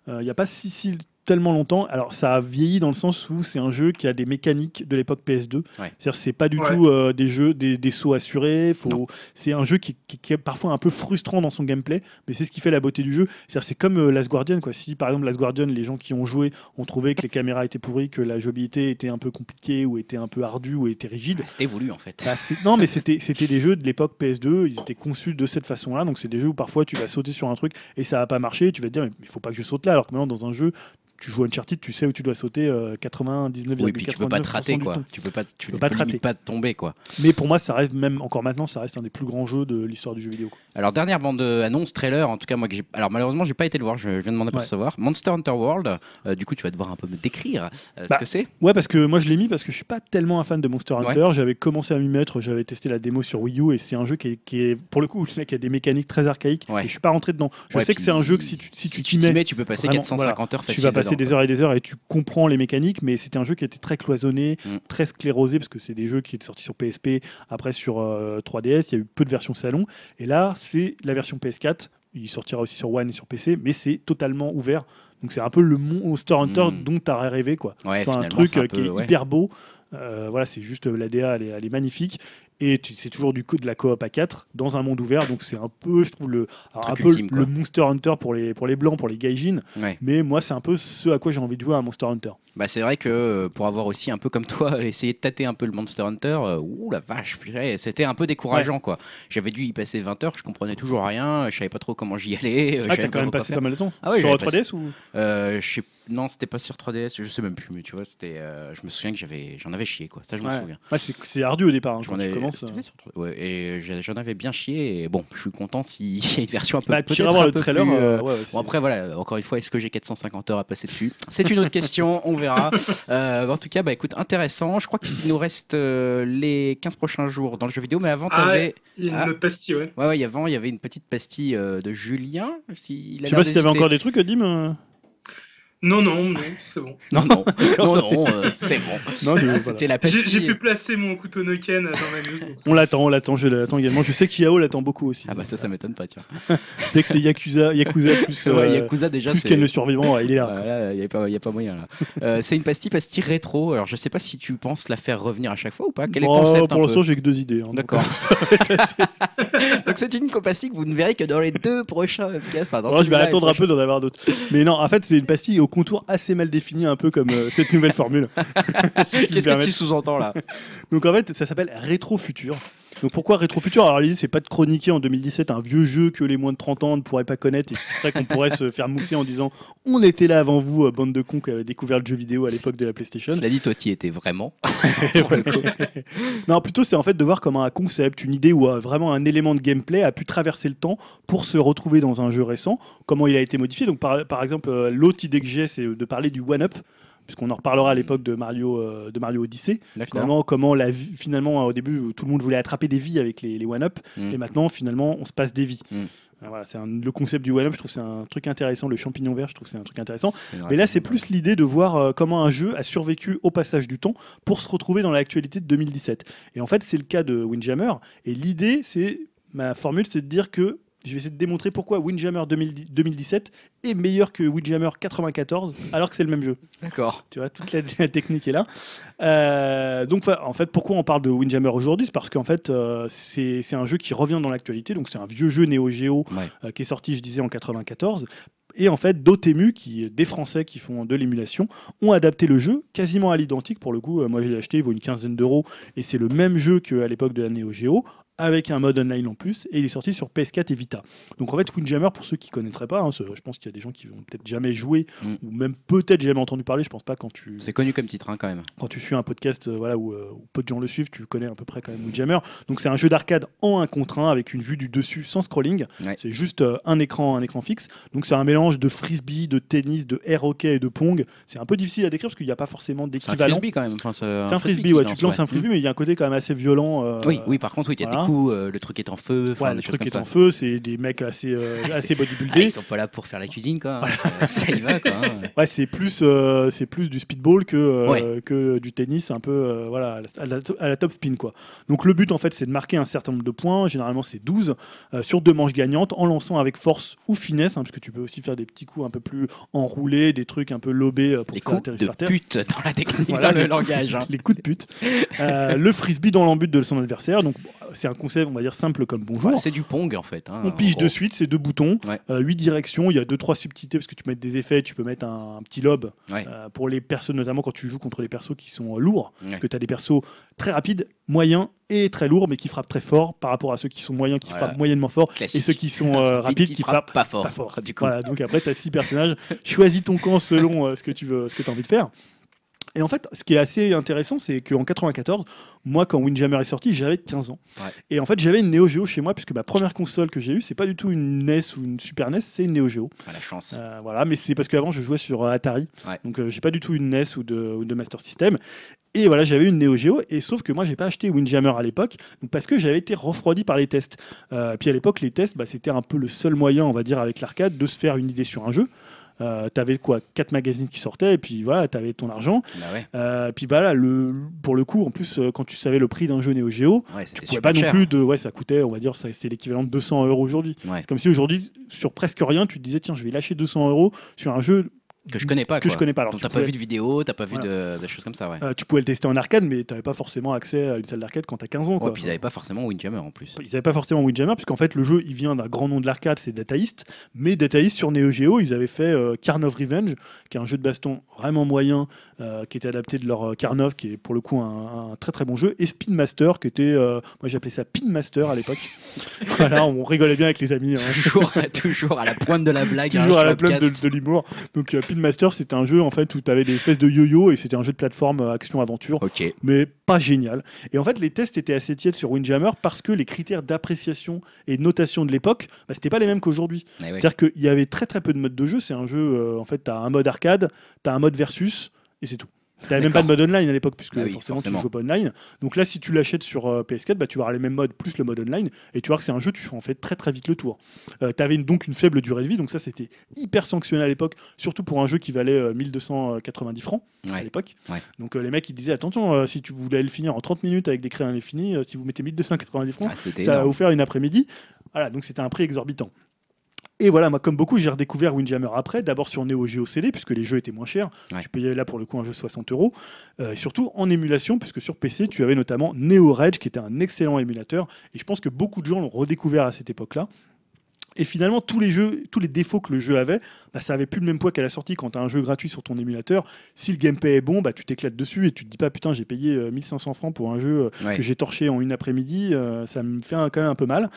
Euh, Il n'y a pas si, si tellement longtemps. Alors, ça a vieilli dans le sens où c'est un jeu qui a des mécaniques de l'époque PS2. Ouais. C'est-à-dire, c'est pas du Ouais. tout euh, des jeux, des, des sauts assurés. Faut, c'est un jeu qui, qui- qui est parfois un peu frustrant dans son gameplay, mais c'est ce qui fait la beauté du jeu. C'est-à-dire, c'est comme euh, Last Guardian, quoi. Si par exemple Last Guardian, les gens qui ont joué ont trouvé que les caméras étaient pourries, que la jouabilité était un peu compliquée ou était un peu ardue ou était rigide. Ah, C'était voulu en fait. Bah, non, mais c'était c'était des jeux de l'époque PS2, ils étaient conçus de cette façon-là. Donc, c'est des jeux où parfois tu vas sauter sur un truc et ça va pas marcher. Et tu vas te dire, mais il faut pas que je saute là. Alors que maintenant, dans un jeu, tu joues Uncharted, tu sais où tu dois sauter euh, 99,99% Oui, puis tu peux pas te rater quoi. temps. Tu peux pas, tu peux pas te rater. pas tomber quoi. Mais pour moi, ça reste, même encore maintenant, ça reste un des plus grands jeux de l'histoire du jeu vidéo. quoi. Alors dernière bande annonce trailer en tout cas moi que j'ai alors malheureusement j'ai pas été le voir je viens de m'en apercevoir Monster Hunter World euh, du coup tu vas devoir un peu me décrire euh, Bah, ce que c'est Ouais, parce que moi je l'ai mis parce que je suis pas tellement un fan de Monster Hunter. J'avais commencé à m'y mettre, j'avais testé la démo sur Wii U et c'est un jeu qui est, qui est- pour le coup, <laughs> là, qui a des mécaniques très archaïques. Ouais. Et je suis pas rentré dedans. Je Ouais, sais que c'est un jeu que si tu si tu t'y mets, tu peux passer vraiment, 450 heures tu facile vas passer des heures et des heures et tu comprends les mécaniques, mais c'était un jeu qui était très cloisonné, Mm. très sclérosé, parce que c'est des jeux qui étaient sortis sur PSP, après sur euh, 3DS, il y a eu peu de versions salon, et là c'est la version PS4, il sortira aussi sur One et sur PC, mais c'est totalement ouvert, donc c'est un peu le Monster Hunter Mm. dont tu as rêvé, quoi. Ouais, Enfin, un truc un euh, qui est ouais. hyper beau, euh, voilà, c'est juste, la DA, elle elle est magnifique, Et c'est toujours du coup de la coop à 4 dans un monde ouvert. Donc c'est un peu, je trouve, le, alors, un Truc peu ultime, le quoi. Monster Hunter pour les, pour les blancs, pour les gaijins. Ouais. Mais moi, c'est un peu ce à quoi j'ai envie de jouer à Monster Hunter. Bah, c'est vrai que euh, pour avoir aussi un peu comme toi <laughs> essayé de tâter un peu le Monster Hunter, euh, ouh la vache, c'était un peu décourageant quoi. J'avais dû y passer 20 heures, je comprenais toujours rien, je savais pas trop comment j'y allais. euh, Ah, t'as quand même passé pas mal de temps Ah ouais, Sur j'avais 3DS ou? Euh, je sais- non, c'était pas sur 3DS, je sais même plus, mais tu vois, c'était, euh, je me souviens que j'avais, j'en avais chié quoi. Ça, je me souviens. C'est ardu au départ hein, quand tu commences. c'était euh. sur 3DS. Ouais, et j'en avais bien chié. Et bon, je suis content s'il y a une version un peu. Bah, tu iras voir le trailer. plus, c'est- Bon après voilà, encore une fois, est-ce que j'ai 450 heures à passer dessus? C'est une autre question, on verra. <laughs> Euh, en tout cas, bah écoute, intéressant. Je crois qu'il nous reste euh, les 15 prochains jours dans le jeu vidéo, mais avant, Ah t'avais... Il y a une Ah. autre pastille, ouais. Ouais, ouais, avant, il y avait une petite pastille euh, de Julien. Je sais pas s'il y avait encore des trucs, Dim. Non, non, non, c'est bon. Non, non, non, non, euh, c'est bon. <laughs> Non, je- Ah, voilà. C'était la J'ai pastille. j'ai pu placer mon couteau Noken dans ma news. On l'attend, on l'attend, je l'attends également. Je sais qu'Yao l'attend beaucoup aussi. Ah bah ça, ça m'étonne pas, tiens. <laughs> Dès que c'est Yakuza, Yakuza plus, euh, Ouais, Yakuza déjà, plus. Ken le survivant, ouais, il est là. Voilà, il n'y a, pas- y a pas moyen là. Euh, c'est une pastille pastille rétro. Alors je sais pas si tu penses la faire revenir à chaque fois ou pas. Quel est le Bon, concept pour l'instant, j'ai que deux idées. hein, donc, D'accord. <laughs> Donc c'est une pastille que vous ne verrez que dans les deux prochains podcasts. Enfin, je vais attendre un peu d'en avoir d'autres. Mais non, en fait, c'est une pastille au contour assez mal défini, un peu comme euh, cette nouvelle formule. <laughs> <laughs> Qu'est-ce que tu sous-entends là? Donc en fait, ça s'appelle Rétro Futur. Donc pourquoi Rétro Futur Alors l'idée, c'est pas de chroniquer en 2017 un vieux jeu que les moins de 30 ans ne pourraient pas connaître et qui ferait qu'on pourrait se faire mousser en disant on était là avant vous, euh, bande de cons qui avaient découvert le jeu vidéo à l'époque de la PlayStation. Cela dit, toi, tu y étais vraiment. <laughs> non, plutôt c'est en fait de voir comment un concept, une idée ou euh, vraiment un élément de gameplay a pu traverser le temps pour se retrouver dans un jeu récent, comment il a été modifié. Donc par, par exemple, euh, l'autre idée que j'ai, c'est de parler du one-up, puisqu'on en reparlera à l'époque de Mario, euh, de Mario Odyssey. Finalement, comment la vie, finalement, au début, tout le monde voulait attraper des vies avec les, les one-up, Mm. et maintenant, finalement, on se passe des vies. Mm. Euh, Voilà, c'est le concept du one-up, je trouve que c'est un truc intéressant. Le champignon vert, je trouve que c'est un truc intéressant. Mais là, c'est plus l'idée de voir euh, comment un jeu a survécu au passage du temps pour se retrouver dans l'actualité de 2017. Et en fait, c'est le cas de Windjammer. Et l'idée, c'est ma formule, c'est de dire que je vais essayer de démontrer pourquoi Windjammer 2010 2017 est meilleur que Windjammer 94, alors que c'est le même jeu. D'accord. Tu vois, toute la, la technique est là. Euh, donc, en fait, pourquoi on parle de Windjammer aujourd'hui? C'est parce qu'en fait, euh, c'est un jeu qui revient dans l'actualité. Donc, c'est un vieux jeu Neo Geo Ouais. euh, qui est sorti, je disais, en 94. Et en fait, Dotemu, qui, des Français qui font de l'émulation, ont adapté le jeu quasiment à l'identique. Pour le coup, moi, je l'ai acheté, il vaut une quinzaine d'euros. Et c'est le même jeu qu'à l'époque de la Neo Geo, avec un mode online en plus. Et il est sorti sur PS4 et Vita. Donc, en fait, Windjammer, pour ceux qui ne connaîtraient pas, hein, ce- je pense qu'il y a des gens qui vont peut-être jamais joué, Mm. ou même peut-être jamais entendu parler. Je pense pas quand tu C'est connu comme titre hein, quand même. quand tu suis un podcast euh, voilà, où, euh, où peu de gens le suivent, tu connais à peu près quand même Windjammer. Donc c'est un jeu d'arcade en 1 contre 1 avec une vue du dessus sans scrolling. Ouais. C'est juste euh, un écran, un écran fixe. Donc c'est un mélange de frisbee, de tennis, de air hockey et de pong. C'est un peu difficile à décrire parce qu'il n'y a pas forcément C'est un d'équivalent. frisbee quand même. Enfin, c'est un frisbee, ouais, tu te lance, lances un frisbee, mais il y a un côté quand même assez violent. euh, Mm. Oui, oui, par contre, oui, il y a voilà. Euh, le truc est en feu. Ouais, le truc est en feu, c'est des mecs assez, euh, <laughs> assez c'est- Ah, bodybuildés. ils sont pas là pour faire la cuisine, quoi. hein. ça y va, quoi. hein. Ouais, c'est plus, euh, c'est plus du speedball que, euh, que du tennis, un peu voilà, à la, à top spin. Quoi. Donc le but, en fait, c'est de marquer un certain nombre de points, généralement c'est 12, euh, sur deux manches gagnantes, en lançant avec force ou finesse, hein, parce que tu peux aussi faire des petits coups un peu plus enroulés, des trucs un peu lobés pour Les que coups de par terre. pute dans la technique, <laughs> Voilà, dans le les- langage. hein. <laughs> Les coups de pute. Le frisbee dans l'embut de son adversaire. Donc c'est un concept, on va dire, simple comme bonjour. Ouais, c'est du Pong, en fait. hein, On pige gros. de suite, c'est deux boutons, Ouais. euh, huit directions, il y a deux trois subtilités parce que tu peux mettre des effets, tu peux mettre un, un petit lobe Ouais. euh, pour les persos, notamment quand tu joues contre les persos qui sont euh, lourds, parce que tu as des persos très rapides, moyens et très lourds, mais qui frappent très fort par rapport à ceux qui sont moyens qui Voilà. frappent moyennement fort Classique. et ceux qui sont euh, <laughs> rapides qui, frappent pas fort. pas fort. Du coup. Voilà, donc après, tu as six personnages. Choisis ton camp selon ce que tu veux, ce que as envie de faire. Et en fait, ce qui est assez intéressant, c'est qu'en 94, moi, quand Windjammer est sorti, j'avais 15 ans. Ouais. Et en fait, j'avais une Neo Geo chez moi, puisque ma première console que j'ai eue, c'est pas du tout une NES ou une Super NES, c'est une Neo Geo. Ah, la chance. Euh, voilà, mais c'est parce qu'avant, je jouais sur euh, Atari. Ouais. Donc, euh, j'ai pas du tout une NES ou de, ou de Master System. Et voilà, j'avais une Neo Geo, et sauf que moi, j'ai pas acheté Windjammer à l'époque, parce que j'avais été refroidi par les tests. Euh, puis à l'époque, les tests, bah, c'était un peu le seul moyen, on va dire, avec l'arcade, de se faire une idée sur un jeu. Euh, t'avais quoi quatre magazines qui sortaient et puis voilà t'avais ton argent. Bah ouais, euh, puis voilà le pour le coup en plus euh, quand tu savais le prix d'un jeu Neo Geo ouais tu pouvais pas non plus de ouais ça coûtait on va dire c'est l'équivalent de 200 euros aujourd'hui. Ouais. c'est comme si aujourd'hui sur presque rien tu te disais tiens je vais lâcher 200 euros sur un jeu Que je connais pas. que quoi. je connais pas. Alors, Donc t'as pas vu de vidéo, t'as pas vu Voilà. de, de choses comme ça, ouais. euh, tu pouvais le tester en arcade, mais tu n'avais pas forcément accès à une salle d'arcade quand tu as 15 ans. Ouais, Quoi. puis ils avaient pas forcément Windjammer en plus. Ils n'avaient pas forcément Windjammer, puisqu'en fait, le jeu, il vient d'un grand nom de l'arcade, c'est Data East. Mais Data East, sur Neo Geo, ils avaient fait euh, Revenge, qui est un jeu de baston vraiment moyen, euh, qui était adapté de leur euh, Carnov, qui est pour le coup un, un très très bon jeu. Et Spin Master, qui était, moi j'appelais ça Pin Master à l'époque. <laughs> voilà, on rigolait bien avec les amis. hein. toujours, toujours à la pointe de la blague. <laughs> Toujours hein, à la plaine de, de l'humour. Donc euh, Master, c'était un jeu en fait où tu avais des espèces de yo-yo et c'était un jeu de plateforme euh, action-aventure Ok. mais pas génial. Et en fait, les tests étaient assez tièdes sur Windjammer parce que les critères d'appréciation et de notation de l'époque, bah, c'était pas les mêmes qu'aujourd'hui. Eh. C'est-à-dire qu'il y avait très très peu de modes de jeu. C'est un jeu, euh, en fait, tu as un mode arcade, tu as un mode versus, et c'est tout. Tu même pas de mode online à l'époque, puisque Ah oui, forcément, forcément. tu joues pas online. Donc là, si tu l'achètes sur euh, PS4, bah, tu vas avoir les mêmes modes plus le mode online, et tu vois que c'est un jeu, tu fais en fait très très vite le tour. Euh, tu avais donc une faible durée de vie, donc ça c'était hyper sanctionné à l'époque, surtout pour un jeu qui valait euh, 1290 francs à l'époque. Ouais. Donc euh, les mecs ils disaient attention, euh, si tu voulais le finir en 30 minutes avec des crédits infinis, euh, si vous mettez 1290 francs, Ah, ça va vous faire une après-midi. Voilà, donc c'était un prix exorbitant. Et voilà, moi, comme beaucoup, j'ai redécouvert Windjammer après, d'abord sur Neo Geo CD, puisque les jeux étaient moins chers. Ouais. Tu payais là pour le coup un jeu 60 euros. Euh, et surtout en émulation, puisque sur PC, tu avais notamment Neo Rage, qui était un excellent émulateur. Et je pense que beaucoup de gens l'ont redécouvert à cette époque-là. Et finalement, tous les jeux, tous les défauts que le jeu avait, bah, ça avait plus le même poids qu'à la sortie quand tu as un jeu gratuit sur ton émulateur. Si le gameplay est bon, bah, tu t'éclates dessus et tu te dis pas putain, j'ai payé euh, 1500 francs pour un jeu euh, Ouais. que j'ai torché en une après-midi, euh, ça me fait un- quand même un peu mal.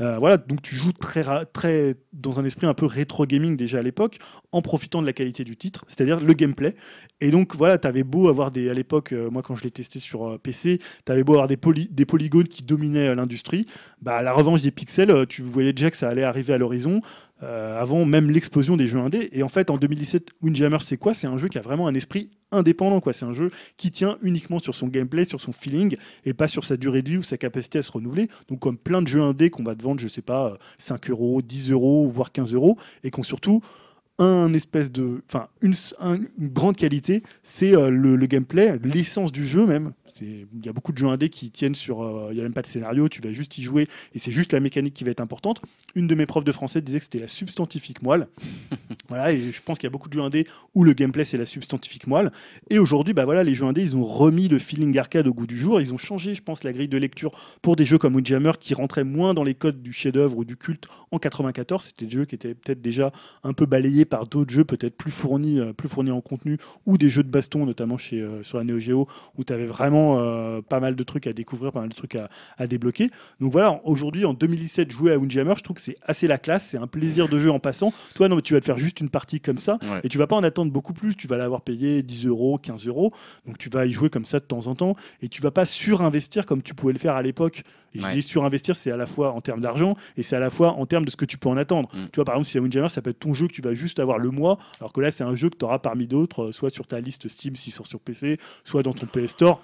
Euh, voilà, donc tu joues très, très dans un esprit un peu rétro gaming déjà à l'époque, en profitant de la qualité du titre, c'est-à-dire le gameplay. Et donc voilà, tu avais beau avoir des, à l'époque, euh, moi quand je l'ai testé sur euh, PC, tu avais beau avoir des, poly- des polygones qui dominaient l'industrie, bah, à la revanche des pixels, tu voyais déjà que ça allait arriver à l'horizon. Euh, avant même l'explosion des jeux indés. Et en fait, en 2017, Windjammer, c'est quoi? C'est un jeu qui a vraiment un esprit indépendant. quoi. C'est un jeu qui tient uniquement sur son gameplay, sur son feeling, et pas sur sa durée de vie ou sa capacité à se renouveler. Donc, comme plein de jeux indés qu'on va te vendre, je sais pas, euh, 5 euros, 10 euros, voire 15 euros, et qu'on surtout un espèce de, enfin une, un- une grande qualité, c'est euh, le gameplay, l'essence du jeu même. Il y a beaucoup de jeux indés qui tiennent sur, euh, il y a même pas de scénario, tu vas juste y jouer et c'est juste la mécanique qui va être importante. Une de mes profs de français disait que c'était la substantifique moelle. <laughs> voilà, et je pense qu'il y a beaucoup de jeux indés où le gameplay c'est la substantifique moelle. Et aujourd'hui, bah voilà, les jeux indés, ils ont remis le feeling arcade au goût du jour. Ils ont changé, je pense, la grille de lecture pour des jeux comme Windjammer qui rentraient moins dans les codes du chef-d'œuvre ou du culte en 94. C'était des jeux qui étaient peut-être déjà un peu balayés par d'autres jeux, peut-être plus fournis, euh, plus fournis en contenu, ou des jeux de baston, notamment chez, euh, sur la Neo Geo, où tu avais vraiment euh, pas mal de trucs à découvrir, pas mal de trucs à, à débloquer. Donc voilà, aujourd'hui, en 2017, jouer à Windjammer, je trouve que c'est assez la classe, c'est un plaisir de jeu en passant. Toi, non, mais tu vas te faire juste une partie comme ça, Ouais. et tu vas pas en attendre beaucoup plus, tu vas l'avoir payé 10 euros, 15 euros, donc tu vas y jouer comme ça de temps en temps, et tu vas pas surinvestir comme tu pouvais le faire à l'époque. Et Ouais. je dis surinvestir, c'est à la fois en termes d'argent, et c'est à la fois en termes de ce que tu peux en attendre. Mm. Tu vois, par exemple, si c'est Windjammer, ça peut être ton jeu que tu vas juste avoir le mois, alors que là, c'est un jeu que tu auras parmi d'autres, euh, soit sur ta liste Steam s'il sort sur PC, soit dans ton PS Store.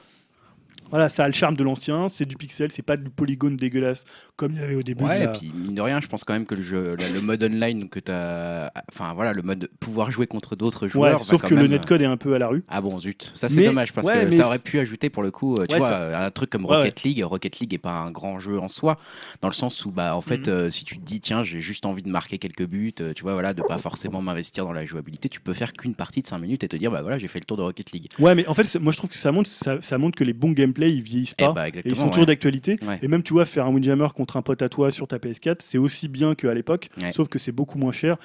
Voilà, ça a le charme de l'ancien, c'est du pixel, c'est pas du polygone dégueulasse comme il y avait au début. de Ouais, et puis mine de rien, je pense quand même que le jeu, la- le mode online que tu as. Enfin voilà, le mode pouvoir jouer contre d'autres joueurs. sauf que le même- netcode est un peu à la rue. Ah bon, zut. Ça, c'est Mais- dommage parce ouais, que ça aurait pu ajouter pour le coup, euh, tu vois, ça- un truc comme Rocket League. Rocket League est pas un grand jeu en soi, dans le sens où, bah, en fait, Mhm. euh, si tu te dis, tiens, j'ai juste envie de marquer quelques buts, euh, tu vois, voilà, de pas forcément m'investir dans la jouabilité, tu peux faire qu'une partie de 5 minutes et te dire, bah voilà, j'ai fait le tour de Rocket League. Ouais, mais en fait, moi je trouve que ça montre, ça, ça montre que les bons ils vieillissent Eh pas. bah, Et ils sont toujours d'actualité. Ouais. Et même, tu vois, faire un Windjammer contre un pote à toi sur ta PS4, c'est aussi bien qu'à l'époque, sauf que c'est beaucoup moins cher.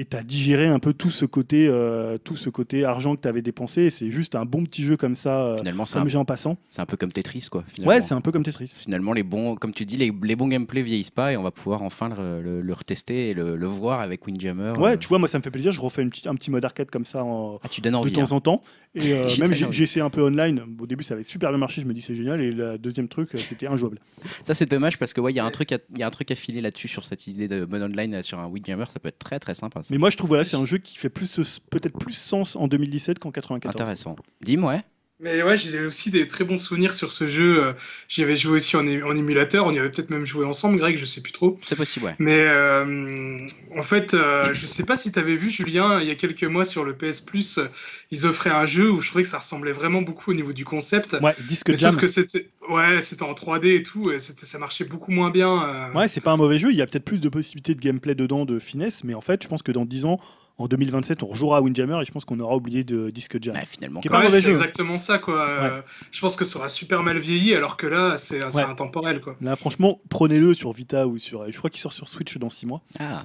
Et tu as digéré un peu tout ce côté, euh, tout ce côté argent que tu avais dépensé. Et c'est juste un bon petit jeu comme ça, euh, Finalement, c'est un, comme j'ai en passant. c'est un peu comme Tetris, quoi. finalement. Ouais, c'est un peu comme Tetris. Finalement, les bons, comme tu dis, les, les bons gameplays vieillissent pas et on va pouvoir enfin le, le- le retester et le, le voir avec Windjammer. Ouais, Euh, tu vois, moi ça me fait plaisir. Je refais une petite- un petit mode arcade comme ça en- Ah, tu donnes de temps hein. en temps. Et euh, même j'ai essayé un peu online. Au début, ça avait super bien marché. Je me dis c'est génial. Et le deuxième truc, euh, c'était injouable. Ça, c'est dommage parce que ouais, il y a un truc, à, il y a un truc à filer là-dessus sur cette idée de mode online sur un Windjammer. Ça peut être très très sympa. ça. Mais moi, je trouve voilà, c'est un jeu qui fait plus peut-être plus sens en 2017 qu'en 94. Intéressant. Dim, ouais. Mais ouais, j'ai aussi des très bons souvenirs sur ce jeu. euh, J'y avais joué aussi en, émulateur. On y avait peut-être même joué ensemble, Greg, je sais plus trop. C'est possible, ouais. Mais euh, en fait, euh, je sais pas si tu avais vu, Julien, il y a quelques mois sur le PS Plus, euh, ils offraient un jeu où je trouvais que ça ressemblait vraiment beaucoup au niveau du concept. Ouais, disque Mais jam. sauf que c'était ouais, c'était en 3D et tout, et ça marchait beaucoup moins bien. euh. Ouais, c'est pas un mauvais jeu. Il y a peut-être plus de possibilités de gameplay dedans, de finesse, mais en fait, je pense que dans 10 ans, en 2027, on rejouera à Windjammer et je pense qu'on aura oublié de Disque Jam. Ouais, finalement. Ouais, c'est exactement ça, quoi. Euh, Je pense que ça aura super mal vieilli, alors que là, c'est Ouais. intemporel, quoi. Là, franchement, prenez-le sur Vita ou sur. Je crois qu'il sort sur Switch dans 6 mois. Ah,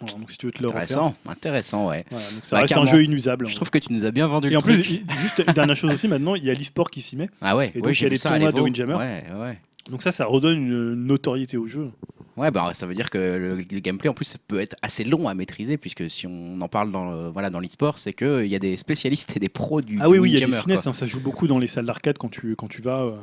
Voilà, donc si tu veux te le refaire. intéressant, intéressant, ouais. Voilà, donc ça Bah, reste un jeu inusable. Je trouve que tu nous as bien vendu Et le en plus, truc. juste une dernière chose aussi, maintenant, il y a l'e-sport qui s'y met. Ah ouais, et donc, il y a les tournois de. Windjammer. Ouais, ouais. Donc ça, ça redonne une notoriété au jeu. Ouais, bah ça veut dire que le, le gameplay en plus peut être assez long à maîtriser puisque si on en parle dans le- voilà dans l'e-sport, c'est que il y a des spécialistes et des pros du Ah oui, oui, il y a des finesses. hein, ça joue beaucoup dans les salles d'arcade quand tu, quand tu vas. euh,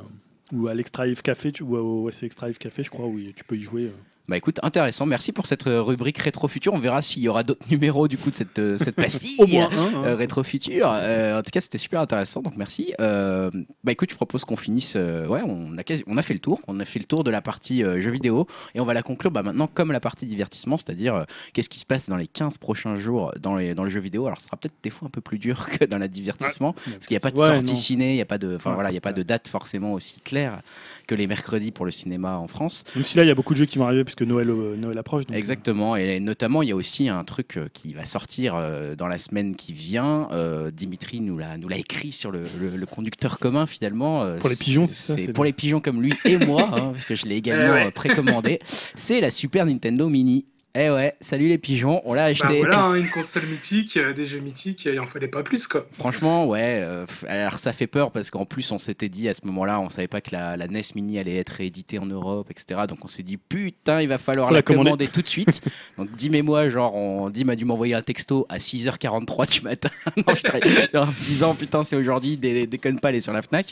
ou à l'Extra Café, tu, ou au Life Café, je crois, où tu peux y jouer. euh. Bah écoute, intéressant. Merci pour cette euh, rubrique rétro futur. On verra s'il y aura d'autres numéros du coup de cette euh, cette <laughs> pastille. Au moins un. hein. Euh, rétro futur. Euh, en tout cas, c'était super intéressant, donc merci. Bah écoute, je propose qu'on finisse. ouais, on a, quasi- on a fait le tour. On a fait le tour de la partie jeux vidéo et on va la conclure bah, maintenant comme la partie divertissement, c'est-à-dire qu'est-ce qui se passe dans les 15 prochains jours dans, les, dans le jeu vidéo. Alors, ce sera peut-être des fois un peu plus dur <laughs> que dans la divertissement parce qu'il n'y a pas de Ouais, sortie non. ciné, il n'y a pas de, enfin Ouais, voilà, il y a pas de date forcément aussi claire que les mercredis pour le cinéma en France. Même si là, il y a beaucoup de jeux qui vont arriver puisque Noël, euh, Noël approche. donc, Exactement, et notamment il y a aussi un truc euh, qui va sortir euh, dans la semaine qui vient. Euh, Dimitri nous l'a nous l'a écrit sur le, le- le conducteur commun finalement. Euh, Pour les pigeons, c'est ça, c'est pour le- les pigeons comme lui et moi, hein, parce que je l'ai également Eh ouais. euh, précommandé. C'est la Super Nintendo Mini. Eh ouais, salut les pigeons, on l'a Bah acheté. voilà, hein, <laughs> une console mythique, euh, des jeux mythiques, il en fallait pas plus, quoi. Franchement, ouais. euh, alors ça fait peur parce qu'en plus on s'était dit à ce moment-là, on savait pas que la, la NES Mini allait être rééditée en Europe, etc. Donc on s'est dit putain, il va falloir Faut la, la commander. commander tout de suite. <laughs> Donc Dim et moi, genre, on, Dim a dû m'envoyer un texto à 6h43 du matin <laughs> Non, je en me disant putain, c'est aujourd'hui, dé- déconne pas, elle est sur la Fnac.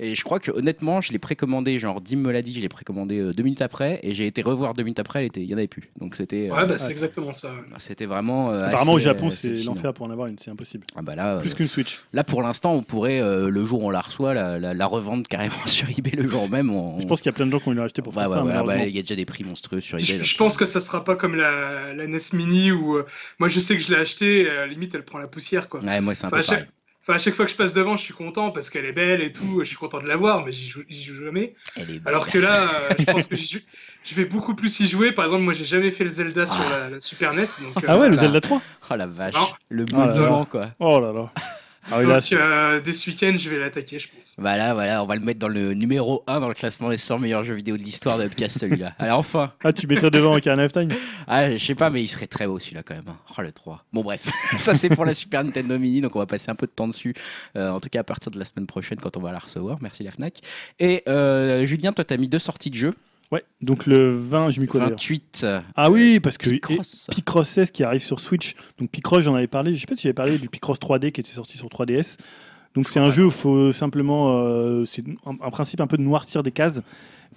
Et je crois que honnêtement, je l'ai précommandé, genre Dim me l'a dit, je l'ai précommandé euh, deux minutes après et j'ai été revoir deux minutes après, il y en avait plus. Donc c'était, euh, Ouais, bah c'est exactement ça. ouais. c'était vraiment. euh, Apparemment, au Japon, euh, c'est l'enfer pour en avoir une, c'est impossible. Ah bah là, euh, Plus qu'une Switch. Là, pour l'instant, on pourrait, euh, le jour où on la reçoit, la, la- la revendre carrément <laughs> sur eBay le jour même. On... Je pense qu'il y a plein de gens qui ont eu acheté pour Ouais, faire ouais, ça. ouais, ah bah, il y a déjà des prix monstrueux sur eBay. Je, pense que ça sera pas comme la, la NES Mini où euh, moi je sais que je l'ai acheté, à la limite elle prend la poussière quoi. Ouais, moi, c'est un Enfin, peu pareil. Enfin, à chaque fois que je passe devant, je suis content parce qu'elle est belle et tout, je suis content de la voir, mais j'y joue, joue jamais. Elle est belle. Alors que là, <laughs> euh, je pense que joue- je vais beaucoup plus y jouer. Par exemple, moi j'ai jamais fait le Zelda sur Ah. la, la Super NES. Donc, Ah ouais, le ça. Zelda 3 Oh la vache, Non. le Oh là là. moment, quoi. Oh là là. <laughs> Ah donc euh, dès ce week-end, je vais l'attaquer, je pense. Voilà, voilà, on va le mettre dans le numéro 1 dans le classement des 100 meilleurs jeux vidéo de l'histoire de Upcast, celui-là. <laughs> Alors enfin, ah, tu mettrais devant <laughs> Ocarina of Time ah, je sais pas, mais il serait très haut celui-là quand même. Oh le 3. Bon, bref, <laughs> ça c'est pour la Super Nintendo Mini, donc on va passer un peu de temps dessus. Euh, en tout cas, à partir de la semaine prochaine, quand on va la recevoir. Merci la Fnac. Et euh, Julien, toi, t'as mis deux sorties de jeux. Ouais, donc le 20, je m'y connais. 28. euh, Ah oui, parce que Picross. et Picross 16 qui arrive sur Switch. Donc Picross, j'en avais parlé. Je sais pas si j'avais parlé du Picross 3D qui était sorti sur 3DS. Donc c'est un jeu où il faut simplement, euh, c'est un, un principe un peu de noircir des cases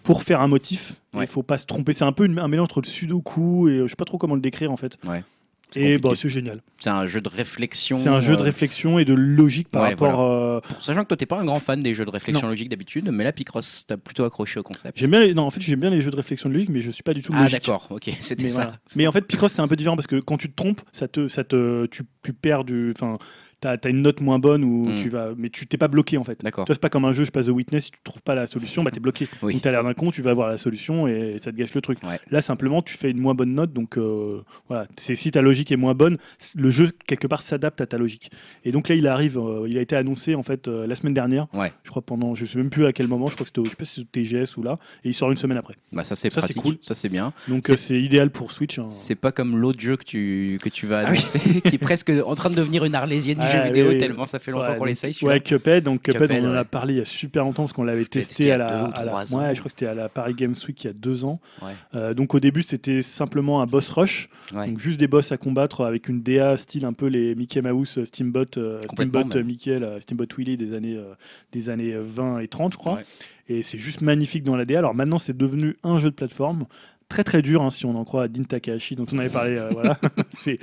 pour faire un motif. Il Ouais. ne faut pas se tromper. C'est un peu une- un mélange entre le sudoku et euh, je sais pas trop comment le décrire en fait. Ouais. C'est Et bah, c'est génial. C'est un jeu de réflexion. C'est un jeu de euh, réflexion et de logique par ouais, rapport. euh, Sachant que toi, t'es pas un grand fan des jeux de réflexion logique d'habitude, mais là, Picross, t'as plutôt accroché au concept. J'aime bien. les- Non, en fait, j'aime bien les jeux de réflexion de logique, mais je suis pas du tout Ah, logique. d'accord, ok, <laughs> c'était Mais, ça. voilà. Mais en fait, Picross, c'est un peu différent parce que quand tu te trompes, ça te, ça te, tu, tu perds du. Enfin, t'as as une note moins bonne ou Mm. tu vas. Mais tu t'es pas bloqué en fait. D'accord. Toi, c'est pas comme un jeu, je passe The Witness, si tu trouves pas la solution, bah t'es bloqué. Oui. Donc t'as l'air d'un con, tu vas avoir la solution et ça te gâche le truc. Ouais. Là, simplement, tu fais une moins bonne note, donc euh, voilà. C'est si ta logique est moins bonne, le jeu quelque part s'adapte à ta logique. Et donc là, il arrive, euh, il a été annoncé en fait euh, la semaine dernière. Ouais. Je crois pendant, je sais même plus à quel moment, je crois que c'était, au- je sais pas si c'était TGS ou là, et il sort une semaine après. Bah, ça, c'est Ça, c'est cool. Ça, c'est bien. Donc C'est- idéal pour Switch. hein. C'est pas comme l'autre jeu que tu, que tu vas Ah oui. annoncer, <laughs> qui est presque en train de devenir une arlésienne Ah, oui, vidéo, oui. tellement ça fait longtemps Ouais, qu'on l'essaye. Ouais, Cuphead. Donc Cuphead, Cuphead, on en a parlé il y a super longtemps parce qu'on l'avait testé à la, à la- ans. je crois que c'était à la Paris Games Week il y a deux ans. Euh, donc au début, c'était simplement un boss rush, donc juste des boss à combattre avec une DA style un peu les Mickey Mouse, Steamboat, euh, Steamboat euh, même. Mickey, là, Steamboat Willy des années euh, des années 20 et 30, je crois. Et c'est juste magnifique dans la DA. Alors maintenant, c'est devenu un jeu de plateforme. Très très dur hein, si on en croit à Din Takahashi dont on avait parlé euh, voilà. <laughs> C'est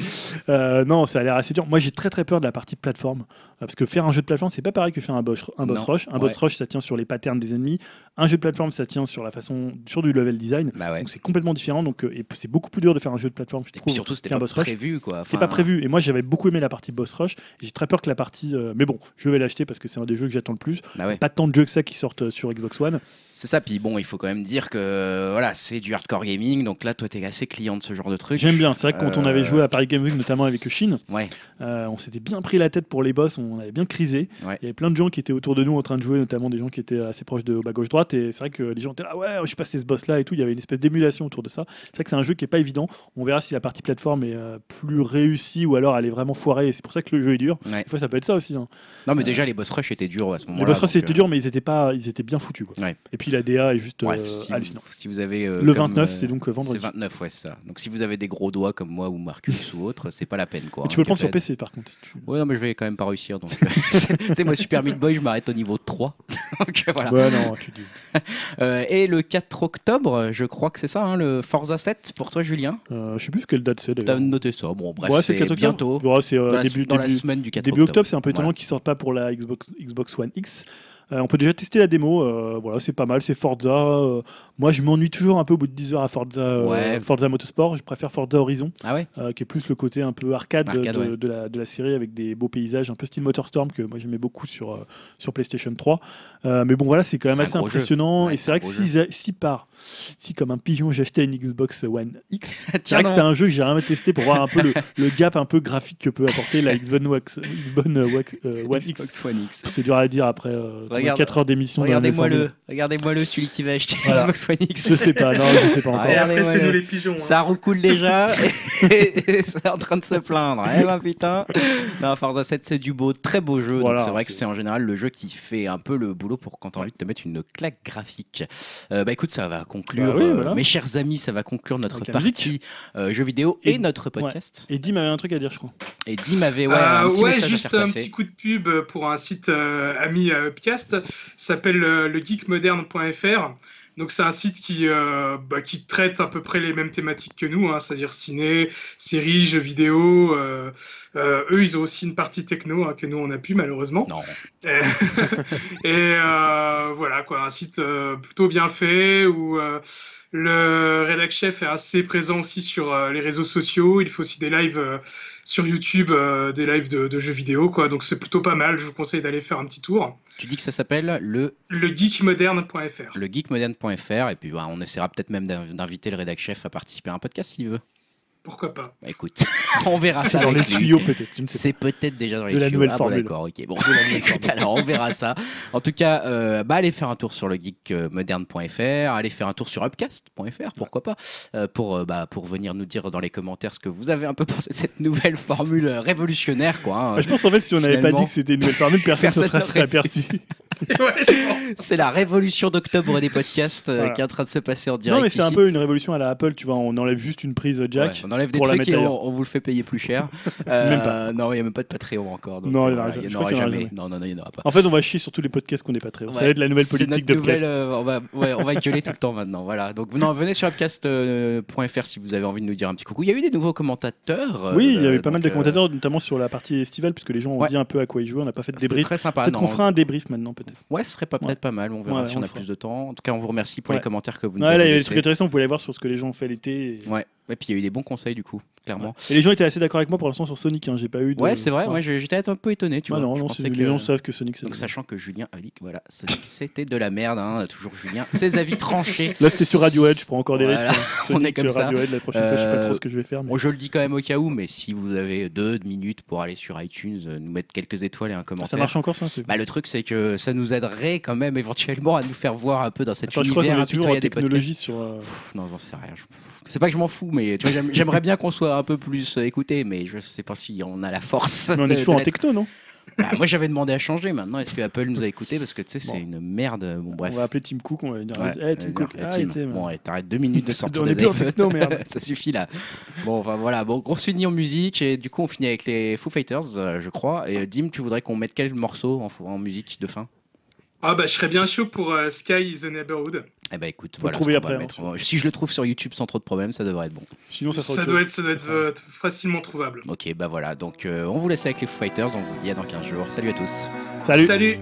euh, non ça a l'air assez dur. Moi j'ai très très peur de la partie plateforme euh, parce que faire un jeu de plateforme c'est pas pareil que faire un boss un boss Non. rush. Un boss rush ça tient sur les patterns des ennemis. Un jeu de plateforme ça tient sur la façon sur du level design. Bah ouais. donc c'est complètement différent. Donc et c'est beaucoup plus dur de faire un jeu de plateforme je Et puis trouve surtout, c'était pas boss rush. prévu, quoi. c'était Enfin, pas prévu. Et moi j'avais beaucoup aimé la partie boss rush. J'ai très peur que la partie euh, mais bon je vais l'acheter parce que c'est un des jeux que j'attends le plus. Bah ouais. pas tant de jeux que ça qui sortent sur Xbox One. C'est ça, puis bon, il faut quand même dire que voilà, c'est du hardcore gaming, gaming. Donc là, toi, t'es assez client de ce genre de truc. J'aime bien. C'est vrai que quand on avait Euh, joué à Paris Game Week, notamment avec Chine, Ouais. euh, on s'était bien pris la tête pour les boss, on avait bien crisé. Ouais. Il y avait plein de gens qui étaient autour de nous en train de jouer, notamment des gens qui étaient assez proches de bas gauche droite. Et c'est vrai que les gens étaient là, ouais, je suis passé ce boss là et tout. Il y avait une espèce d'émulation autour de ça. C'est vrai que c'est un jeu qui est pas évident. On verra si la partie plateforme est euh, plus réussie ou alors elle est vraiment foirée. Et c'est pour ça que le jeu est dur. Ouais. Des fois, ça peut être ça aussi. hein. Non, mais déjà, les boss rush étaient durs à ce moment-là. Les boss rush donc, c'était euh, dur, mais ils étaient pas, ils étaient bien foutus. Quoi. Ouais. Et puis la DA est juste Bref, euh, si, hallucinant. vous, si vous avez. euh, Le comme, 29, euh, c'est donc euh, vendredi. C'est 29, ouais, c'est ça. Donc si vous avez des gros doigts comme moi ou Marcus ou autre, c'est pas la peine, quoi. Mais tu peux hein, le prendre sur. PC par contre. si tu- Ouais, non, mais je vais quand même pas réussir. Donc, euh, <laughs> c'est- tu sais, moi, Super Meat Boy, je m'arrête au niveau 3. <laughs> donc euh, voilà. Ouais, non, tu dis. <laughs> Euh, et le 4 octobre, je crois que c'est ça, hein, le Forza 7 pour toi, Julien? Euh, je sais plus quelle date c'est T'as d'ailleurs. noté ça. Bon, bref, Ouais, c'est 4 octobre. bientôt. Ouais, c'est euh, Dans, début, dans la semaine du 4 Début octobre, c'est un peu étonnant Voilà. qu'ils sortent pas pour la Xbox, Xbox One X. Euh, on peut déjà tester la démo, euh, voilà, c'est pas mal, c'est Forza. euh, moi, je m'ennuie toujours un peu au bout de 10 heures à Forza, euh, Ouais. Forza Motorsport. Je préfère Forza Horizon, Ah ouais euh, qui est plus le côté un peu arcade, de- Arcade, de, ouais. de la, de la série avec des beaux paysages, un peu style Motorstorm que moi j'aimais beaucoup sur, euh, sur PlayStation 3. Euh, mais bon, voilà, c'est quand même assez impressionnant. Et c'est vrai que si, si par, si comme un pigeon j'achetais une Xbox One X, <laughs> c'est vrai que c'est un jeu que j'ai jamais testé pour voir un peu le, le gap un peu graphique que peut apporter la Xbox One, One X. Xbox One X. C'est dur à dire après euh, Regarde- 4 heures d'émission. Regardez-moi le, regardez-moi le, celui qui va acheter Voilà. Xbox One X. Je sais pas, non, je sais pas encore. Et après, c'est ouais, nous le- les pigeons. hein. Ça recoule déjà et, <laughs> et c'est en train de se plaindre. Eh ben putain. Non, Forza 7, c'est du beau, très beau jeu. donc Voilà, c'est vrai que c'est- en général le jeu qui fait un peu le boulot pour quand t'as envie de te mettre une claque graphique. Euh, bah écoute, ça va conclure, Bah oui, euh, mes chers amis, ça va conclure notre Avec partie euh, jeux vidéo et, Et- notre podcast. Et Dim avait un truc à dire, je crois. Et Dim avait ouais, Euh, un petit ouais, message à juste un petit coup de pub pour un site euh, ami à Upcast, s'appelle euh, le geekmoderne.fr. Donc c'est un site qui, euh, bah, qui traite à peu près les mêmes thématiques que nous, hein, c'est-à-dire ciné, séries, jeux vidéo. euh, euh, eux, ils ont aussi une partie techno hein, que nous on a pu malheureusement. Non. <laughs> Et, et, voilà quoi, un site plutôt bien fait où le rédac chef est assez présent aussi sur les réseaux sociaux. Il fait aussi des lives sur YouTube, euh, des lives de, de jeux vidéo quoi. Donc c'est plutôt pas mal. Je vous conseille d'aller faire un petit tour. Tu dis que ça s'appelle le, Le geekmoderne.fr. le geekmodern.fr et puis bah, on essaiera peut-être même d'in- d'inviter le rédac chef à participer à un podcast s'il veut. Pourquoi pas Bah, écoute, <laughs> on verra C'est ça dans les tuyaux, peut-être. C'est peut-être déjà dans les De la tuyaux. nouvelle Ah, bon, formule. D'accord, ok. Bon, De la nouvelle <laughs> écoute, alors on verra ça. En tout cas, euh, bah, allez faire un tour sur le geekmoderne.fr, allez faire un tour sur upcast.fr, pourquoi pas, euh, pour, euh, bah, pour venir nous dire dans les commentaires ce que vous avez un peu <laughs> pensé de cette nouvelle formule révolutionnaire, quoi. hein. pas. Je pense en fait, si on n'avait pas dit que c'était une nouvelle formule, personne ne serait, aperçu. Ouais. C'est la révolution d'octobre des podcasts euh, Voilà. qui est en train de se passer en direct. Non, mais c'est un peu une révolution à la Apple, tu vois. On enlève juste une prise jack. Ouais, on enlève des pour la trucs et mettre on, vous le fait payer plus cher. <laughs> Même pas. Non, il n'y a même pas de Patreon encore. donc, Non, il y en euh, n'y en aura qu'il y en aura jamais. jamais. Non, non, non, il n'y en aura pas. En fait, on va chier sur tous les podcasts qu'on n'est pas très. Ça Ouais. va être la nouvelle politique d'Upcast. nouvelle, euh, on, va, ouais, on va gueuler tout le temps maintenant. Voilà. Donc non, venez sur upcast.fr si vous avez envie de nous dire un petit coucou. Il y a eu des nouveaux commentateurs. euh, Oui, il y avait euh, pas mal de commentateurs, notamment sur la partie estivale, puisque les gens ont Ouais. dit un peu à quoi ils jouaient. On n'a pas fait de débrief. très sympa. Peut-être qu'on fera un débrief maintenant, peut-être. Ouais, ce serait pas peut-être pas mal. On verra Ouais, si on a plus de temps. En tout cas, on vous remercie pour Ouais. les commentaires que vous nous Ouais, avez il y avait des trucs intéressants. Vous pouvez aller voir sur ce que les gens ont fait l'été. et- Ouais. Et puis il y a eu des bons conseils du coup, clairement. Et les gens étaient assez d'accord avec moi pour l'instant sur Sonic. hein. J'ai pas eu de. Ouais, c'est vrai. Moi, j'étais un peu étonné. Tu Ouais, vois. non, non, que- les gens savent que Sonic c'est. Donc sachant que Julien a dit que voilà, Sonic, c'était de la merde, hein, toujours Julien. Ses avis tranchés. Là, c'était sur Radiohead. Je prends encore des Voilà. risques. hein. <laughs> On est comme ça. Radiohead, la prochaine fois, je sais pas Euh, trop ce que je vais faire. mais- Bon, je le dis quand même au cas où, mais si vous avez deux minutes pour aller sur iTunes, euh, nous mettre quelques étoiles et un commentaire. Ça marche encore, ça Bah, le truc, c'est que ça nous aiderait quand même éventuellement à nous faire voir un peu dans cet Attends, je crois univers qu'on est toujours en impitoyable des podcasts. technologie sur. euh, non, j'en sais rien. C'est pas que je m'en fous, mais <laughs> j'aimerais bien qu'on soit un peu plus euh, écouté, mais je sais pas si on a la force. mais on de- est toujours en techno, non? Bah, moi, j'avais demandé à changer. Maintenant, est-ce que Apple nous a écouté Parce que tu sais, c'est Bon. une merde. Bon, bref. On va appeler Tim Cook. On va lui dire Ouais, Eh, Tim euh, Cook. euh, ah, Tim. Bon, ouais, t'arrêtes deux minutes de <laughs> sortir On des est plus en techno, merde. <laughs> ça suffit là. Bon, enfin voilà. Bon, on se finit en musique et du coup, on finit avec les Foo Fighters, euh, je crois. Et euh, Dim, tu voudrais qu'on mette quel morceau en, en musique de fin? Ah bah je serais bien chaud pour euh, Sky is the Neighborhood. Eh ben écoute, voilà. ce va mettre. hein. Si je le trouve sur YouTube sans trop de problèmes, ça devrait être bon. Sinon, ça sera Ça autre doit chose. être, ça doit être sera- euh, facilement trouvable. Ok, bah voilà. Donc, euh, on vous laisse avec les Foo Fighters. On vous dit à dans 15 jours. Salut à tous. Salut. Salut